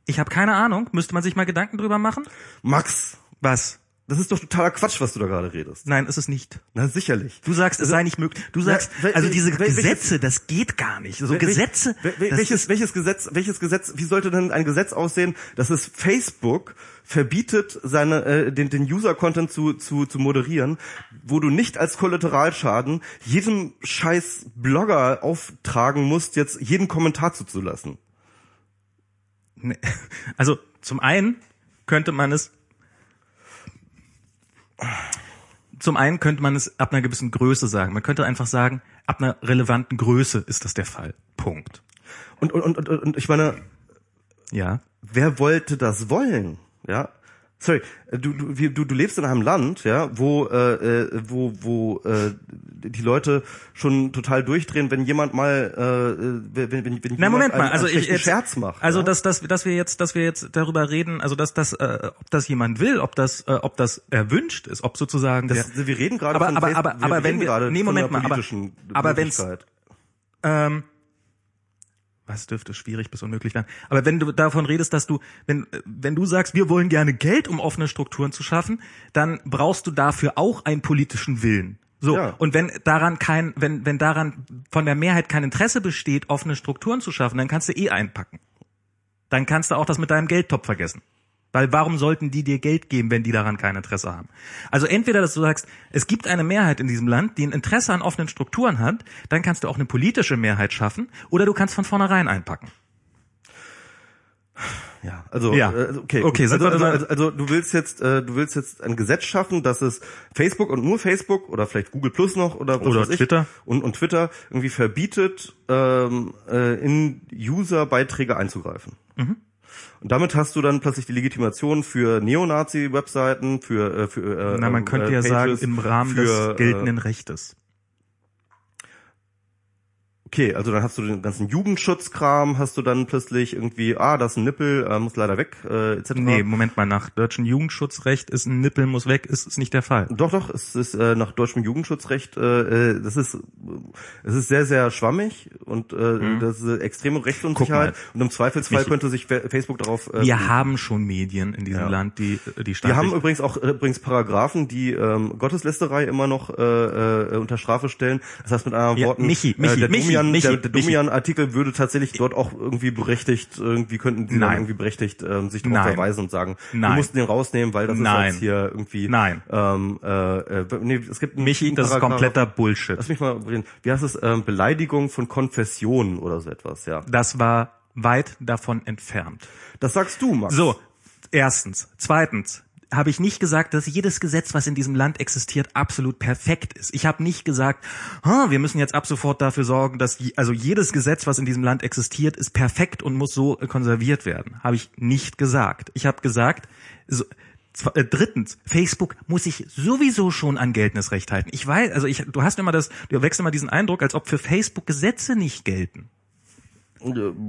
Ich habe keine Ahnung. Müsste man sich mal Gedanken drüber machen? Max, Was? Das ist doch totaler Quatsch, was du da gerade redest. Nein, ist es nicht. Na sicherlich. Du sagst, es sei nicht möglich. Du sagst, wel- also diese wel- welches- Gesetze, das geht gar nicht. So Wel- Gesetze. welches, welches Gesetz, welches Gesetz, wie sollte denn ein Gesetz aussehen, dass es Facebook verbietet, seine, äh, den, den User-Content zu, zu, zu moderieren, wo du nicht als Kollateralschaden jedem scheiß Blogger auftragen musst, jetzt jeden Kommentar zuzulassen. Nee. Also zum einen könnte man es zum einen könnte man es ab einer gewissen Größe sagen. Man könnte einfach sagen, ab einer relevanten Größe ist das der Fall. Punkt. Und, und, und, und, und ich meine, Ja. wer wollte das wollen? Ja. Sorry, du, du, du, du lebst in einem Land, ja, wo, äh, äh, wo, wo äh, die Leute schon total durchdrehen, wenn jemand mal, äh, wenn, wenn, wenn Na jemand Moment mal, einen, also einen ich jetzt, Scherz macht. also ja? dass, dass, dass wir jetzt, dass wir jetzt darüber reden, also dass das, äh, ob das jemand will, ob das, äh, ob das erwünscht ist, ob sozusagen das, der, wir reden gerade aber, von aber, aber, aber reden wenn wir, nee, Moment mal, aber, politischen aber wenn's, ähm, was dürfte schwierig bis unmöglich werden. Aber wenn du davon redest, dass du, wenn, wenn du sagst, wir wollen gerne Geld, um offene Strukturen zu schaffen, dann brauchst du dafür auch einen politischen Willen. So. Ja. Und wenn daran kein, wenn, wenn daran von der Mehrheit kein Interesse besteht, offene Strukturen zu schaffen, dann kannst du eh einpacken. Dann kannst du auch das mit deinem Geldtopf vergessen. Weil warum sollten die dir Geld geben, wenn die daran kein Interesse haben? Also entweder, dass du sagst, es gibt eine Mehrheit in diesem Land, die ein Interesse an offenen Strukturen hat, dann kannst du auch eine politische Mehrheit schaffen, oder du kannst von vornherein einpacken. Ja, also Ja. äh, okay, Okay, sind also, also, also, also du willst jetzt äh, du willst jetzt ein Gesetz schaffen, dass es Facebook und nur Facebook oder vielleicht Google Plus noch oder was Oder weiß ich, Twitter. und und Twitter irgendwie verbietet ähm, äh, in User Beiträge einzugreifen. Und damit hast du dann plötzlich die Legitimation für Neonazi-Webseiten, für, äh, für äh, Na, man äh, könnte ja Pages, sagen, im Rahmen für, des geltenden Äh, Rechtes. Okay, also dann hast du den ganzen Jugendschutzkram, hast du dann plötzlich irgendwie, ah, das ist ein Nippel, äh, muss leider weg, äh, etc. Nee, Moment mal, nach deutschem Jugendschutzrecht ist ein Nippel muss weg, ist, ist nicht der Fall. Doch, doch, es ist äh, nach deutschem Jugendschutzrecht, äh, äh, das ist, es ist sehr, sehr schwammig und äh, das ist extreme Rechtsunsicherheit Mhm. und im Zweifelsfall Mich- könnte sich Fa- Facebook darauf äh, Wir haben schon Medien in diesem Ja. Land, die die staatlich haben übrigens auch äh, übrigens Paragraphen, die ähm, Gotteslästerei immer noch äh, äh, unter Strafe stellen. Das heißt mit anderen Ja, Worten, Michi, Michi, äh, Michi, Domian, Michi, der. Domian-Artikel würde tatsächlich dort auch irgendwie berechtigt, irgendwie könnten die Nein. irgendwie berechtigt ähm, sich darauf verweisen und sagen, wir Nein. mussten den rausnehmen, weil das Nein. ist jetzt hier irgendwie. Nein. Ähm, äh, äh, nee, es gibt Michi, das ist kompletter Bullshit. Lass mich mal reden. Wie heißt es? Ähm, Beleidigung von Konfessionen oder so etwas, ja. Das war weit davon entfernt. Das sagst du, Max. So, erstens. Zweitens habe ich nicht gesagt, dass jedes Gesetz, was in diesem Land existiert, absolut perfekt ist. Ich habe nicht gesagt, "Hm, wir müssen jetzt ab sofort dafür sorgen, dass je, also jedes Gesetz, was in diesem Land existiert, ist perfekt und muss so äh, konserviert werden. Habe ich nicht gesagt. Ich habe gesagt, so, äh, drittens, Facebook muss sich sowieso schon an geltendes Recht halten. Ich weiß, also ich, du hast immer das, du wechselst immer diesen Eindruck, als ob für Facebook Gesetze nicht gelten.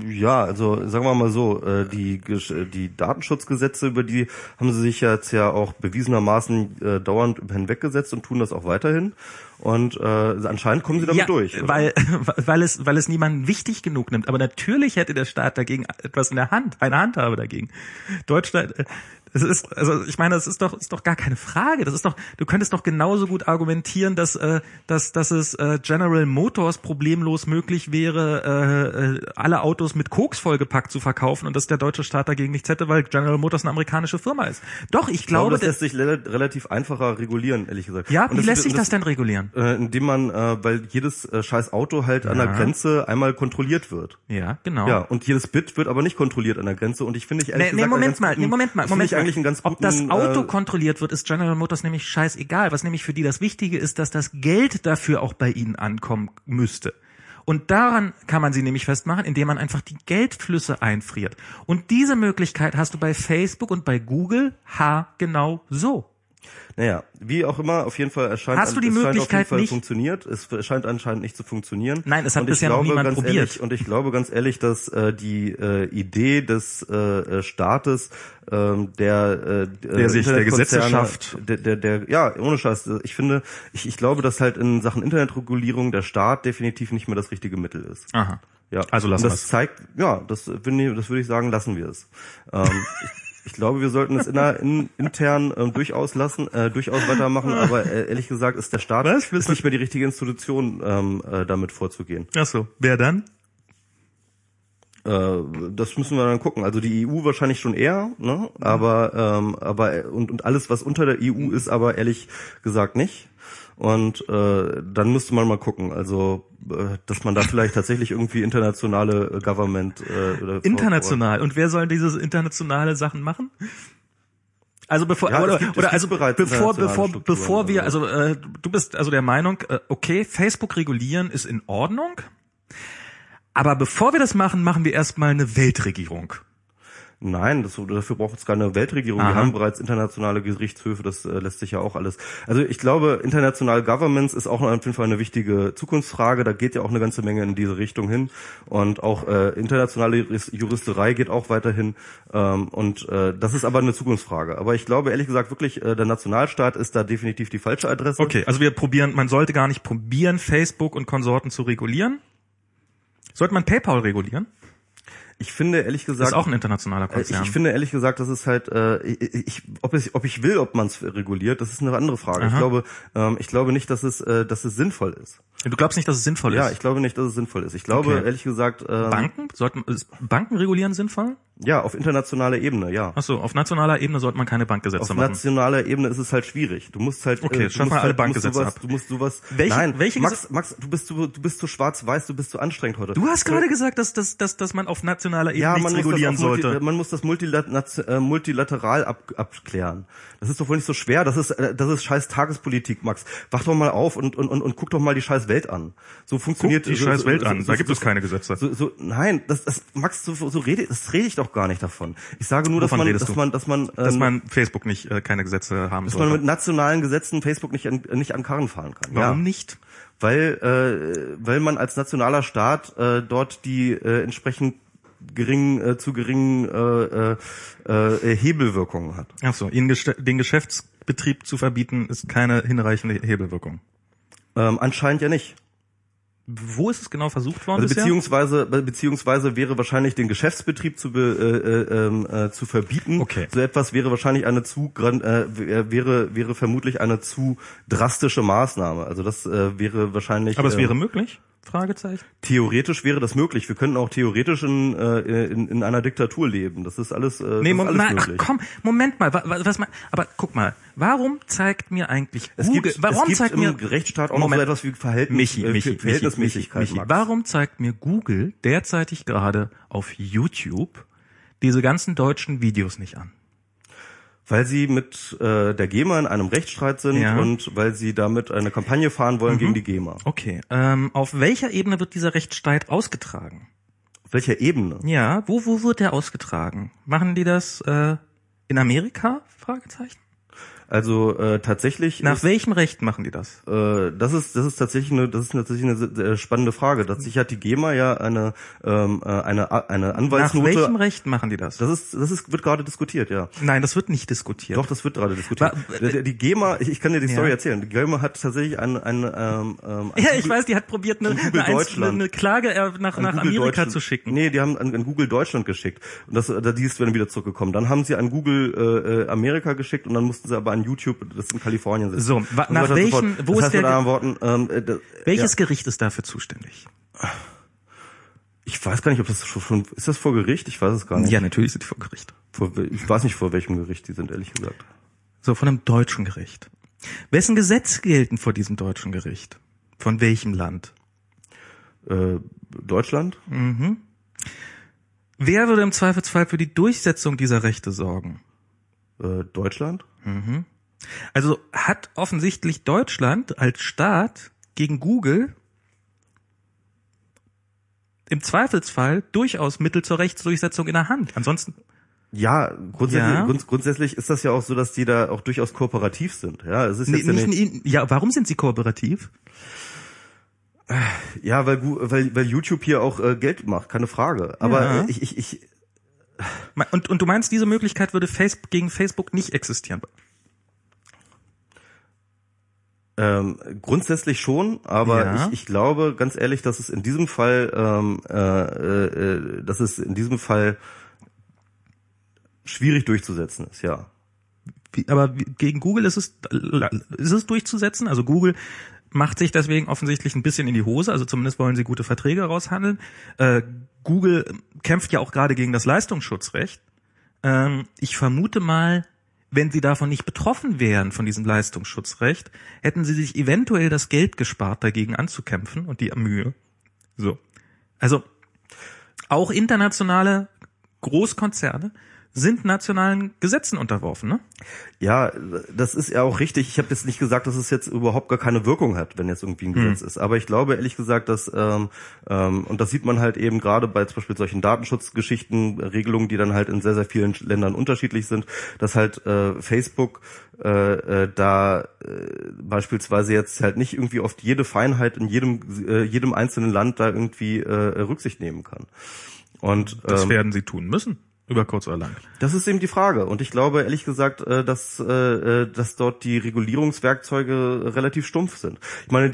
Ja, also sagen wir mal so, äh, die äh, die Datenschutzgesetze, über die haben sie sich jetzt ja auch bewiesenermaßen äh, dauernd hinweggesetzt und tun das auch weiterhin. Und äh, anscheinend kommen sie damit durch. oder? Weil, weil es, weil es niemanden wichtig genug nimmt. Aber natürlich hätte der Staat dagegen etwas in der Hand, eine Handhabe dagegen. Deutschland, es ist, also ich meine, das ist doch, ist doch gar keine Frage. Das ist doch, du könntest doch genauso gut argumentieren, dass, äh, dass, dass es äh, General Motors problemlos möglich wäre, äh, äh, alle Autos mit Koks vollgepackt zu verkaufen und dass der deutsche Staat dagegen nichts hätte, weil General Motors eine amerikanische Firma ist. Doch, ich Ich glaube, glaube, das lässt sich relativ einfacher regulieren, ehrlich gesagt. ja, Und wie lässt sich das denn regulieren? Äh, indem man, äh, weil jedes äh, scheiß Auto halt an der Grenze einmal kontrolliert wird. Ja, genau. Ja, und jedes Bit wird aber nicht kontrolliert an der Grenze und ich finde ich ehrlich Nee, nee, gesagt einen Moment mal, nee, Moment mal, das Moment ich eigentlich einen ganz Ob guten, das Auto äh, kontrolliert wird, ist General Motors nämlich scheißegal. Was nämlich für die das Wichtige ist, dass das Geld dafür auch bei ihnen ankommen müsste. Und daran kann man sie nämlich festmachen, indem man einfach die Geldflüsse einfriert. Und diese Möglichkeit hast du bei Facebook und bei Google ha genau so. Naja, wie auch immer, auf jeden Fall erscheint Hast du die es scheint auf Möglichkeit jeden Fall nicht? funktioniert. Es scheint anscheinend nicht zu funktionieren. Nein, es hat und ich bisher noch glaube niemand ganz probiert. Ehrlich, und ich glaube ganz ehrlich, dass äh, die äh, Idee des äh, äh, Staates, ähm, der, äh, Der sich der Gesetze schafft. der, der, der, ja, ohne Scheiß. Ich finde, ich, ich glaube, dass halt in Sachen Internetregulierung der Staat definitiv nicht mehr das richtige Mittel ist. Aha. Ja, Also lassen Und wir's. das zeigt, ja, das das würde ich sagen, lassen wir es. Ähm, ich, glaube, wir sollten es inner, in, intern ähm, durchaus lassen, äh, durchaus weitermachen, aber äh, ehrlich gesagt ist der Staat Was? ist nicht mehr die richtige Institution, ähm, äh, damit vorzugehen. Ach so. Wer dann? Äh, das müssen wir dann gucken. Also die EU wahrscheinlich schon eher, ne? Aber ähm, aber und und alles was unter der EU ist, aber ehrlich gesagt nicht. Und äh, dann müsste man mal gucken, also äh, dass man da vielleicht tatsächlich irgendwie internationale äh, Government äh, oder International. Und wer soll diese internationale Sachen machen? Also bevor Ja, oder, gibt- oder also bereits bevor bevor Strukturen, bevor wir also äh, du bist also der Meinung äh, okay Facebook regulieren ist in Ordnung, aber bevor wir das machen machen wir erstmal eine Weltregierung. Nein, das, dafür braucht es keine Weltregierung. Aha. Wir haben bereits internationale Gerichtshöfe, das äh, lässt sich ja auch alles. Also ich glaube, international Governments ist auch auf jeden Fall eine wichtige Zukunftsfrage. Da geht ja auch eine ganze Menge in diese Richtung hin. Und auch äh, internationale Juris- Juristerei geht auch weiterhin. Ähm, und äh, das ist aber eine Zukunftsfrage. Aber ich glaube ehrlich gesagt wirklich, äh, der Nationalstaat ist da definitiv die falsche Adresse. Okay, also wir probieren, man sollte gar nicht probieren Facebook und Konsorten zu regulieren. Sollte man PayPal regulieren? Ich finde ehrlich gesagt, ist auch ein internationaler Äh, Ich, Konzern. ich finde ehrlich gesagt, das ist halt, äh, ich, ob, es, ob ich will, ob man es reguliert, das ist eine andere Frage. Ich Aha. glaube, ähm, ich glaube nicht, dass es, äh, dass es sinnvoll ist. du glaubst nicht, dass es sinnvoll Ja, ist? ich glaube nicht, dass es sinnvoll ist. Ich glaube Okay. ehrlich gesagt, ähm, Banken? Sollten, Banken regulieren sinnvoll? ja, auf internationaler Ebene, ja. Ach so, auf nationaler Ebene sollte man keine Bankgesetze Auf machen. nationaler Ebene ist es halt schwierig. Du musst halt, Okay, du schaff mal alle halt, Bankgesetze sowas, ab. Du musst sowas. Welche- Nein, welche Max, Max, du bist zu, du bist zu schwarz-weiß, du bist zu anstrengend heute. Du hast gerade gesagt, dass, dass, dass, dass man auf nationaler Ebene ja, nichts man muss, regulieren multi, sollte. man muss das äh, multilateral ab abklären. Das ist doch wohl nicht so schwer. Das ist, äh, das ist scheiß Tagespolitik, Max. Wach doch mal auf und, und, und, und guck doch mal die scheiß Welt an. So funktioniert Guck die so, scheiß Welt so, an. So, Da gibt es keine Gesetze. So, nein, das, das Max, so, so rede, das rede ich doch gar nicht davon. Ich sage nur, dass Wovon man, redest dass man, dass man, ähm, Dass man Facebook nicht äh, keine Gesetze haben dass man sollte. mit nationalen Gesetzen Facebook nicht an, nicht an Karren fahren kann. Warum ja. nicht? weil äh, weil man als nationaler Staat äh, dort die äh, entsprechend geringen äh, zu geringen äh, äh, äh, Hebelwirkungen hat. Ach so, den Geschäftsbetrieb zu verbieten ist keine hinreichende Hebelwirkung. Ähm, anscheinend ja nicht. Wo ist es genau versucht worden Also beziehungsweise be- beziehungsweise wäre wahrscheinlich den Geschäftsbetrieb zu be, äh, äh, ähm, äh, zu verbieten. Okay. So etwas wäre wahrscheinlich eine zu äh, w- wäre wäre vermutlich eine zu drastische Maßnahme. Also das äh, wäre wahrscheinlich. Aber es äh, wäre möglich? Fragezeichen. theoretisch wäre das möglich. Wir könnten auch theoretisch in, äh, in, in einer Diktatur leben. Das ist alles, äh, Nee, das ist alles na, ach, möglich. komm, Moment mal, wa- wa- was mal, aber guck mal, warum zeigt mir eigentlich Es Google, gibt, warum es gibt zeigt im mir Rechtsstaat auch Moment. noch so etwas wie Verhältnis, Michi, äh, Michi, Verhältnismäßigkeit. Michi, Michi. Warum zeigt mir Google derzeitig gerade auf YouTube diese ganzen deutschen Videos nicht an? Weil sie mit äh, der GEMA in einem Rechtsstreit sind Ja. und weil sie damit eine Kampagne fahren wollen gegen die GEMA. Okay, ähm, auf welcher Ebene wird dieser Rechtsstreit ausgetragen? Auf welcher Ebene? Ja, wo, wo wird der ausgetragen? Machen die das äh, in Amerika? Fragezeichen. Also äh, tatsächlich Nach ist, welchem Recht machen die das? äh, das ist das ist tatsächlich eine das ist tatsächlich eine spannende Frage. Tatsächlich hat die GEMA ja eine ähm, äh, eine eine Nach Anwaltsnote. welchem Recht machen die das? das ist das ist wird gerade diskutiert, ja. Nein, das wird nicht diskutiert. Doch, das wird gerade diskutiert. Wa- Der- der- Die GEMA, ich, ich kann dir die Ja. Story erzählen. Die GEMA hat tatsächlich ein, ein, ähm, ähm, ein Ja, ich Google- weiß, die hat probiert, eine, eine, Deutschland. eine Klage äh, nach, nach Google Amerika zu schicken. Nee, die haben an, an Google Deutschland geschickt. Und das, da die ist dann wieder zurückgekommen. Dann haben sie an Google äh, äh, Amerika geschickt und dann mussten sie aber an YouTube, das in Kalifornien sitzen. So, nach welchen- wo das ist heißt der mit anderen Worten, ähm, äh, Welches ja, Gericht ist dafür zuständig? ich weiß gar nicht, ob das schon, ist das vor Gericht? Ich weiß es gar nicht. Ja, natürlich sind die vor Gericht. Vor, ich weiß nicht, vor welchem Gericht die sind, ehrlich gesagt. So, von einem deutschen Gericht. Wessen Gesetze gelten vor diesem deutschen Gericht? Von welchem Land? Äh, Deutschland? Wer würde im Zweifelsfall für die Durchsetzung dieser Rechte sorgen? Äh, Deutschland? Also hat offensichtlich Deutschland als Staat gegen Google im Zweifelsfall durchaus Mittel zur Rechtsdurchsetzung in der Hand. Ansonsten Ja, grundsätzlich, Ja. Grunds grundsätzlich ist das ja auch so, dass die da auch durchaus kooperativ sind. Ja, es ist Nee, jetzt ja nicht, nicht, nicht, ja, warum sind sie kooperativ? ja, weil, weil, weil YouTube hier auch äh, Geld macht, keine Frage. Aber Ja. ich, ich, ich, Und, und du meinst, diese Möglichkeit würde Facebook gegen Facebook nicht existieren? ähm, grundsätzlich schon, aber Ja. ich, ich glaube ganz ehrlich, dass es in diesem Fall, ähm, äh, äh, äh, dass es in diesem Fall schwierig durchzusetzen ist, ja. Wie, aber gegen Google ist es, ist es durchzusetzen? Also Google macht sich deswegen offensichtlich ein bisschen in die Hose, also zumindest wollen sie gute Verträge raushandeln. Äh, Google kämpft ja auch gerade gegen das Leistungsschutzrecht. Ähm, ich vermute mal, wenn sie davon nicht betroffen wären, von diesem Leistungsschutzrecht, hätten sie sich eventuell das Geld gespart, dagegen anzukämpfen und die Mühe. So. Also, auch internationale Großkonzerne sind nationalen Gesetzen unterworfen, ne? Ja, das ist ja auch richtig. Ich habe jetzt nicht gesagt, dass es jetzt überhaupt gar keine Wirkung hat, wenn jetzt irgendwie ein Gesetz ist. Aber ich glaube ehrlich gesagt, dass ähm, ähm, und das sieht man halt eben gerade bei zum Beispiel solchen Datenschutzgeschichten, Regelungen, die dann halt in sehr sehr vielen Ländern unterschiedlich sind, dass halt äh, Facebook äh, äh, da äh, beispielsweise jetzt halt nicht irgendwie auf jede Feinheit in jedem äh, jedem einzelnen Land da irgendwie äh, Rücksicht nehmen kann. Und Das ähm, werden sie tun müssen, über kurz oder lang. das ist eben die Frage. Und ich glaube ehrlich gesagt, äh, dass, äh, äh, dass dort die Regulierungswerkzeuge relativ stumpf sind. Ich meine,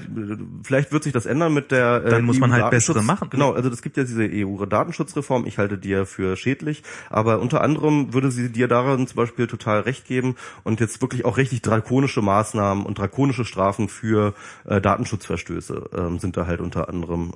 vielleicht wird sich das ändern mit der. Dann muss man halt EU-Datenschutz- bessere machen. Genau, also es gibt ja diese EU-Datenschutzreform. Ich halte die ja für schädlich. Aber unter anderem würde sie dir daran zum Beispiel total recht geben und jetzt wirklich auch richtig drakonische Maßnahmen und drakonische Strafen für Datenschutzverstöße ähm, sind da halt unter anderem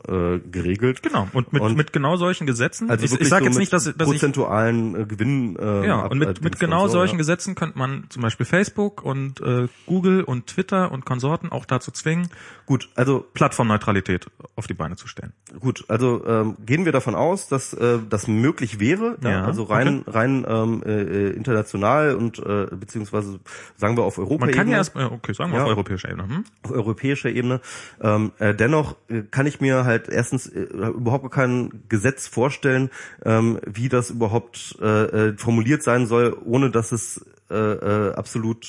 geregelt. Genau. Und mit, Und- mit genau solchen Gesetzen. Also ich ich sage jetzt nicht, dass, dass ich prozentualen maximalen äh, Gewinn. Äh, Ja, und äh, mit, mit Dings genau so, solchen ja. Gesetzen könnte man zum Beispiel Facebook und äh, Google und Twitter und Konsorten auch dazu zwingen, Gut, also Plattformneutralität auf die Beine zu stellen. Gut, also ähm, gehen wir davon aus, dass äh, das möglich wäre, ja, Ja, also rein rein ähm, äh, äh, international und äh, beziehungsweise sagen wir auf Man Europaebene, kann ja erst, äh, okay, sagen wir Ja. auf europäischer Ebene. Hm? auf europäischer Ebene. Ähm, äh, dennoch äh, kann ich mir halt erstens äh, überhaupt kein Gesetz vorstellen, ähm, wie das überhaupt äh, äh, formuliert sein soll, ohne dass es äh, äh, absolut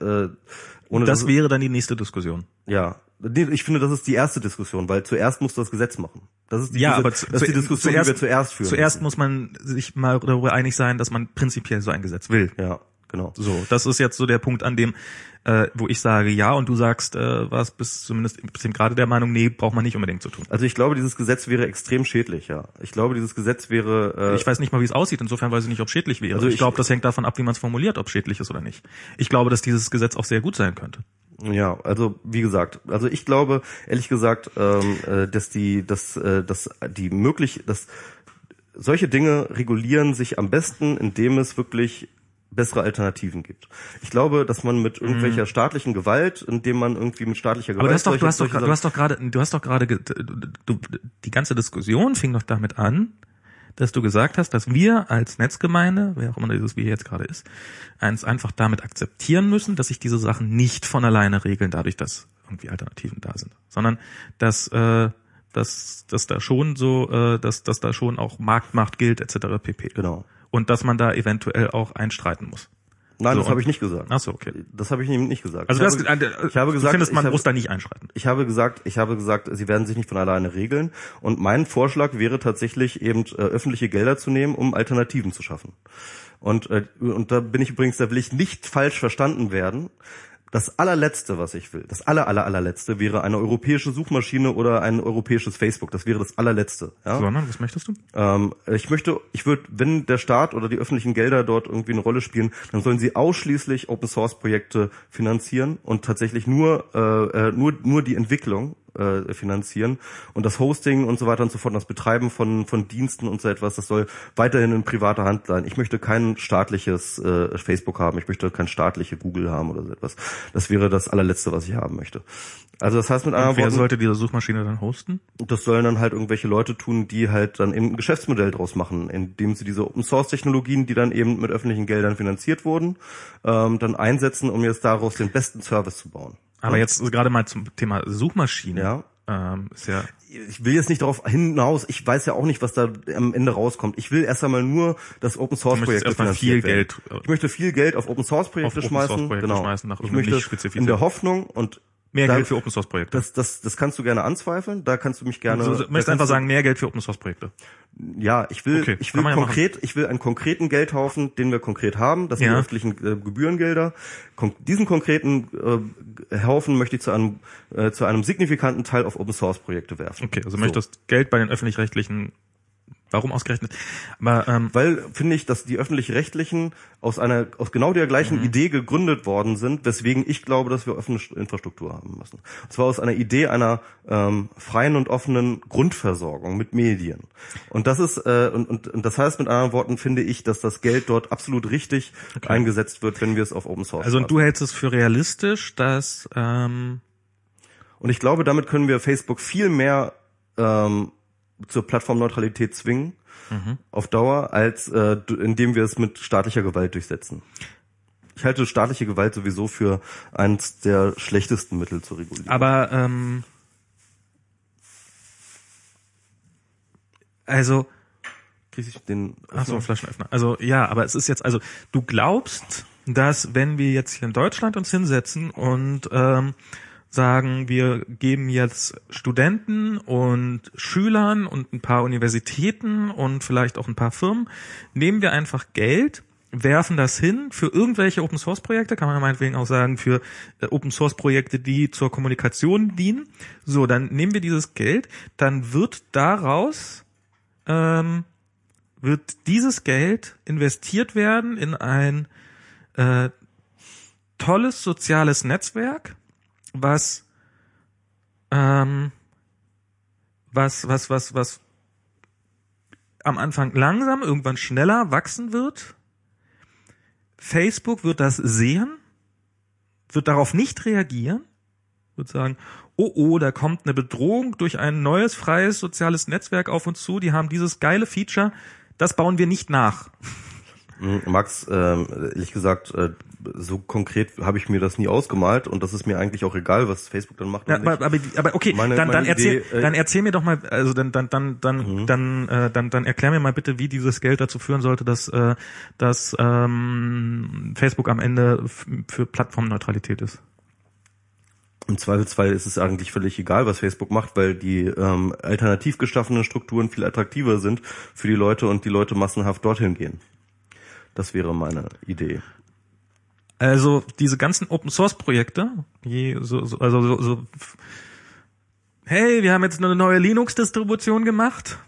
äh, ohne Das wäre dann die nächste Diskussion. ja. Ich finde, das ist die erste Diskussion, weil zuerst musst du das Gesetz machen. Das ist die, Ja, diese- aber das ist die Diskussion, zuerst- die wir zuerst führen. Zuerst muss man sich mal darüber einig sein, dass man prinzipiell so ein Gesetz will. Ja, genau. So, das ist jetzt so der Punkt, an dem, äh, wo ich sage ja und du sagst, äh, was bis zumindest bis eben gerade der Meinung, nee, braucht man nicht unbedingt zu tun. Also ich glaube, dieses Gesetz wäre extrem schädlich, ja. Ich glaube, dieses Gesetz wäre äh, Ich weiß nicht mal, wie es aussieht, insofern weiß ich nicht, ob schädlich wäre. Also ich ich- glaube, das hängt davon ab, wie man es formuliert, ob schädlich ist oder nicht. Ich glaube, dass dieses Gesetz auch sehr gut sein könnte. Ja, also wie gesagt, also ich glaube ehrlich gesagt, ähm, äh, dass die, dass, äh, dass die möglich, dass solche Dinge regulieren sich am besten, indem es wirklich bessere Alternativen gibt. Ich glaube, dass man mit irgendwelcher staatlichen Gewalt, indem man irgendwie mit staatlicher Gewalt Mhm. Aber du hast doch, du hast doch, du hast doch gerade, du hast doch gerade, ge- du, die ganze Diskussion fing doch damit an, dass du gesagt hast, dass wir als Netzgemeinde, wer auch immer dieses wir jetzt gerade ist, eins einfach damit akzeptieren müssen, dass sich diese Sachen nicht von alleine regeln, dadurch, dass irgendwie Alternativen da sind, sondern dass äh, dass, dass da schon so, äh, dass, dass da schon auch Marktmacht gilt, etc. pp. Genau. Und dass man da eventuell auch einstreiten muss. Nein, So, das habe ich nicht gesagt. Ach so, okay. Das habe ich eben nicht gesagt. Also ich habe, ich habe gesagt, findest, man ich habe, muss da nicht einschreiten. Ich habe gesagt, ich habe gesagt, sie werden sich nicht von alleine regeln. Und mein Vorschlag wäre tatsächlich eben äh, öffentliche Gelder zu nehmen, um Alternativen zu schaffen. Und äh, und da bin ich übrigens, da will ich nicht falsch verstanden werden. Das allerletzte, was ich will, das aller, aller, allerletzte wäre eine europäische Suchmaschine oder ein europäisches Facebook. Das wäre das allerletzte. Ja? Sondern, was möchtest du? Ähm, ich möchte, ich würde, wenn der Staat oder die öffentlichen Gelder dort irgendwie eine Rolle spielen, dann sollen sie ausschließlich Open Source Projekte finanzieren und tatsächlich nur äh, äh, nur nur die Entwicklung äh, finanzieren und das Hosting und so weiter und so fort, das Betreiben von von Diensten und so etwas, das soll weiterhin in privater Hand sein. Ich möchte kein staatliches äh, Facebook haben, ich möchte kein staatliche Google haben oder so etwas. Das wäre das allerletzte, was ich haben möchte. Also das heißt mit anderen Wer Worten, sollte diese Suchmaschine dann hosten? das sollen dann halt irgendwelche Leute tun, die halt dann eben ein Geschäftsmodell draus machen, indem sie diese Open Source Technologien, die dann eben mit öffentlichen Geldern finanziert wurden, ähm, dann einsetzen, um jetzt daraus den besten Service zu bauen. Aber jetzt gerade mal zum Thema Suchmaschine. Ja. Ähm, ist ja Ich will jetzt nicht darauf hinaus, ich weiß ja auch nicht, was da am Ende rauskommt. Ich will erst einmal nur, dass Open Source Projekte erstmal viel werden. Geld, äh, Ich möchte viel Geld auf Open Source Projekte Auf Open Source schmeißen. Projekte genau. schmeißen, nach ich möchte nicht in der Hoffnung und mehr da- Geld für Open Source Projekte. das, das, das kannst du gerne anzweifeln. Da kannst du mich gerne. also, du möchtest einfach sagen, mehr Geld für Open Source Projekte. Ja, ich will, Okay, ich will man ja konkret, ich will einen konkreten Geldhaufen, den wir konkret haben. Das sind Ja. die öffentlichen äh, Gebührengelder. Kon diesen konkreten äh, Haufen möchte ich zu einem äh, zu einem signifikanten Teil auf Open Source Projekte werfen. Okay, also So. möchtest Geld bei den öffentlich-rechtlichen Warum ausgerechnet? Aber ähm, Weil finde ich, dass die öffentlich-rechtlichen aus einer aus genau der gleichen Mhm. Idee gegründet worden sind, weswegen ich glaube, dass wir offene Infrastruktur haben müssen. Und zwar aus einer Idee einer ähm, freien und offenen Grundversorgung mit Medien. Und das ist äh, und, und, und das heißt mit anderen Worten finde ich, dass das Geld dort absolut richtig eingesetzt wird, wenn wir es auf Open Source. also und du hältst es für realistisch, dass ähm, Und ich glaube, damit können wir Facebook viel mehr ähm, zur Plattformneutralität zwingen Mhm. auf Dauer, als äh, indem wir es mit staatlicher Gewalt durchsetzen. Ich halte staatliche Gewalt sowieso für eins der schlechtesten Mittel zu regulieren. aber ähm, also Krieg ich den Ach so, Flaschenöffner. Also ja, aber es ist jetzt, also du glaubst, dass wenn wir jetzt hier in Deutschland uns hinsetzen und ähm, sagen, wir geben jetzt Studenten und Schülern und ein paar Universitäten und vielleicht auch ein paar Firmen, nehmen wir einfach Geld, werfen das hin für irgendwelche Open Source Projekte, kann man meinetwegen auch sagen, für äh, Open Source Projekte, die zur Kommunikation dienen. So, dann nehmen wir dieses Geld, dann wird daraus ähm, wird dieses Geld investiert werden in ein äh, tolles soziales Netzwerk, was ähm, was was was was am Anfang langsam, irgendwann schneller wachsen wird. Facebook wird das sehen, wird darauf nicht reagieren, wird sagen, oh oh, da kommt eine Bedrohung durch ein neues freies soziales Netzwerk auf uns zu, die haben dieses geile Feature, das bauen wir nicht nach. Hm, Max, ähm, ehrlich gesagt, äh, so konkret habe ich mir das nie ausgemalt und das ist mir eigentlich auch egal, was Facebook dann macht. Ja, aber, aber, aber okay, meine, dann, dann erzähl, Idee, äh, dann erzähl mir doch mal, also dann, dann, dann, dann, mhm. dann, äh, dann, dann erklär mir mal bitte, wie dieses Geld dazu führen sollte, dass, äh, dass ähm, Facebook am Ende für Plattformneutralität ist. Im Zweifelsfall ist es eigentlich völlig egal, was Facebook macht, weil die ähm, alternativ geschaffenen Strukturen viel attraktiver sind für die Leute und die Leute massenhaft dorthin gehen. Das wäre meine Idee. Also diese ganzen Open Source Projekte, die so, so, also so, so hey, wir haben jetzt eine neue Linux Distribution gemacht.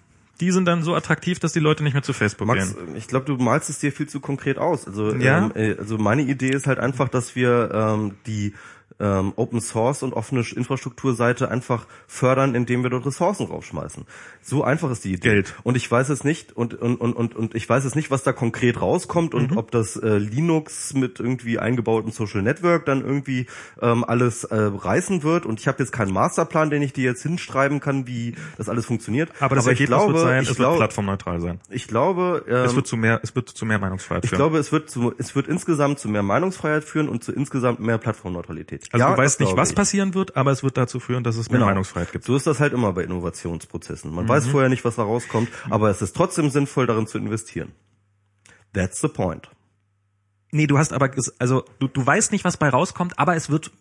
Die sind dann so attraktiv, dass die Leute nicht mehr zu Facebook Max, gehen. Ich glaube, du malst es dir viel zu konkret aus. Also, ja? ähm, äh, also meine Idee ist halt einfach, dass wir ähm, die ähm, Open Source und offene Infrastrukturseite einfach fördern, indem wir dort Ressourcen raufschmeißen. So einfach ist die Idee. Geld. Und ich weiß es nicht und und und und, und ich weiß es nicht, was da konkret rauskommt und mhm. ob das äh, Linux mit irgendwie eingebautem Social Network dann irgendwie ähm, alles äh, reißen wird. Und ich habe jetzt keinen Masterplan, den ich dir jetzt hinschreiben kann, wie das alles funktioniert. Aber das Aber Ergebnis glaube, wird sein, ich es glaube, wird plattformneutral sein. Ich glaube, ähm, es wird zu mehr, es wird zu mehr Meinungsfreiheit ich führen. glaube, es wird zu, es wird insgesamt zu mehr Meinungsfreiheit führen und zu insgesamt mehr Plattformneutralität. Also ja, du weißt nicht, was ich. passieren wird, aber es wird dazu führen, dass es mehr Genau. Meinungsfreiheit gibt. So ist das halt immer bei Innovationsprozessen. Mhm. Man weiß vorher nicht, was da rauskommt, aber es ist trotzdem sinnvoll, darin zu investieren. That's the point. Nee, du hast aber, also du, du weißt nicht, was bei rauskommt, aber es wird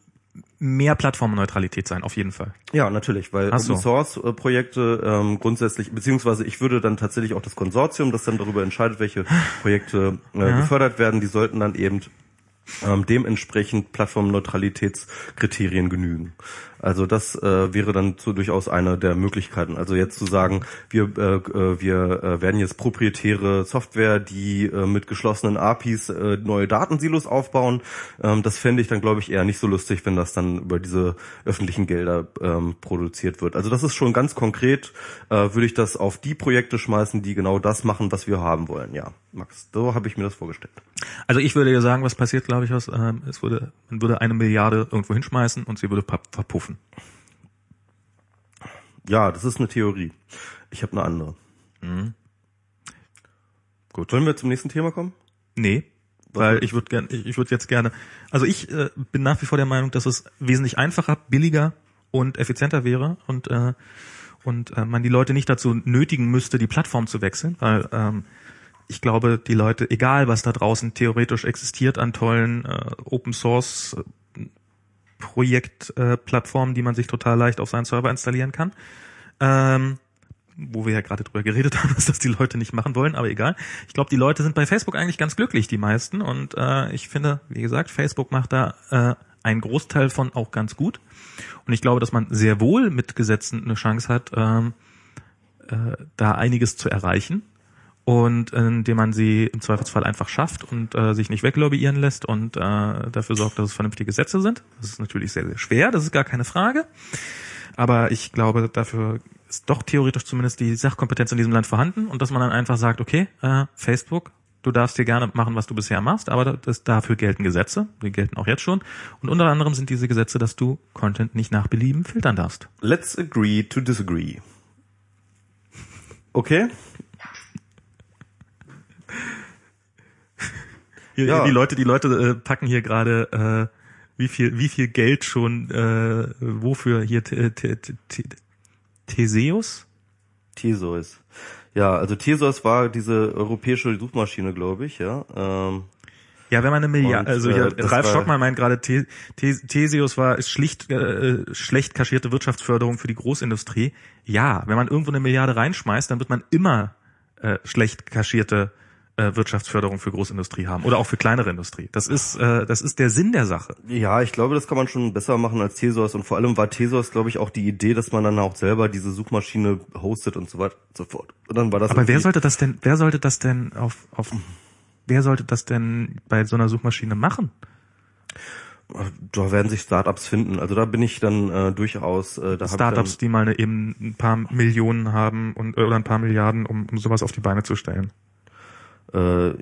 mehr Plattformneutralität sein, auf jeden Fall. Ja, natürlich, weil so. Open Source äh, Projekte ähm, grundsätzlich, beziehungsweise ich würde dann tatsächlich auch das Konsortium, das dann darüber entscheidet, welche Projekte äh, Ja. gefördert werden, die sollten dann eben ähm, dementsprechend Plattformneutralitätskriterien genügen. Also das äh, wäre dann so durchaus eine der Möglichkeiten. Also jetzt zu sagen, wir äh, äh, wir äh, werden jetzt proprietäre Software, die äh, mit geschlossenen APIs äh, neue Datensilos aufbauen, ähm, das fände ich dann glaube ich eher nicht so lustig, wenn das dann über diese öffentlichen Gelder ähm, produziert wird. Also das ist schon ganz konkret, äh, würde ich das auf die Projekte schmeißen, die genau das machen, was wir haben wollen. Ja, Max, so habe ich mir das vorgestellt. Also ich würde ja sagen, was passiert, glaube ich, was, ähm, es würde, man würde eine Milliarde irgendwo hinschmeißen und sie würde pa- verpuffen. Ja, das ist eine Theorie. Ich habe eine andere. Gut. Wollen wir zum nächsten Thema kommen? Nee, weil ich würde gerne, ich würde jetzt gerne, also ich äh, bin nach wie vor der Meinung, dass es wesentlich einfacher, billiger und effizienter wäre und äh, und äh, man die Leute nicht dazu nötigen müsste, die Plattform zu wechseln, weil ähm, ich glaube, die Leute, egal was da draußen theoretisch existiert an tollen äh, Open Source Projektplattformen, äh, die man sich total leicht auf seinen Server installieren kann, ähm, wo wir ja gerade drüber geredet haben, dass das die Leute nicht machen wollen, aber egal. Ich glaube, die Leute sind bei Facebook eigentlich ganz glücklich, die meisten. Und äh, ich finde, wie gesagt, Facebook macht da äh, einen Großteil von auch ganz gut. Und ich glaube, dass man sehr wohl mit Gesetzen eine Chance hat, ähm, äh, da einiges zu erreichen. Und äh, indem man sie im Zweifelsfall einfach schafft und äh, sich nicht weglobbyieren lässt und äh, dafür sorgt, dass es vernünftige Gesetze sind. Das ist natürlich sehr, sehr schwer, das ist gar keine Frage. Aber ich glaube, dafür ist doch theoretisch zumindest die Sachkompetenz in diesem Land vorhanden und dass man dann einfach sagt, okay, äh, Facebook, du darfst hier gerne machen, was du bisher machst, aber das, dafür gelten Gesetze, die gelten auch jetzt schon. Und unter anderem sind diese Gesetze, dass du Content nicht nach Belieben filtern darfst. Let's agree to disagree. Okay? Hier, Ja. Die Leute, die Leute äh, packen hier gerade äh, wie viel, wie viel Geld schon äh, wofür hier T- T- T- T- Theseus? Theseus. Ja, also Theseus war diese europäische Suchmaschine, glaube ich, ja. Ähm, Ja, wenn man eine Milliarde, also äh, hier, das Ralf Stockmann meint gerade, The The Theseus war ist schlicht äh, schlecht kaschierte Wirtschaftsförderung für die Großindustrie. Ja, wenn man irgendwo eine Milliarde reinschmeißt, dann wird man immer äh, schlecht kaschierte äh, Wirtschaftsförderung für Großindustrie haben oder auch für kleinere Industrie. Das ist äh, das ist der Sinn der Sache. ja, ich glaube, das kann man schon besser machen als Theseus und vor allem war Theseus, glaube ich, auch die Idee, dass man dann auch selber diese Suchmaschine hostet und so weiter und so fort. Und dann war das Aber wer sollte das denn wer sollte das denn auf auf wer sollte das denn bei so einer Suchmaschine machen? da werden sich Startups finden. Also da bin ich dann äh, durchaus. Äh, da Startups, die mal eine, eben ein paar Millionen haben und äh, oder ein paar Milliarden, um, um sowas auf die Beine zu stellen. Äh,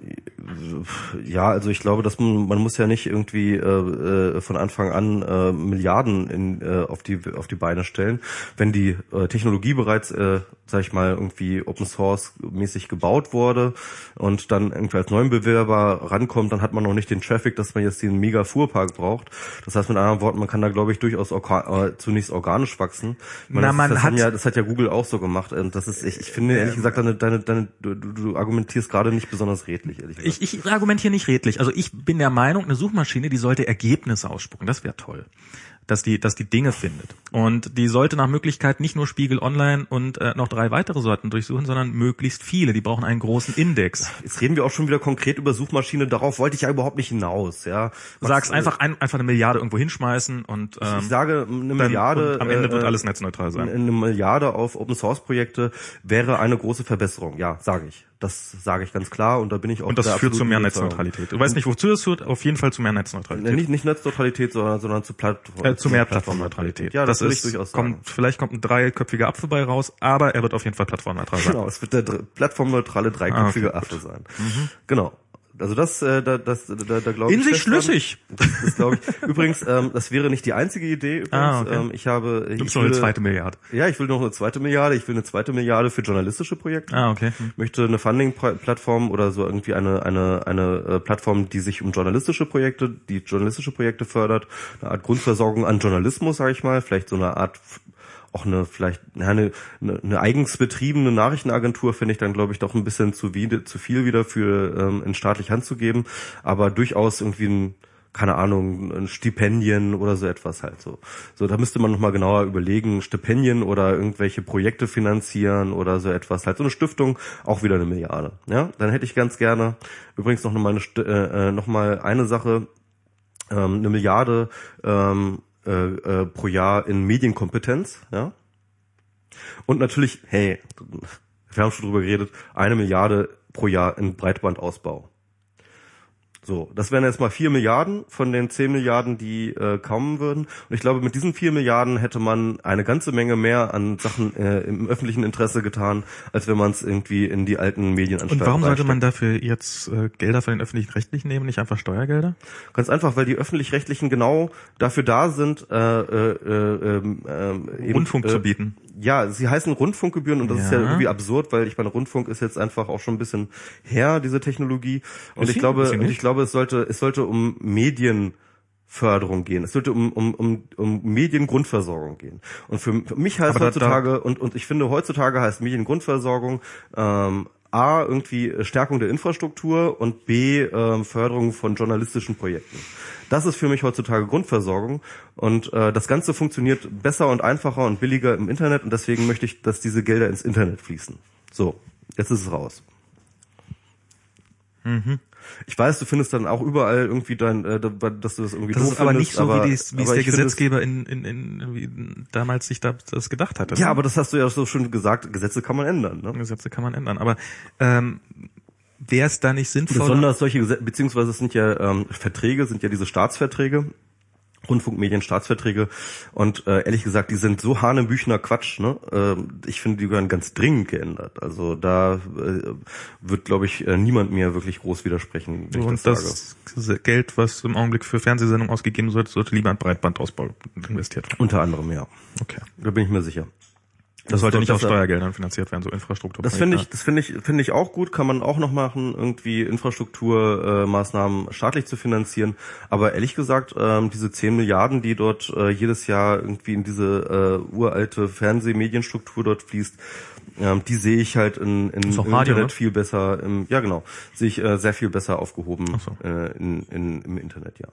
ja, also ich glaube, dass man man muss ja nicht irgendwie äh, äh, von Anfang an äh, Milliarden in, äh, auf die auf die Beine stellen, wenn die äh, Technologie bereits, äh, sag ich mal, irgendwie Open Source mäßig gebaut wurde und dann irgendwie als neuen Bewerber rankommt, dann hat man noch nicht den Traffic, dass man jetzt den mega Fuhrpark braucht. Das heißt mit anderen Worten, man kann da glaube ich durchaus orga äh, zunächst organisch wachsen. Meine, Na, das, man das, hat- ja, das hat ja Google auch so gemacht. Und das ist, ich, ich finde ehrlich gesagt, deine, deine, deine, du, du du argumentierst gerade nicht besonders redlich, ehrlich gesagt. Ich, ich argumentiere nicht redlich. Also ich bin der Meinung, eine Suchmaschine, die sollte Ergebnisse ausspucken. Das wäre toll. Dass die, dass die Dinge findet. Und die sollte nach Möglichkeit nicht nur Spiegel Online und äh, noch drei weitere Sorten durchsuchen, sondern möglichst viele. Die brauchen einen großen Index. Jetzt reden wir auch schon wieder konkret über Suchmaschine. Darauf wollte ich ja überhaupt nicht hinaus. Ja, Was, Sag's äh, einfach ein, einfach eine Milliarde irgendwo hinschmeißen und ähm, Ich sage, eine Milliarde. am Ende äh, wird alles netzneutral sein. Eine Milliarde auf Open Source Projekte wäre eine große Verbesserung. Ja, sage ich. Das sage ich ganz klar und da bin ich auch. Und das führt zu mehr absoluten Überzeugung. Neutralität. Du weißt nicht, wozu es führt, auf jeden Fall zu mehr Netzneutralität. Nicht, nicht Netzneutralität, sondern, sondern zu, Plattform, Äh, zu mehr Plattformneutralität. Ja, das, das ist, durchaus sagen. kommt, vielleicht kommt ein dreiköpfiger Apfel bei raus, aber er wird auf jeden Fall plattformneutral sein. Genau, es wird der plattformneutrale dreiköpfige Ah, okay, Affe sein. Genau. Also das, äh, da, das, da, da glaube ich. In sich schlüssig. Das, das glaube ich. Übrigens, ähm, das wäre nicht die einzige Idee. Übrigens. Ah, okay. ähm, ich habe. Du ich bist noch eine zweite Milliarde. Ja, ich will noch eine zweite Milliarde. Ich will eine zweite Milliarde für journalistische Projekte. Ah, okay. Hm. Möchte eine Funding-Plattform oder so irgendwie eine eine eine äh, Plattform, die sich um journalistische Projekte, die journalistische Projekte fördert, eine Art Grundversorgung an Journalismus, sage ich mal, vielleicht so eine Art auch eine vielleicht ja, eine, eine, eigens betriebene Nachrichtenagentur finde ich dann glaube ich doch ein bisschen zu, wie, zu viel wieder für ähm, in staatliche Hand zu geben, aber durchaus irgendwie ein keine Ahnung, ein Stipendien oder so etwas halt so. So, da müsste man nochmal genauer überlegen, Stipendien oder irgendwelche Projekte finanzieren oder so etwas. Halt so eine Stiftung, auch wieder eine Milliarde. Ja, dann hätte ich ganz gerne, übrigens noch mal eine, äh, äh, noch mal eine Sache, ähm, eine Milliarde ähm, äh, äh, pro Jahr in Medienkompetenz, ja. Und natürlich, hey, wir haben schon drüber geredet, eine Milliarde pro Jahr in Breitbandausbau. So, das wären jetzt mal vier Milliarden von den zehn Milliarden, die äh, kommen würden. Und ich glaube, mit diesen vier Milliarden hätte man eine ganze Menge mehr an Sachen äh, im öffentlichen Interesse getan, als wenn man es irgendwie in die alten Medienanstalten Und warum sollte man dafür jetzt äh, Gelder von den öffentlichen Rechtlichen nehmen, nicht einfach Steuergelder? Ganz einfach, weil die öffentlich-rechtlichen genau dafür da sind, äh, äh, äh, ähm, ähm, eben, Rundfunk äh, zu bieten. Ja, sie heißen Rundfunkgebühren und das ist ja Ja. irgendwie absurd, weil ich meine, Rundfunk ist jetzt einfach auch schon ein bisschen her, diese Technologie. Und ich sie? glaube, und ich glaube, es sollte, es sollte um Medienförderung gehen. Es sollte um, um, um, um Mediengrundversorgung gehen. Und für, für mich heißt Aber heutzutage, und, und ich finde heutzutage heißt Mediengrundversorgung, ähm, A, irgendwie Stärkung der Infrastruktur und B, ähm, Förderung von journalistischen Projekten. Das ist für mich heutzutage Grundversorgung und äh, das Ganze funktioniert besser und einfacher und billiger im Internet und deswegen möchte ich, dass diese Gelder ins Internet fließen. So, jetzt ist es raus. Mhm. Ich weiß, du findest dann auch überall irgendwie dein, äh, dass du das irgendwie Das doof ist aber findest, nicht so, aber, wie, dies, wie es der Gesetzgeber in, in, in, wie damals sich da, das gedacht hatte. Ja, ne? aber das hast du ja so schon gesagt, Gesetze kann man ändern. Ne? Gesetze kann man ändern. Aber ähm, wäre es da nicht sinnvoll? Besonders solche beziehungsweise es sind ja ähm, Verträge, sind ja diese Staatsverträge, Rundfunkmedien-Staatsverträge und äh, ehrlich gesagt, die sind so hanebüchner Quatsch. Ne? Ähm, ich finde, die gehören ganz dringend geändert. Also da äh, wird, glaube ich, äh, niemand mir wirklich groß widersprechen, wenn ich und das, das, sage. Geld, was im Augenblick für Fernsehsendungen ausgegeben wird, sollte lieber in Breitbandausbau investiert werden. Unter anderem, ja. Okay. Da bin ich mir sicher. Das sollte nicht aus. Steuergeldern finanziert werden, so Infrastruktur. Das finde ich, das finde ich, finde ich auch gut. Kann man auch noch machen, irgendwie Infrastrukturmaßnahmen äh, staatlich zu finanzieren. Aber ehrlich gesagt, ähm, diese 10 Milliarden, die dort äh, jedes Jahr irgendwie in diese äh, uralte Fernsehmedienstruktur dort fließt, ähm, die sehe ich halt in, in im Radio, Internet ne? viel besser. Im, ja, genau, sehe ich äh, sehr viel besser aufgehoben so. äh, in, in, im Internet, ja.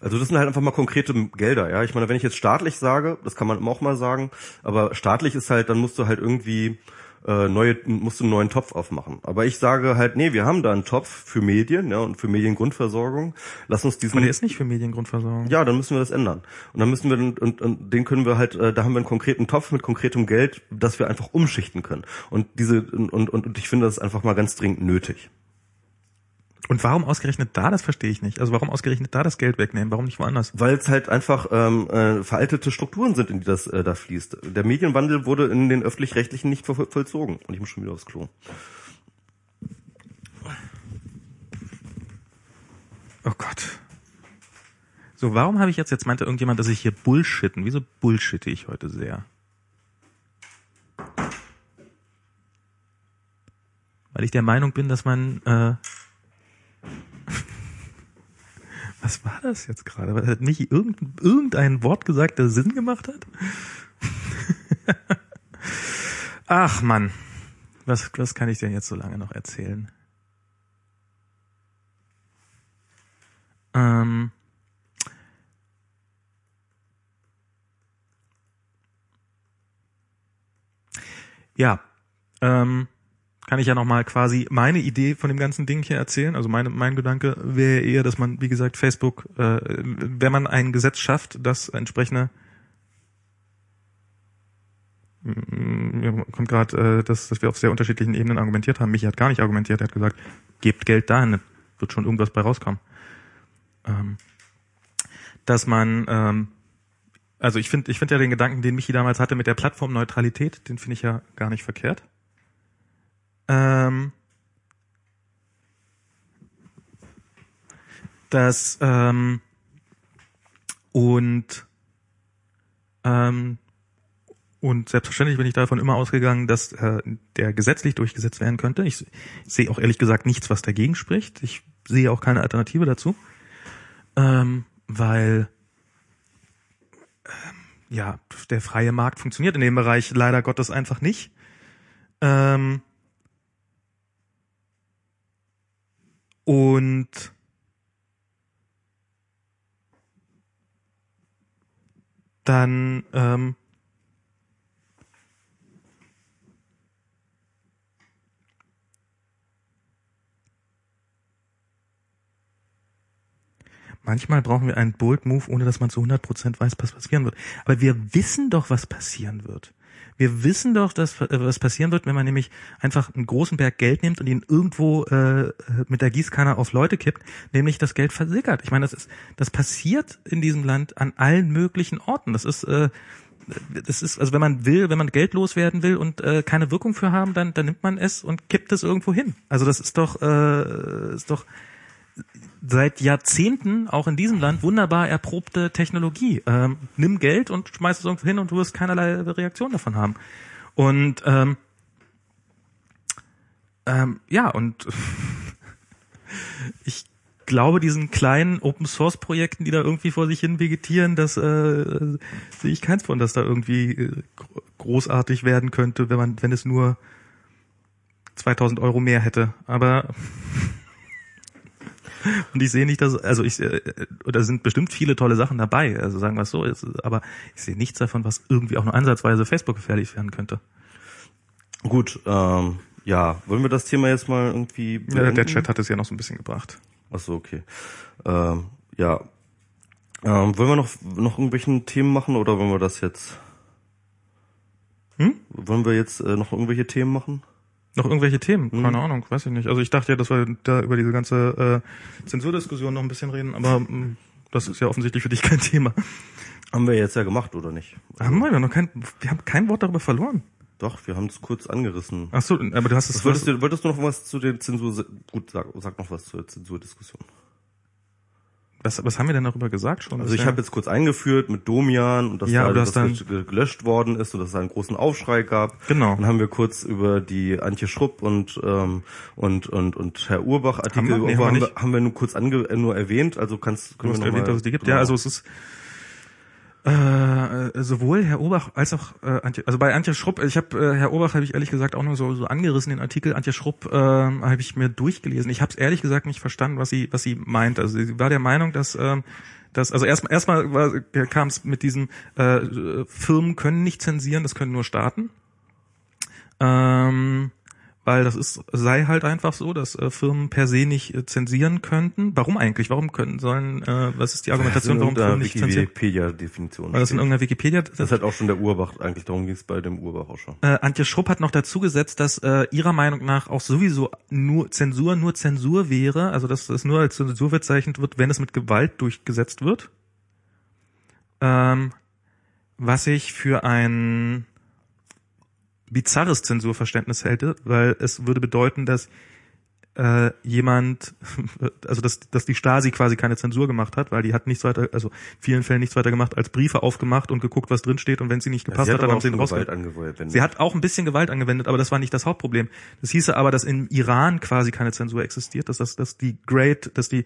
Also das sind halt einfach mal konkrete Gelder, ja. Ich meine, wenn ich jetzt staatlich sage, das kann man auch mal sagen, aber staatlich ist halt, dann musst du halt irgendwie äh, neue, musst du einen neuen Topf aufmachen. Aber ich sage halt, nee, wir haben da einen Topf für Medien, ja, und für Mediengrundversorgung. Lass uns diesen Aber der ist nicht für Mediengrundversorgung. ja, dann müssen wir das ändern. Und dann müssen wir und, und, und den können wir halt, äh, da haben wir einen konkreten Topf mit konkretem Geld, das wir einfach umschichten können. Und diese und und, und ich finde das einfach mal ganz dringend nötig. Und warum ausgerechnet da? Das verstehe ich nicht. Also warum ausgerechnet da das Geld wegnehmen? Warum nicht woanders? Weil es halt einfach ähm, äh, veraltete Strukturen sind, in die das äh, da fließt. Der Medienwandel wurde in den öffentlich-rechtlichen nicht voll, vollzogen. Und ich muss schon wieder aufs Klo. Oh Gott. So, warum habe ich jetzt, jetzt meinte irgendjemand, dass ich hier bullshitten. Wieso bullshitte ich heute sehr? Weil ich der Meinung bin, dass man äh, Was war das jetzt gerade? Hat Michi irgendein, irgendein Wort gesagt, der Sinn gemacht hat? Ach Mann, was, was kann ich denn jetzt so lange noch erzählen? Ähm, ja, ähm, kann ich ja nochmal quasi meine Idee von dem ganzen Ding hier erzählen. Also meine, mein Gedanke wäre eher, dass man, wie gesagt, Facebook, äh, wenn man ein Gesetz schafft, das entsprechende mm, mir kommt gerade, äh, dass, dass wir auf sehr unterschiedlichen Ebenen argumentiert haben. Michi hat gar nicht argumentiert, er hat gesagt, gebt Geld dahin, wird schon irgendwas bei rauskommen. Ähm, dass man, ähm, also ich finde ich finde ja den Gedanken, den Michi damals hatte mit der Plattformneutralität, den finde ich ja gar nicht verkehrt. Ähm, dass ähm, und ähm, und selbstverständlich bin ich davon immer ausgegangen, dass äh, der gesetzlich durchgesetzt werden könnte. Ich, ich sehe auch ehrlich gesagt nichts, was dagegen spricht. Ich sehe auch keine Alternative dazu, ähm, weil ähm, ja der freie Markt funktioniert in dem Bereich leider Gottes einfach nicht. Ähm, Und dann ähm, Manchmal brauchen wir einen Bold Move, ohne dass man zu 100% weiß, was passieren wird. Aber wir wissen doch, was passieren wird. Wir wissen doch, dass äh, was passieren wird, wenn man nämlich einfach einen großen Berg Geld nimmt und ihn irgendwo äh, mit der Gießkanne auf Leute kippt, nämlich das Geld versickert. Ich meine, das ist, das passiert in diesem Land an allen möglichen Orten. Das ist äh, das ist, also wenn man will, wenn man Geld loswerden will und äh, keine Wirkung für haben, dann, dann nimmt man es und kippt es irgendwo hin. Also das ist doch, äh, ist doch seit Jahrzehnten auch in diesem Land wunderbar erprobte Technologie. Ähm, nimm Geld und schmeiß es irgendwo hin und du wirst keinerlei Reaktion davon haben. Und ähm, ähm, ja, und ich glaube, diesen kleinen Open Source Projekten, die da irgendwie vor sich hin vegetieren, das äh, sehe ich keins von, dass da irgendwie äh, großartig werden könnte, wenn man, wenn es nur 2000 Euro mehr hätte. Aber und ich sehe nicht, dass, also ich, äh, da sind bestimmt viele tolle Sachen dabei, also sagen wir es so, aber ich sehe nichts davon, was irgendwie auch nur ansatzweise Facebook gefährlich werden könnte. Gut, ähm, ja, wollen wir das Thema jetzt mal irgendwie beenden? Ja, der Chat hat es ja noch so ein bisschen gebracht. Ach so, okay. Ähm, ja. Ähm, wollen wir noch, noch irgendwelchen Themen machen oder wollen wir das jetzt? Hm? Wollen wir jetzt äh, noch irgendwelche Themen machen? Noch irgendwelche Themen? Mhm. Keine Ahnung, weiß ich nicht. Also ich dachte ja, dass wir da über diese ganze äh, Zensurdiskussion noch ein bisschen reden, aber mh, mm, das ist ja offensichtlich für dich kein Thema. Haben wir jetzt ja gemacht, oder nicht? Haben wir noch kein, wir haben kein Wort darüber verloren. Doch, wir haben es kurz angerissen. Ach so, aber du hast es. Wolltest du, wolltest du noch was zu den Zensur? Gut, sag, sag noch was zur Zensurdiskussion. Was, was haben wir denn darüber gesagt schon? Also ich habe jetzt kurz eingeführt mit Domian und dass ja, da das dann gelöscht worden ist und dass es einen großen Aufschrei gab. Genau. Dann haben wir kurz über die Antje Schrupp und ähm, und und und Herr Urbach Artikel haben wir, nee, haben, haben, wir, haben wir nur kurz ange nur erwähnt. Also kannst können du wir noch erwähnt, mal, dass es die gibt. Genau. Ja, also es ist äh, sowohl Herr Obach als auch äh, Antje, also bei Antje Schrupp, ich habe äh, Herr Obach habe ich ehrlich gesagt auch nur so, so angerissen den Artikel. Antje Schrupp äh, habe ich mir durchgelesen. Ich habe es ehrlich gesagt nicht verstanden, was sie was sie meint. Also sie war der Meinung, dass ähm, dass also erstmal erstmal kam es mit diesem äh, Firmen können nicht zensieren, das können nur Staaten. Ähm, weil das ist sei halt einfach so, dass äh, Firmen per se nicht äh, zensieren könnten. Warum eigentlich? Warum können sollen? Äh, was ist die Argumentation, warum Firmen nicht zensieren? Wikipedia-Definition. Weil das in irgendeiner Wikipedia. Das hat auch schon der Urbach eigentlich darum ging es bei dem Urbach auch schon. Äh, Antje Schrupp hat noch dazu gesetzt, dass äh, ihrer Meinung nach auch sowieso nur Zensur nur Zensur wäre, also dass es nur als Zensur bezeichnet wird, wenn es mit Gewalt durchgesetzt wird. Ähm, was ich für ein bizarres Zensurverständnis hätte, weil es würde bedeuten, dass äh, jemand, also dass, dass die Stasi quasi keine Zensur gemacht hat, weil die hat nichts weiter, also in vielen Fällen nichts weiter gemacht, als Briefe aufgemacht und geguckt, was drin steht und wenn sie nicht gepasst sie hat, dann haben sie ihn rausgeholt. Sie hat auch ein bisschen Gewalt angewendet, aber das war nicht das Hauptproblem. Das hieße aber, dass im Iran quasi keine Zensur existiert, dass das, dass die Great, dass die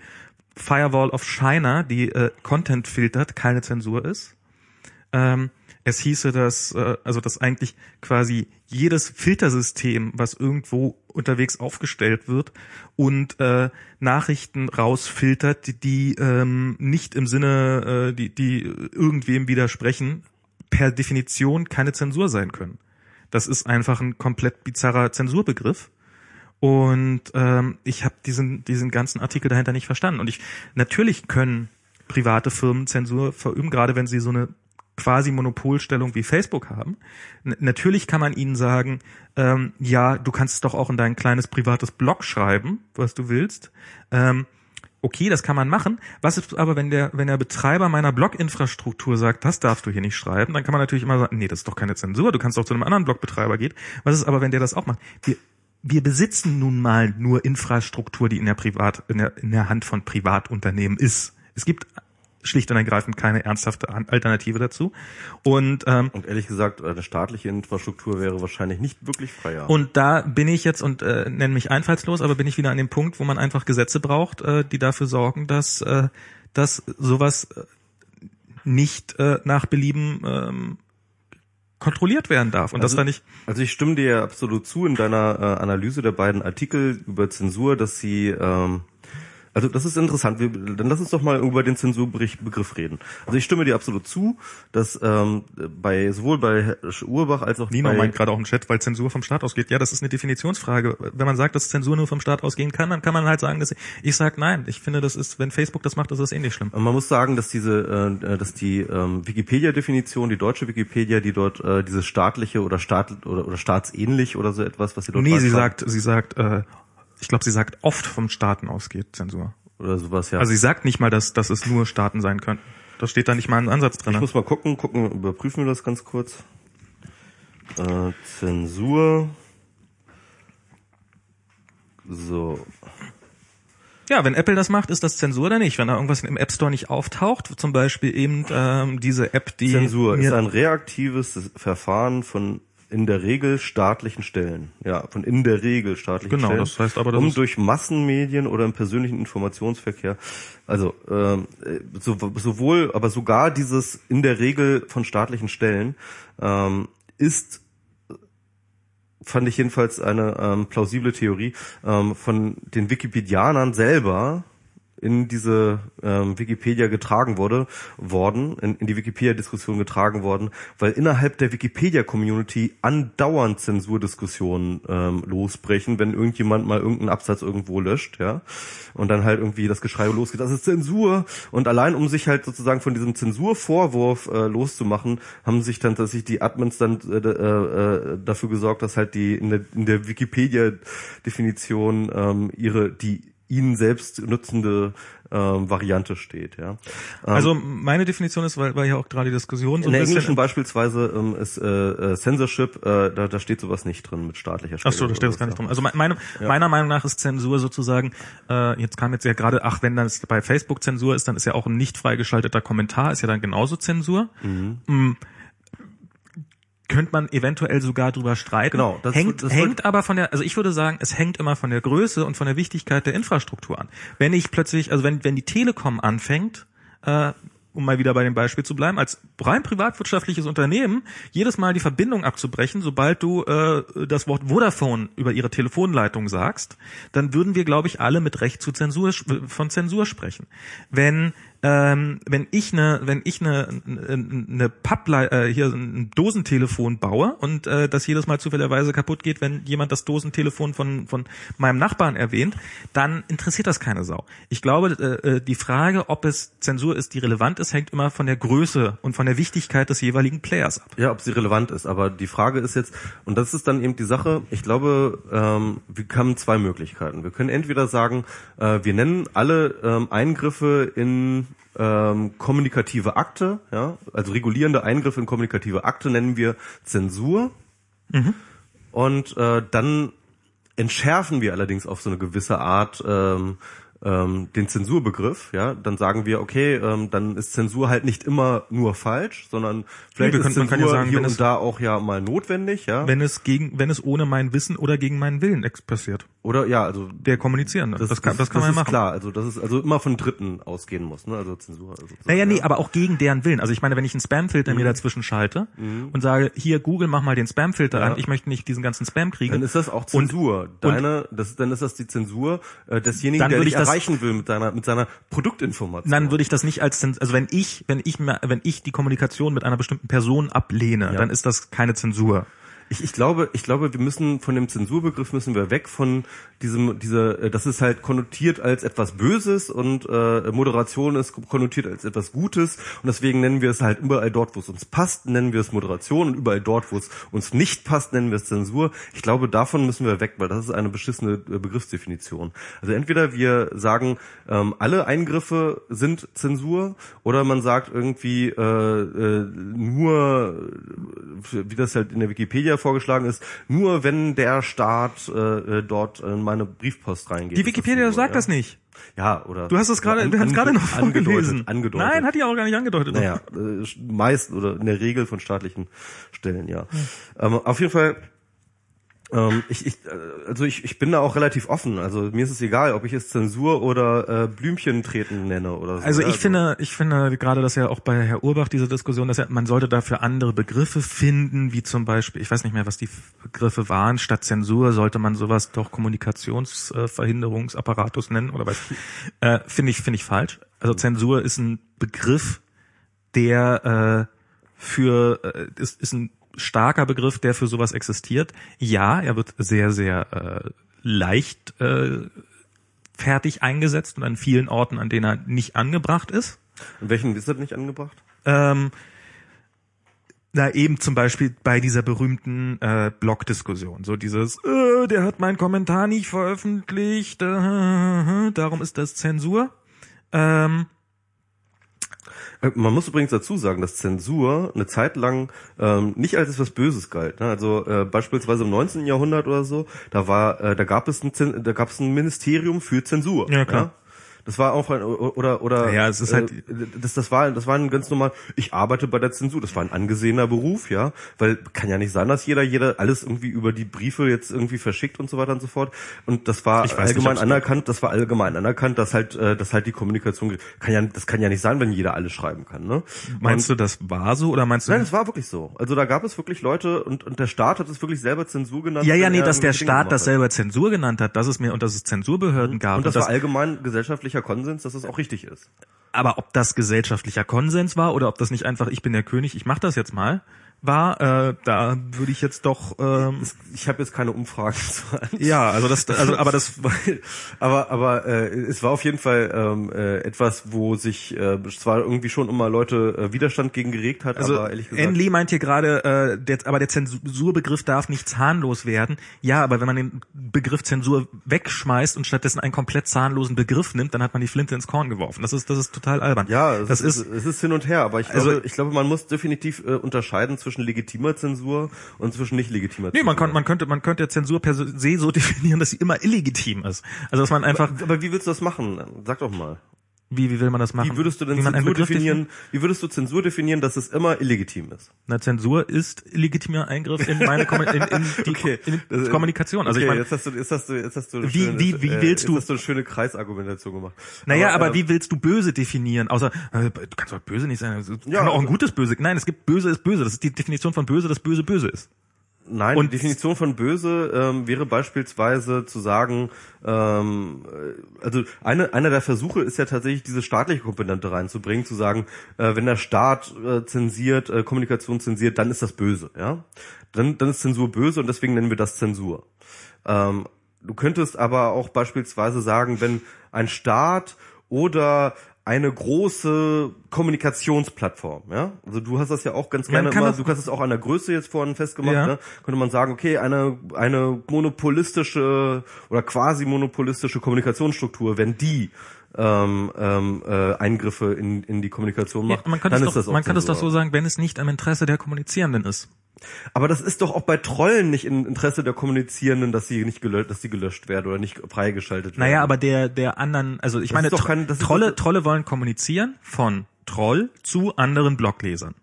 Firewall of China, die äh, Content filtert, keine Zensur ist. Ähm, es hieße, dass äh, also dass eigentlich quasi jedes Filtersystem, was irgendwo unterwegs aufgestellt wird und äh, Nachrichten rausfiltert, die, die ähm, nicht im Sinne, äh, die, die irgendwem widersprechen, per Definition keine Zensur sein können. Das ist einfach ein komplett bizarrer Zensurbegriff. Und ähm, ich habe diesen diesen ganzen Artikel dahinter nicht verstanden. Und ich natürlich können private Firmen Zensur verüben, gerade wenn sie so eine quasi Monopolstellung wie Facebook haben. N natürlich kann man ihnen sagen, ähm, ja, du kannst es doch auch in dein kleines privates Blog schreiben, was du willst. Ähm, okay, das kann man machen. Was ist aber, wenn der, wenn der Betreiber meiner Blog-Infrastruktur sagt, das darfst du hier nicht schreiben, dann kann man natürlich immer sagen, nee, das ist doch keine Zensur, du kannst doch zu einem anderen Blogbetreiber gehen. Was ist aber, wenn der das auch macht? Wir, wir besitzen nun mal nur Infrastruktur, die in der Privat, in der, in der Hand von Privatunternehmen ist. Es gibt schlicht und ergreifend keine ernsthafte Alternative dazu. Und, ähm, Und ehrlich gesagt, eine staatliche Infrastruktur wäre wahrscheinlich nicht wirklich freier. und da bin ich jetzt und äh, nenne mich einfallslos, aber bin ich wieder an dem Punkt, wo man einfach Gesetze braucht, äh, die dafür sorgen, dass, äh, dass sowas äh, nicht äh, nach Belieben ähm, kontrolliert werden darf und Also- das da nicht Also ich stimme dir absolut zu in deiner äh, Analyse der beiden Artikel über Zensur, dass sie ähm, also das ist interessant. Wir, dann lass uns doch mal über den Zensurbegriff reden. Also ich stimme dir absolut zu, dass ähm, bei sowohl bei Urbach als auch Nino bei meint gerade auch im Chat, weil Zensur vom Staat ausgeht. Ja, das ist eine Definitionsfrage. Wenn man sagt, dass Zensur nur vom Staat ausgehen kann, dann kann man halt sagen, dass ich sage nein. Ich finde, das ist, wenn Facebook das macht, ist das eh nicht schlimm. man muss sagen, dass diese, äh, dass die ähm, Wikipedia-Definition, die deutsche Wikipedia, die dort äh, dieses staatliche oder staat oder, oder staatsähnlich oder so etwas, was sie dort Nee, sie sagt, sie sagt, äh, ich glaube, sie sagt oft vom Staaten ausgeht Zensur. oder sowas, ja. Also sie sagt nicht mal, dass, dass es nur Staaten sein könnten. Da steht da nicht mal ein Ansatz drin. Ich muss mal gucken, gucken, überprüfen wir das ganz kurz. Äh, Zensur. So. Ja, wenn Apple das macht, ist das Zensur oder nicht? Wenn da irgendwas im App Store nicht auftaucht, zum Beispiel eben ähm, diese App, die Zensur ist ein reaktives Verfahren von in der Regel staatlichen Stellen. Ja, von in der Regel staatlichen Genau, Stellen. das heißt aber, das um durch Massenmedien oder im persönlichen Informationsverkehr, also ähm, äh, so, sowohl, aber sogar dieses in der Regel von staatlichen Stellen ähm, ist fand ich jedenfalls eine ähm, plausible Theorie ähm, von den Wikipedianern selber in diese ähm, Wikipedia getragen wurde, worden, in, in die Wikipedia-Diskussion getragen worden, weil innerhalb der Wikipedia-Community andauernd Zensurdiskussionen ähm, losbrechen, wenn irgendjemand mal irgendeinen Absatz irgendwo löscht, ja, und dann halt irgendwie das Geschrei losgeht, das ist Zensur. Und allein um sich halt sozusagen von diesem Zensurvorwurf äh, loszumachen, haben sich dann tatsächlich die Admins dann äh, äh, dafür gesorgt, dass halt die in der, in der Wikipedia-Definition ähm, ihre die ihnen selbst nutzende ähm, Variante steht, ja. Ähm, also meine Definition ist, weil, weil ja auch gerade die Diskussion so in ein der englischen beispielsweise ähm, ist äh, äh, Censorship, äh, da, da steht sowas nicht drin mit staatlicher Ach so, da steht das gar nicht drin. Also me- meine, meiner Meinung nach ist Zensur sozusagen, äh, jetzt kam jetzt ja gerade, ach, wenn das bei Facebook Zensur ist, dann ist ja auch ein nicht freigeschalteter Kommentar, ist ja dann genauso Zensur. Mm, könnte man eventuell sogar drüber streiten. Genau, das- hängt, das hängt aber von der, also ich würde sagen, es hängt immer von der Größe und von der Wichtigkeit der Infrastruktur an. Wenn ich plötzlich, also wenn, wenn die Telekom anfängt, äh, um mal wieder bei dem Beispiel zu bleiben, als rein privatwirtschaftliches Unternehmen jedes Mal die Verbindung abzubrechen, sobald du äh, das Wort Vodafone über ihre Telefonleitung sagst, dann würden wir, glaube ich, alle mit Recht zu Zensur von Zensur sprechen. Wenn ähm, wenn ich eine, wenn ich eine, eine Papple äh, hier ein Dosentelefon baue und äh, das jedes Mal zufälligerweise kaputt geht, wenn jemand das Dosentelefon von von meinem Nachbarn erwähnt, dann interessiert das keine Sau. Ich glaube, äh, äh, die Frage, ob es Zensur ist, die relevant ist, hängt immer von der Größe und von der Wichtigkeit des jeweiligen Players ab. Ja, ob sie relevant ist. Aber die Frage ist jetzt, und das ist dann eben die Sache. Ich glaube, ähm, wir haben zwei Möglichkeiten. Wir können entweder sagen, äh, wir nennen alle ähm, Eingriffe in ähm, kommunikative Akte, ja, also regulierende Eingriffe in kommunikative Akte nennen wir Zensur. Mhm. Und äh, dann entschärfen wir allerdings auf so eine gewisse Art ähm, ähm, den Zensurbegriff, ja, dann sagen wir, okay, ähm, dann ist Zensur halt nicht immer nur falsch, sondern vielleicht nee, ist können, Zensur ja sagen, hier und da auch ja mal notwendig, ja. Wenn es gegen, wenn es ohne mein Wissen oder gegen meinen Willen passiert. Oder ja, also der Kommunizierende. Das, das kann, das, das kann das man ja machen. klar, also das ist also immer von Dritten ausgehen muss, ne? Also Zensur. Also naja, nee, aber auch gegen deren Willen. Also ich meine, wenn ich einen Spamfilter mhm. mir dazwischen schalte mhm. und sage, hier Google, mach mal den Spamfilter ja. an, ich möchte nicht diesen ganzen Spam kriegen. Dann ist das auch Zensur. Und, Deine, das, dann ist das die Zensur äh, desjenigen, der dich erreichen will mit seiner mit seiner Produktinformation. Dann würde ich das nicht als also wenn ich wenn ich wenn ich die Kommunikation mit einer bestimmten Person ablehne, ja. dann ist das keine Zensur. Ich, ich glaube, ich glaube, wir müssen von dem Zensurbegriff müssen wir weg von diesem, dieser, äh, das ist halt konnotiert als etwas Böses und äh, Moderation ist konnotiert als etwas Gutes und deswegen nennen wir es halt überall dort, wo es uns passt, nennen wir es Moderation und überall dort, wo es uns nicht passt, nennen wir es Zensur. Ich glaube, davon müssen wir weg, weil das ist eine beschissene äh, Begriffsdefinition. Also entweder wir sagen, ähm, alle Eingriffe sind Zensur oder man sagt irgendwie äh, äh, nur, wie das halt in der Wikipedia vorgeschlagen ist, nur wenn der Staat äh, äh dort in meine Briefpost reingeht. Die Wikipedia so, sagt ja? das nicht. Ja, oder. Du hast es gerade, du hast gerade noch vorgelesen. Angedeutet, angedeutet. Nein, hat die auch gar nicht angedeutet. Naja, äh, meist oder in der Regel von staatlichen Stellen, ja. Hm. Ähm, auf jeden Fall ähm, ich, ich, äh, also ich, ich bin da auch relativ offen. Also mir ist es egal, ob ich es Zensur oder äh, Blümchen treten nenne oder so. Also ich also. finde, ich finde gerade, dass ja auch bei Herr Urbach diese Diskussion, dass ja, man sollte dafür andere Begriffe finden, wie zum Beispiel, ich weiß nicht mehr, was die Begriffe waren, statt Zensur sollte man sowas doch Kommunikationsverhinderungsapparatus nennen oder was. Äh, finde ich, finde ich falsch. Also Zensur ist ein Begriff, der äh, für äh, ist, ist ein starker Begriff, der für sowas existiert. Ja, er wird sehr, sehr äh, leicht äh, fertig eingesetzt und an vielen Orten, an denen er nicht angebracht ist. In welchen ist er nicht angebracht? Ähm, na eben zum Beispiel bei dieser berühmten äh, Blog-Diskussion, so dieses, äh, der hat meinen Kommentar nicht veröffentlicht, äh, darum ist das Zensur. Ähm, äh, man muss übrigens dazu sagen, dass Zensur eine Zeit lang ähm, nicht als etwas Böses galt. Ne? Also äh, beispielsweise im 19. Jahrhundert oder so, da war, äh, da gab es ein, da gab es ein Ministerium für Zensur. Ja, klar. Ja? Das war auch ein, oder oder ja, es ist halt äh, das das war das war ein ganz normal. Ich arbeite bei der Zensur. Das war ein angesehener Beruf, ja, weil kann ja nicht sein, dass jeder jeder alles irgendwie über die Briefe jetzt irgendwie verschickt und so weiter und so fort. Und das war allgemein nicht, anerkannt. Das war allgemein anerkannt, dass halt äh, dass halt die Kommunikation kann ja das kann ja nicht sein, wenn jeder alles schreiben kann. Ne? Meinst und, du, das war so oder meinst du? Nein, es war wirklich so. Also da gab es wirklich Leute und und der Staat hat es wirklich selber Zensur genannt. Ja, ja, nee, dass der Staat das selber Zensur genannt hat, dass es mir und dass es Zensurbehörden mhm. gab. Und das, und das war allgemein gesellschaftlicher Konsens, dass es auch richtig ist. Aber ob das gesellschaftlicher Konsens war oder ob das nicht einfach, ich bin der König, ich mach das jetzt mal, war, äh, da würde ich jetzt doch. Ähm, ich habe jetzt keine Umfragen zu Ja, also das, also aber das, aber aber äh, es war auf jeden Fall ähm, äh, etwas, wo sich äh, zwar irgendwie schon immer Leute äh, Widerstand gegen geregt hat, also aber ehrlich gesagt. Ann Lee meint hier gerade, äh, der, aber der Zensurbegriff darf nicht zahnlos werden. Ja, aber wenn man den Begriff Zensur wegschmeißt und stattdessen einen komplett zahnlosen Begriff nimmt, dann hat man die Flinte ins Korn geworfen. Das ist das ist total albern. Ja, es das ist, ist es ist hin und her, aber ich also, glaube, ich glaube, man muss definitiv äh, unterscheiden zwischen zwischen legitimer Zensur und zwischen nicht legitimer Zensur. Nee, man, kann, man könnte, man könnte Zensur per se so definieren, dass sie immer illegitim ist. Also, dass man einfach. Aber, aber wie willst du das machen? Sag doch mal. Wie, wie will man das machen? Wie würdest du denn Zensur definieren? Wie würdest du Zensur definieren, dass es immer illegitim ist? Na, Zensur ist illegitimer Eingriff in meine Kom in, in die, okay. in die Kommunikation. Also okay, ich meine, jetzt hast du, jetzt hast du, jetzt hast du, wie, schöne, wie, wie willst äh, du? Jetzt hast du eine schöne Kreisargumentation gemacht. Naja, aber, aber äh, wie willst du böse definieren? Außer, äh, du kannst doch böse nicht sein. Ja, kann auch ein gutes Böse. Nein, es gibt böse ist böse. Das ist die Definition von böse, dass böse böse ist. Nein, Und- die Definition von böse ähm, wäre beispielsweise zu sagen, ähm, äh, also eine, einer der Versuche ist ja tatsächlich diese staatliche Komponente reinzubringen, zu sagen, äh, wenn der Staat äh, zensiert, äh, Kommunikation zensiert, dann ist das böse, ja. Dann, dann ist Zensur böse und deswegen nennen wir das Zensur. Ähm, du könntest aber auch beispielsweise sagen, wenn ein Staat oder eine große Kommunikationsplattform, ja. Also du hast das ja auch ganz Man gerne kann immer, du hast es auch an der Größe jetzt vorhin festgemacht, Ja. ne? Könnte man sagen, okay, eine, eine monopolistische oder quasi monopolistische Kommunikationsstruktur, wenn die ähm, ähm, äh, Eingriffe in, in die Kommunikation Ja, macht, man kann, dann es ist doch, man kann es doch so sagen, wenn es nicht am Interesse der Kommunizierenden ist. Aber das ist doch auch bei Trollen nicht im Interesse der Kommunizierenden, dass sie nicht gelöscht, dass sie gelöscht werden oder nicht freigeschaltet werden. Naja, aber der, der anderen, also ich Das meine, kein- Trolle, Trolle wollen kommunizieren von Troll zu anderen Bloglesern.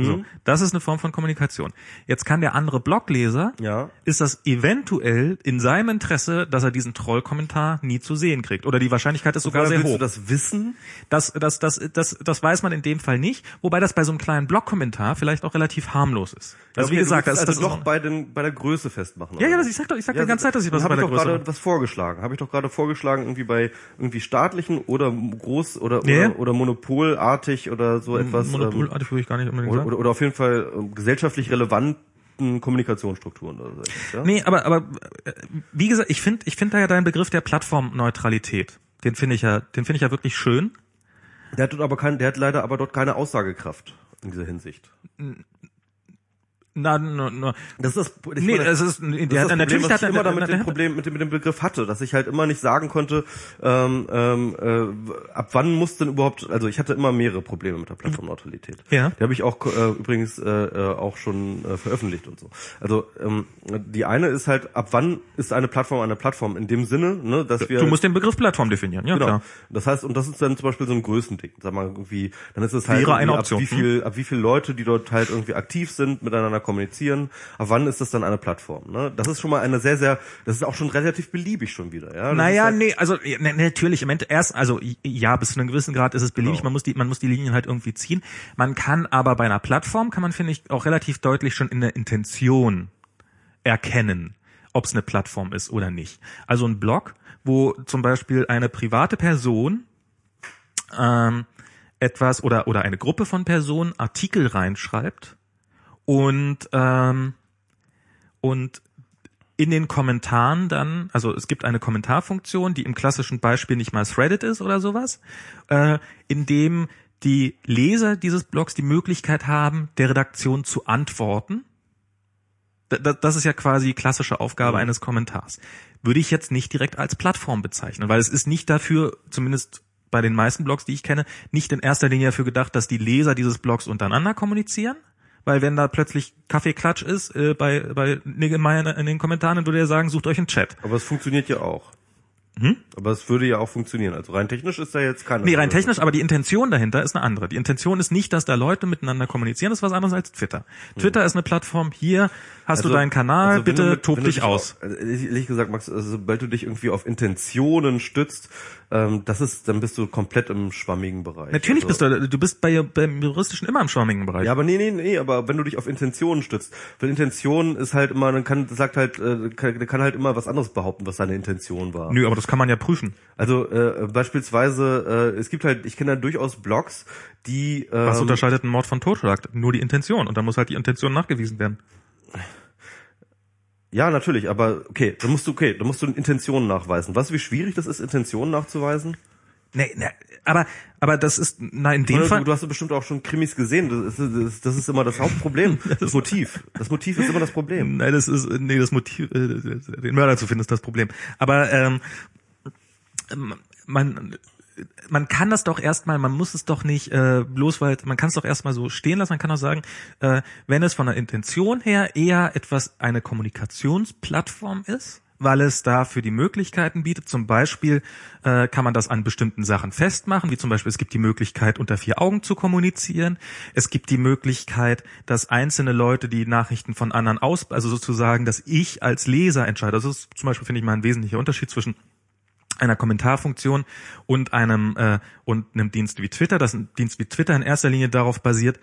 Mhm. So, das ist eine Form von Kommunikation. Jetzt kann der andere Blogleser, Ja. ist das eventuell in seinem Interesse, dass er diesen Trollkommentar nie zu sehen kriegt. Oder die Wahrscheinlichkeit ist sogar sehr willst hoch. du das wissen? Das, das, das, das, das weiß man in dem Fall nicht, wobei das bei so einem kleinen Blog-Kommentar vielleicht auch relativ harmlos ist. Also wie Okay, gesagt, das, willst das also ist doch bei den bei der Größe festmachen. ja, ja, oder? das, ich sag doch, ich sag Ja, die ganze Zeit, dass ich was bei hab der ich doch Größe gerade was vorgeschlagen. Habe ich doch gerade vorgeschlagen, irgendwie bei irgendwie staatlichen oder groß oder Ja, ja. oder, oder monopolartig oder so etwas. Monopolartig würde ich gar nicht unbedingt ähm, sagen. Oder, oder, oder auf jeden Fall ähm, gesellschaftlich relevanten Kommunikationsstrukturen oder so. etwas, Ja? Nee, aber, aber äh, wie gesagt, ich finde ich finde da ja deinen Begriff der Plattformneutralität. Den finde ich ja, den finde ich ja wirklich schön. Der hat dort aber kein, der hat leider aber dort keine Aussagekraft in dieser Hinsicht. Na, na, na. Das ist das, Nee, meine, Das ist der, das Problem, natürlich was hat ich immer damit dem Problem mit dem, mit dem Begriff hatte, dass ich halt immer nicht sagen konnte, ähm, ähm, äh, ab wann muss denn überhaupt, also ich hatte immer mehrere Probleme mit der Plattformneutralität. Ja. Die habe ich auch äh, übrigens äh, äh, auch schon äh, veröffentlicht und so. Also ähm, die eine ist halt, ab wann ist eine Plattform eine Plattform in dem Sinne, ne, dass wir du musst den Begriff Plattform definieren, ja Genau. klar. Das heißt, und das ist dann zum Beispiel so ein Größending. Sag mal irgendwie, dann ist es halt Option. ab wie viel, ab wie viel Leute, die dort halt irgendwie aktiv sind, miteinander kommunizieren. Ab wann ist das dann eine Plattform? Ne? Das ist schon mal eine sehr, sehr, das ist auch schon relativ beliebig schon wieder. Ja? Das Naja, halt, nee, also ne, natürlich im Endeffekt erst, also ja, bis zu einem gewissen Grad ist es beliebig, Genau. man muss die, man muss die Linien halt irgendwie ziehen. Man kann aber bei einer Plattform kann man finde ich auch relativ deutlich schon in der Intention erkennen, ob es eine Plattform ist oder nicht. Also ein Blog, wo zum Beispiel eine private Person ähm, etwas oder oder eine Gruppe von Personen Artikel reinschreibt und ähm, und in den Kommentaren dann, also es gibt eine Kommentarfunktion, die im klassischen Beispiel nicht mal Threaded ist oder sowas, äh, in dem die Leser dieses Blogs die Möglichkeit haben, der Redaktion zu antworten. Da- da- Das ist ja quasi die klassische Aufgabe eines Kommentars. Würde ich jetzt nicht direkt als Plattform bezeichnen, weil es ist nicht dafür, zumindest bei den meisten Blogs, die ich kenne, nicht in erster Linie dafür gedacht, dass die Leser dieses Blogs untereinander kommunizieren. Weil wenn da plötzlich Kaffeeklatsch ist äh, bei, bei Niggemeier in den Kommentaren, dann würde er sagen, sucht euch einen Chat. aber es funktioniert ja auch. Hm? Aber es würde ja auch funktionieren. Also rein technisch ist da jetzt keine. Nee, rein technisch, aber die Intention dahinter ist eine andere. Die Intention ist nicht, dass da Leute miteinander kommunizieren, das ist was anderes als Twitter. Twitter ist eine Plattform, hier hast du deinen Kanal, also bitte du tob dich aus. Also ehrlich gesagt, Max, also sobald du dich irgendwie auf Intentionen stützt, ähm, das ist, dann bist du komplett im schwammigen Bereich. Natürlich also, bist du, du bist bei, beim Juristischen immer im schwammigen Bereich. Ja, aber nee, nee, nee, aber wenn du dich auf Intentionen stützt, weil Intention ist halt immer, dann kann, sagt halt, äh, kann, kann halt immer was anderes behaupten, was seine Intention war. Nö, aber das kann man ja prüfen. Also äh, beispielsweise, äh, es gibt halt, ich kenne da durchaus Blogs, die ähm, Was unterscheidet einen Mord von Totschlag? Nur die Intention. Und dann muss halt die Intention nachgewiesen werden. Ja, natürlich, aber okay, dann musst du, okay, dann musst du Intentionen nachweisen. Weißt du, wie schwierig das ist, Intentionen nachzuweisen? Nee, nee, aber, aber das ist, na, in dem Oder Fall. Du, du hast bestimmt auch schon Krimis gesehen. Das ist, das, das ist immer das Hauptproblem. Das Motiv. Das Motiv ist immer das Problem. Nein, das ist, nee, das Motiv, äh, den Mörder zu finden, ist das Problem. Aber ähm, man, man kann das doch erstmal, man muss es doch nicht äh, bloß, weil man kann es doch erstmal so stehen lassen. Man kann auch sagen, äh, wenn es von der Intention her eher etwas eine Kommunikationsplattform ist, weil es dafür die Möglichkeiten bietet. Zum Beispiel äh, kann man das an bestimmten Sachen festmachen, wie zum Beispiel es gibt die Möglichkeit, unter vier Augen zu kommunizieren. Es gibt die Möglichkeit, dass einzelne Leute die Nachrichten von anderen aus, also sozusagen, dass ich als Leser entscheide. Das ist zum Beispiel, finde ich mal, ein wesentlicher Unterschied zwischen einer Kommentarfunktion und einem äh, und einem Dienst wie Twitter, dass ein Dienst wie Twitter in erster Linie darauf basiert,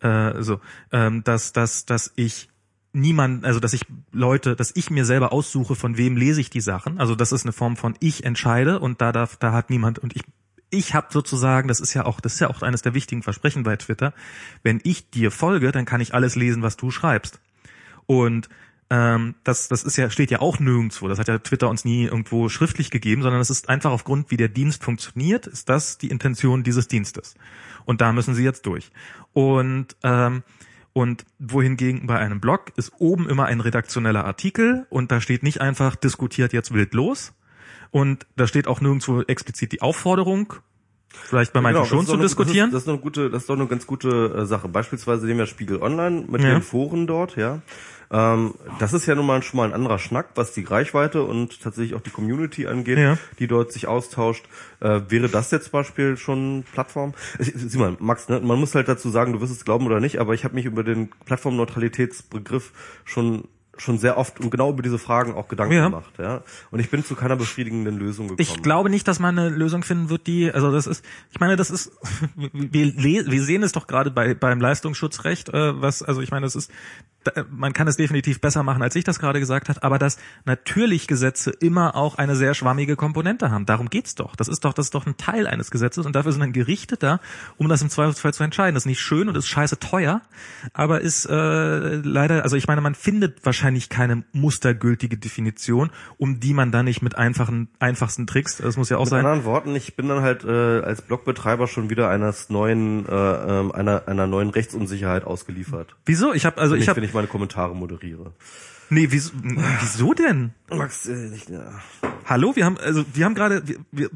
äh, so, ähm, dass dass dass ich niemand, also dass ich Leute, dass ich mir selber aussuche, von wem lese ich die Sachen. Also das ist eine Form von ich entscheide und da darf, da hat niemand und ich ich habe sozusagen, das ist ja auch, das ist ja auch eines der wichtigen Versprechen bei Twitter, wenn ich dir folge, dann kann ich alles lesen, was du schreibst. Und ähm, das, das ist ja, steht ja auch nirgendwo. Das hat ja Twitter uns nie irgendwo schriftlich gegeben, sondern es ist einfach aufgrund, wie der Dienst funktioniert, ist das die Intention dieses Dienstes. Und da müssen sie jetzt durch. Und ähm, und wohingegen bei einem Blog ist oben immer ein redaktioneller Artikel und da steht nicht einfach diskutiert jetzt wild los. Und da steht auch nirgendwo explizit die Aufforderung, vielleicht bei manchen Genau, schon zu eine- diskutieren. Das ist, das ist doch eine gute, das ist doch eine ganz gute äh, Sache. Beispielsweise nehmen wir Spiegel Online mit Ja. den Foren dort, ja. Ähm, das ist ja nun mal schon mal ein anderer Schnack, was die Reichweite und tatsächlich auch die Community angeht, Ja. die dort sich austauscht. Äh, wäre das jetzt zum Beispiel schon Plattform? Sieh mal, Max, ne, man muss halt dazu sagen, du wirst es glauben oder nicht, aber ich habe mich über den Plattformneutralitätsbegriff schon schon sehr oft und genau über diese Fragen auch Gedanken Ja. gemacht, ja. Und ich bin zu keiner befriedigenden Lösung gekommen. Ich glaube nicht, dass man eine Lösung finden wird, die, also das ist, ich meine, das ist, wir, wir sehen es doch gerade bei beim Leistungsschutzrecht, äh, was, also ich meine, das ist, man kann es definitiv besser machen, als ich das gerade gesagt habe, aber dass natürlich Gesetze immer auch eine sehr schwammige Komponente haben. Darum geht's doch. Das ist doch, das ist doch ein Teil eines Gesetzes und dafür sind dann Gerichte da, um das im Zweifelsfall zu entscheiden. Das ist nicht schön und ist scheiße teuer, aber ist äh, leider, also ich meine, man findet wahrscheinlich keine mustergültige Definition, um die man dann nicht mit einfachen, einfachsten Tricks, das muss ja auch Mit sein. anderen Worten, ich bin dann halt äh, als Blogbetreiber schon wieder eines neuen, äh, ähm, einer, einer neuen Rechtsunsicherheit ausgeliefert. Wieso? Ich habe also Wenn ich ich, habe wenn ich meine Kommentare moderiere. nee, wieso, wieso denn? Max, äh, ich, ja. Hallo, wir haben also wir haben gerade wir, wir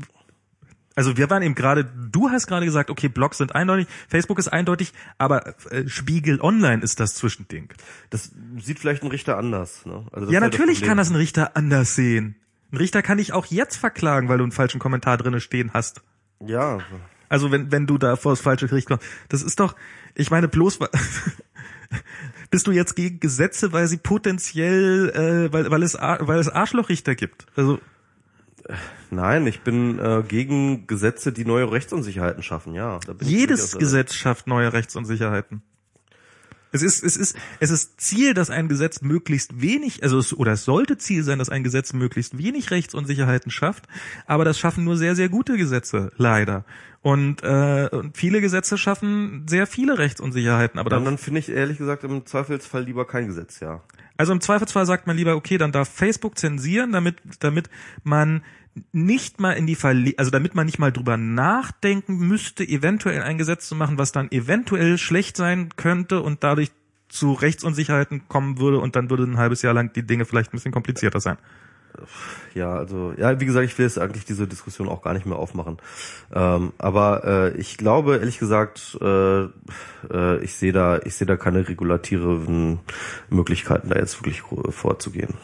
also wir waren eben gerade, du hast gerade gesagt, okay, Blogs sind eindeutig, Facebook ist eindeutig, aber äh, Spiegel Online ist das Zwischending. das sieht vielleicht ein Richter anders. Ne? Also das ja, halt natürlich Problem. kann das ein Richter anders sehen. Ein Richter kann dich auch jetzt verklagen, weil du einen falschen Kommentar drinne stehen hast. Ja, Also wenn, wenn du da vor das falsche Gericht kommst. Das ist doch, ich meine, bloß bist du jetzt gegen Gesetze, weil sie potenziell, äh, weil, weil es weil es Arschlochrichter gibt. Also nein, ich bin äh, gegen Gesetze, die neue Rechtsunsicherheiten schaffen. Ja, jedes Gesetz schafft neue Rechtsunsicherheiten. Es ist, es ist, es ist Ziel, dass ein Gesetz möglichst wenig, also es, oder es sollte Ziel sein, dass ein Gesetz möglichst wenig Rechtsunsicherheiten schafft, aber das schaffen nur sehr, sehr gute Gesetze, leider. Und, äh, und viele Gesetze schaffen sehr viele Rechtsunsicherheiten, aber Dann, dann, dann finde ich ehrlich gesagt im Zweifelsfall lieber kein Gesetz, ja. also im Zweifelsfall sagt man lieber, okay, dann darf Facebook zensieren, damit, damit man nicht mal in die Verle also damit man nicht mal drüber nachdenken müsste, eventuell ein Gesetz zu machen, was dann eventuell schlecht sein könnte und dadurch zu Rechtsunsicherheiten kommen würde und dann würde ein halbes Jahr lang die Dinge vielleicht ein bisschen komplizierter sein. Ja, also, ja, wie gesagt, ich will jetzt eigentlich diese Diskussion auch gar nicht mehr aufmachen. Ähm, aber äh, ich glaube, ehrlich gesagt, äh, äh, ich sehe da, ich sehe da keine regulativen Möglichkeiten, da jetzt wirklich vorzugehen.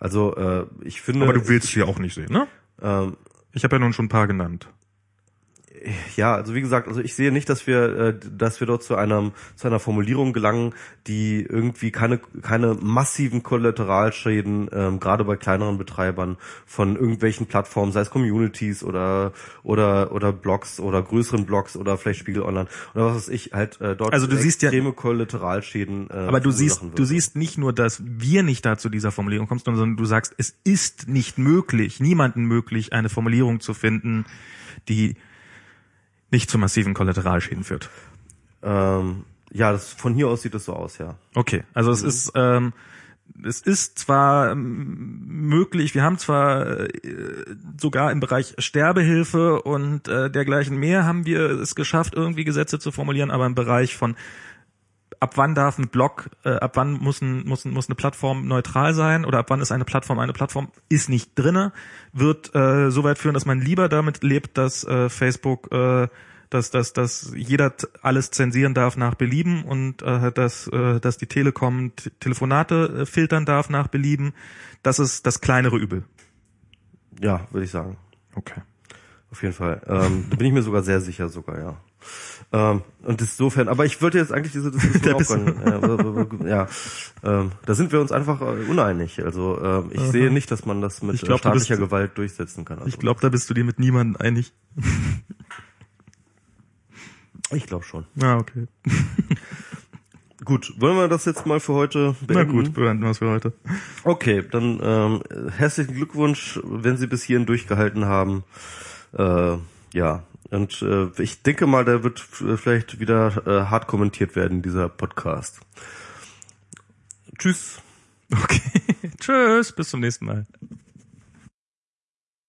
Also, äh, ich finde. Aber du willst sie auch nicht sehen, ne? Ähm, Ich habe ja nun schon ein paar genannt. Ja, also wie gesagt, also ich sehe nicht, dass wir, äh, dass wir dort zu einem zu einer Formulierung gelangen, die irgendwie keine keine massiven Kollateralschäden ähm, gerade bei kleineren Betreibern von irgendwelchen Plattformen, sei es Communities oder oder oder Blogs oder größeren Blogs oder vielleicht Spiegel Online oder was weiß ich halt äh, dort Also du siehst ja- extreme Kollateralschäden. Äh, Aber du siehst, du siehst nicht nur, dass wir nicht da zu dieser Formulierung kommen, sondern du sagst, es ist nicht möglich, niemanden möglich, eine Formulierung zu finden, die nicht zu massiven Kollateralschäden führt. ähm, ja, das, von hier aus sieht es so aus, ja. Okay, also es ist ähm, es ist zwar ähm, möglich, wir haben zwar äh, sogar im Bereich Sterbehilfe und äh, dergleichen mehr haben wir es geschafft, irgendwie Gesetze zu formulieren, aber im Bereich von ab wann darf ein Blog, äh, ab wann muss, ein, muss, ein, muss eine Plattform neutral sein oder ab wann ist eine Plattform eine Plattform, ist nicht drinne, wird äh, so weit führen, dass man lieber damit lebt, dass äh, Facebook, äh, dass, dass, dass jeder alles zensieren darf nach Belieben und äh, dass, äh, dass die Telekom Telefonate äh, filtern darf nach Belieben. Das ist das kleinere Übel. Ja, würde ich sagen. Okay. Auf jeden Fall. Ähm, da bin ich mir sogar sehr sicher sogar, ja. Ähm, und insofern, aber ich wollte jetzt eigentlich diese Diskussion auch gerne, ja, ähm, da sind wir uns einfach äh, uneinig. Also ähm, ich sehe nicht, dass man das mit glaub, äh, du staatlicher Gewalt durchsetzen kann. Also, Ich glaube, da bist du dir mit niemandem einig. ich glaube schon. Ah, okay. Gut, wollen wir das jetzt mal für heute Na beenden? gut, beenden wir es für heute. Okay, dann ähm, herzlichen Glückwunsch, wenn Sie bis hierhin durchgehalten haben. Äh, ja, und äh, ich denke mal, da wird f- vielleicht wieder äh, hart kommentiert werden, dieser Podcast. Tschüss. Okay. Tschüss, bis zum nächsten Mal.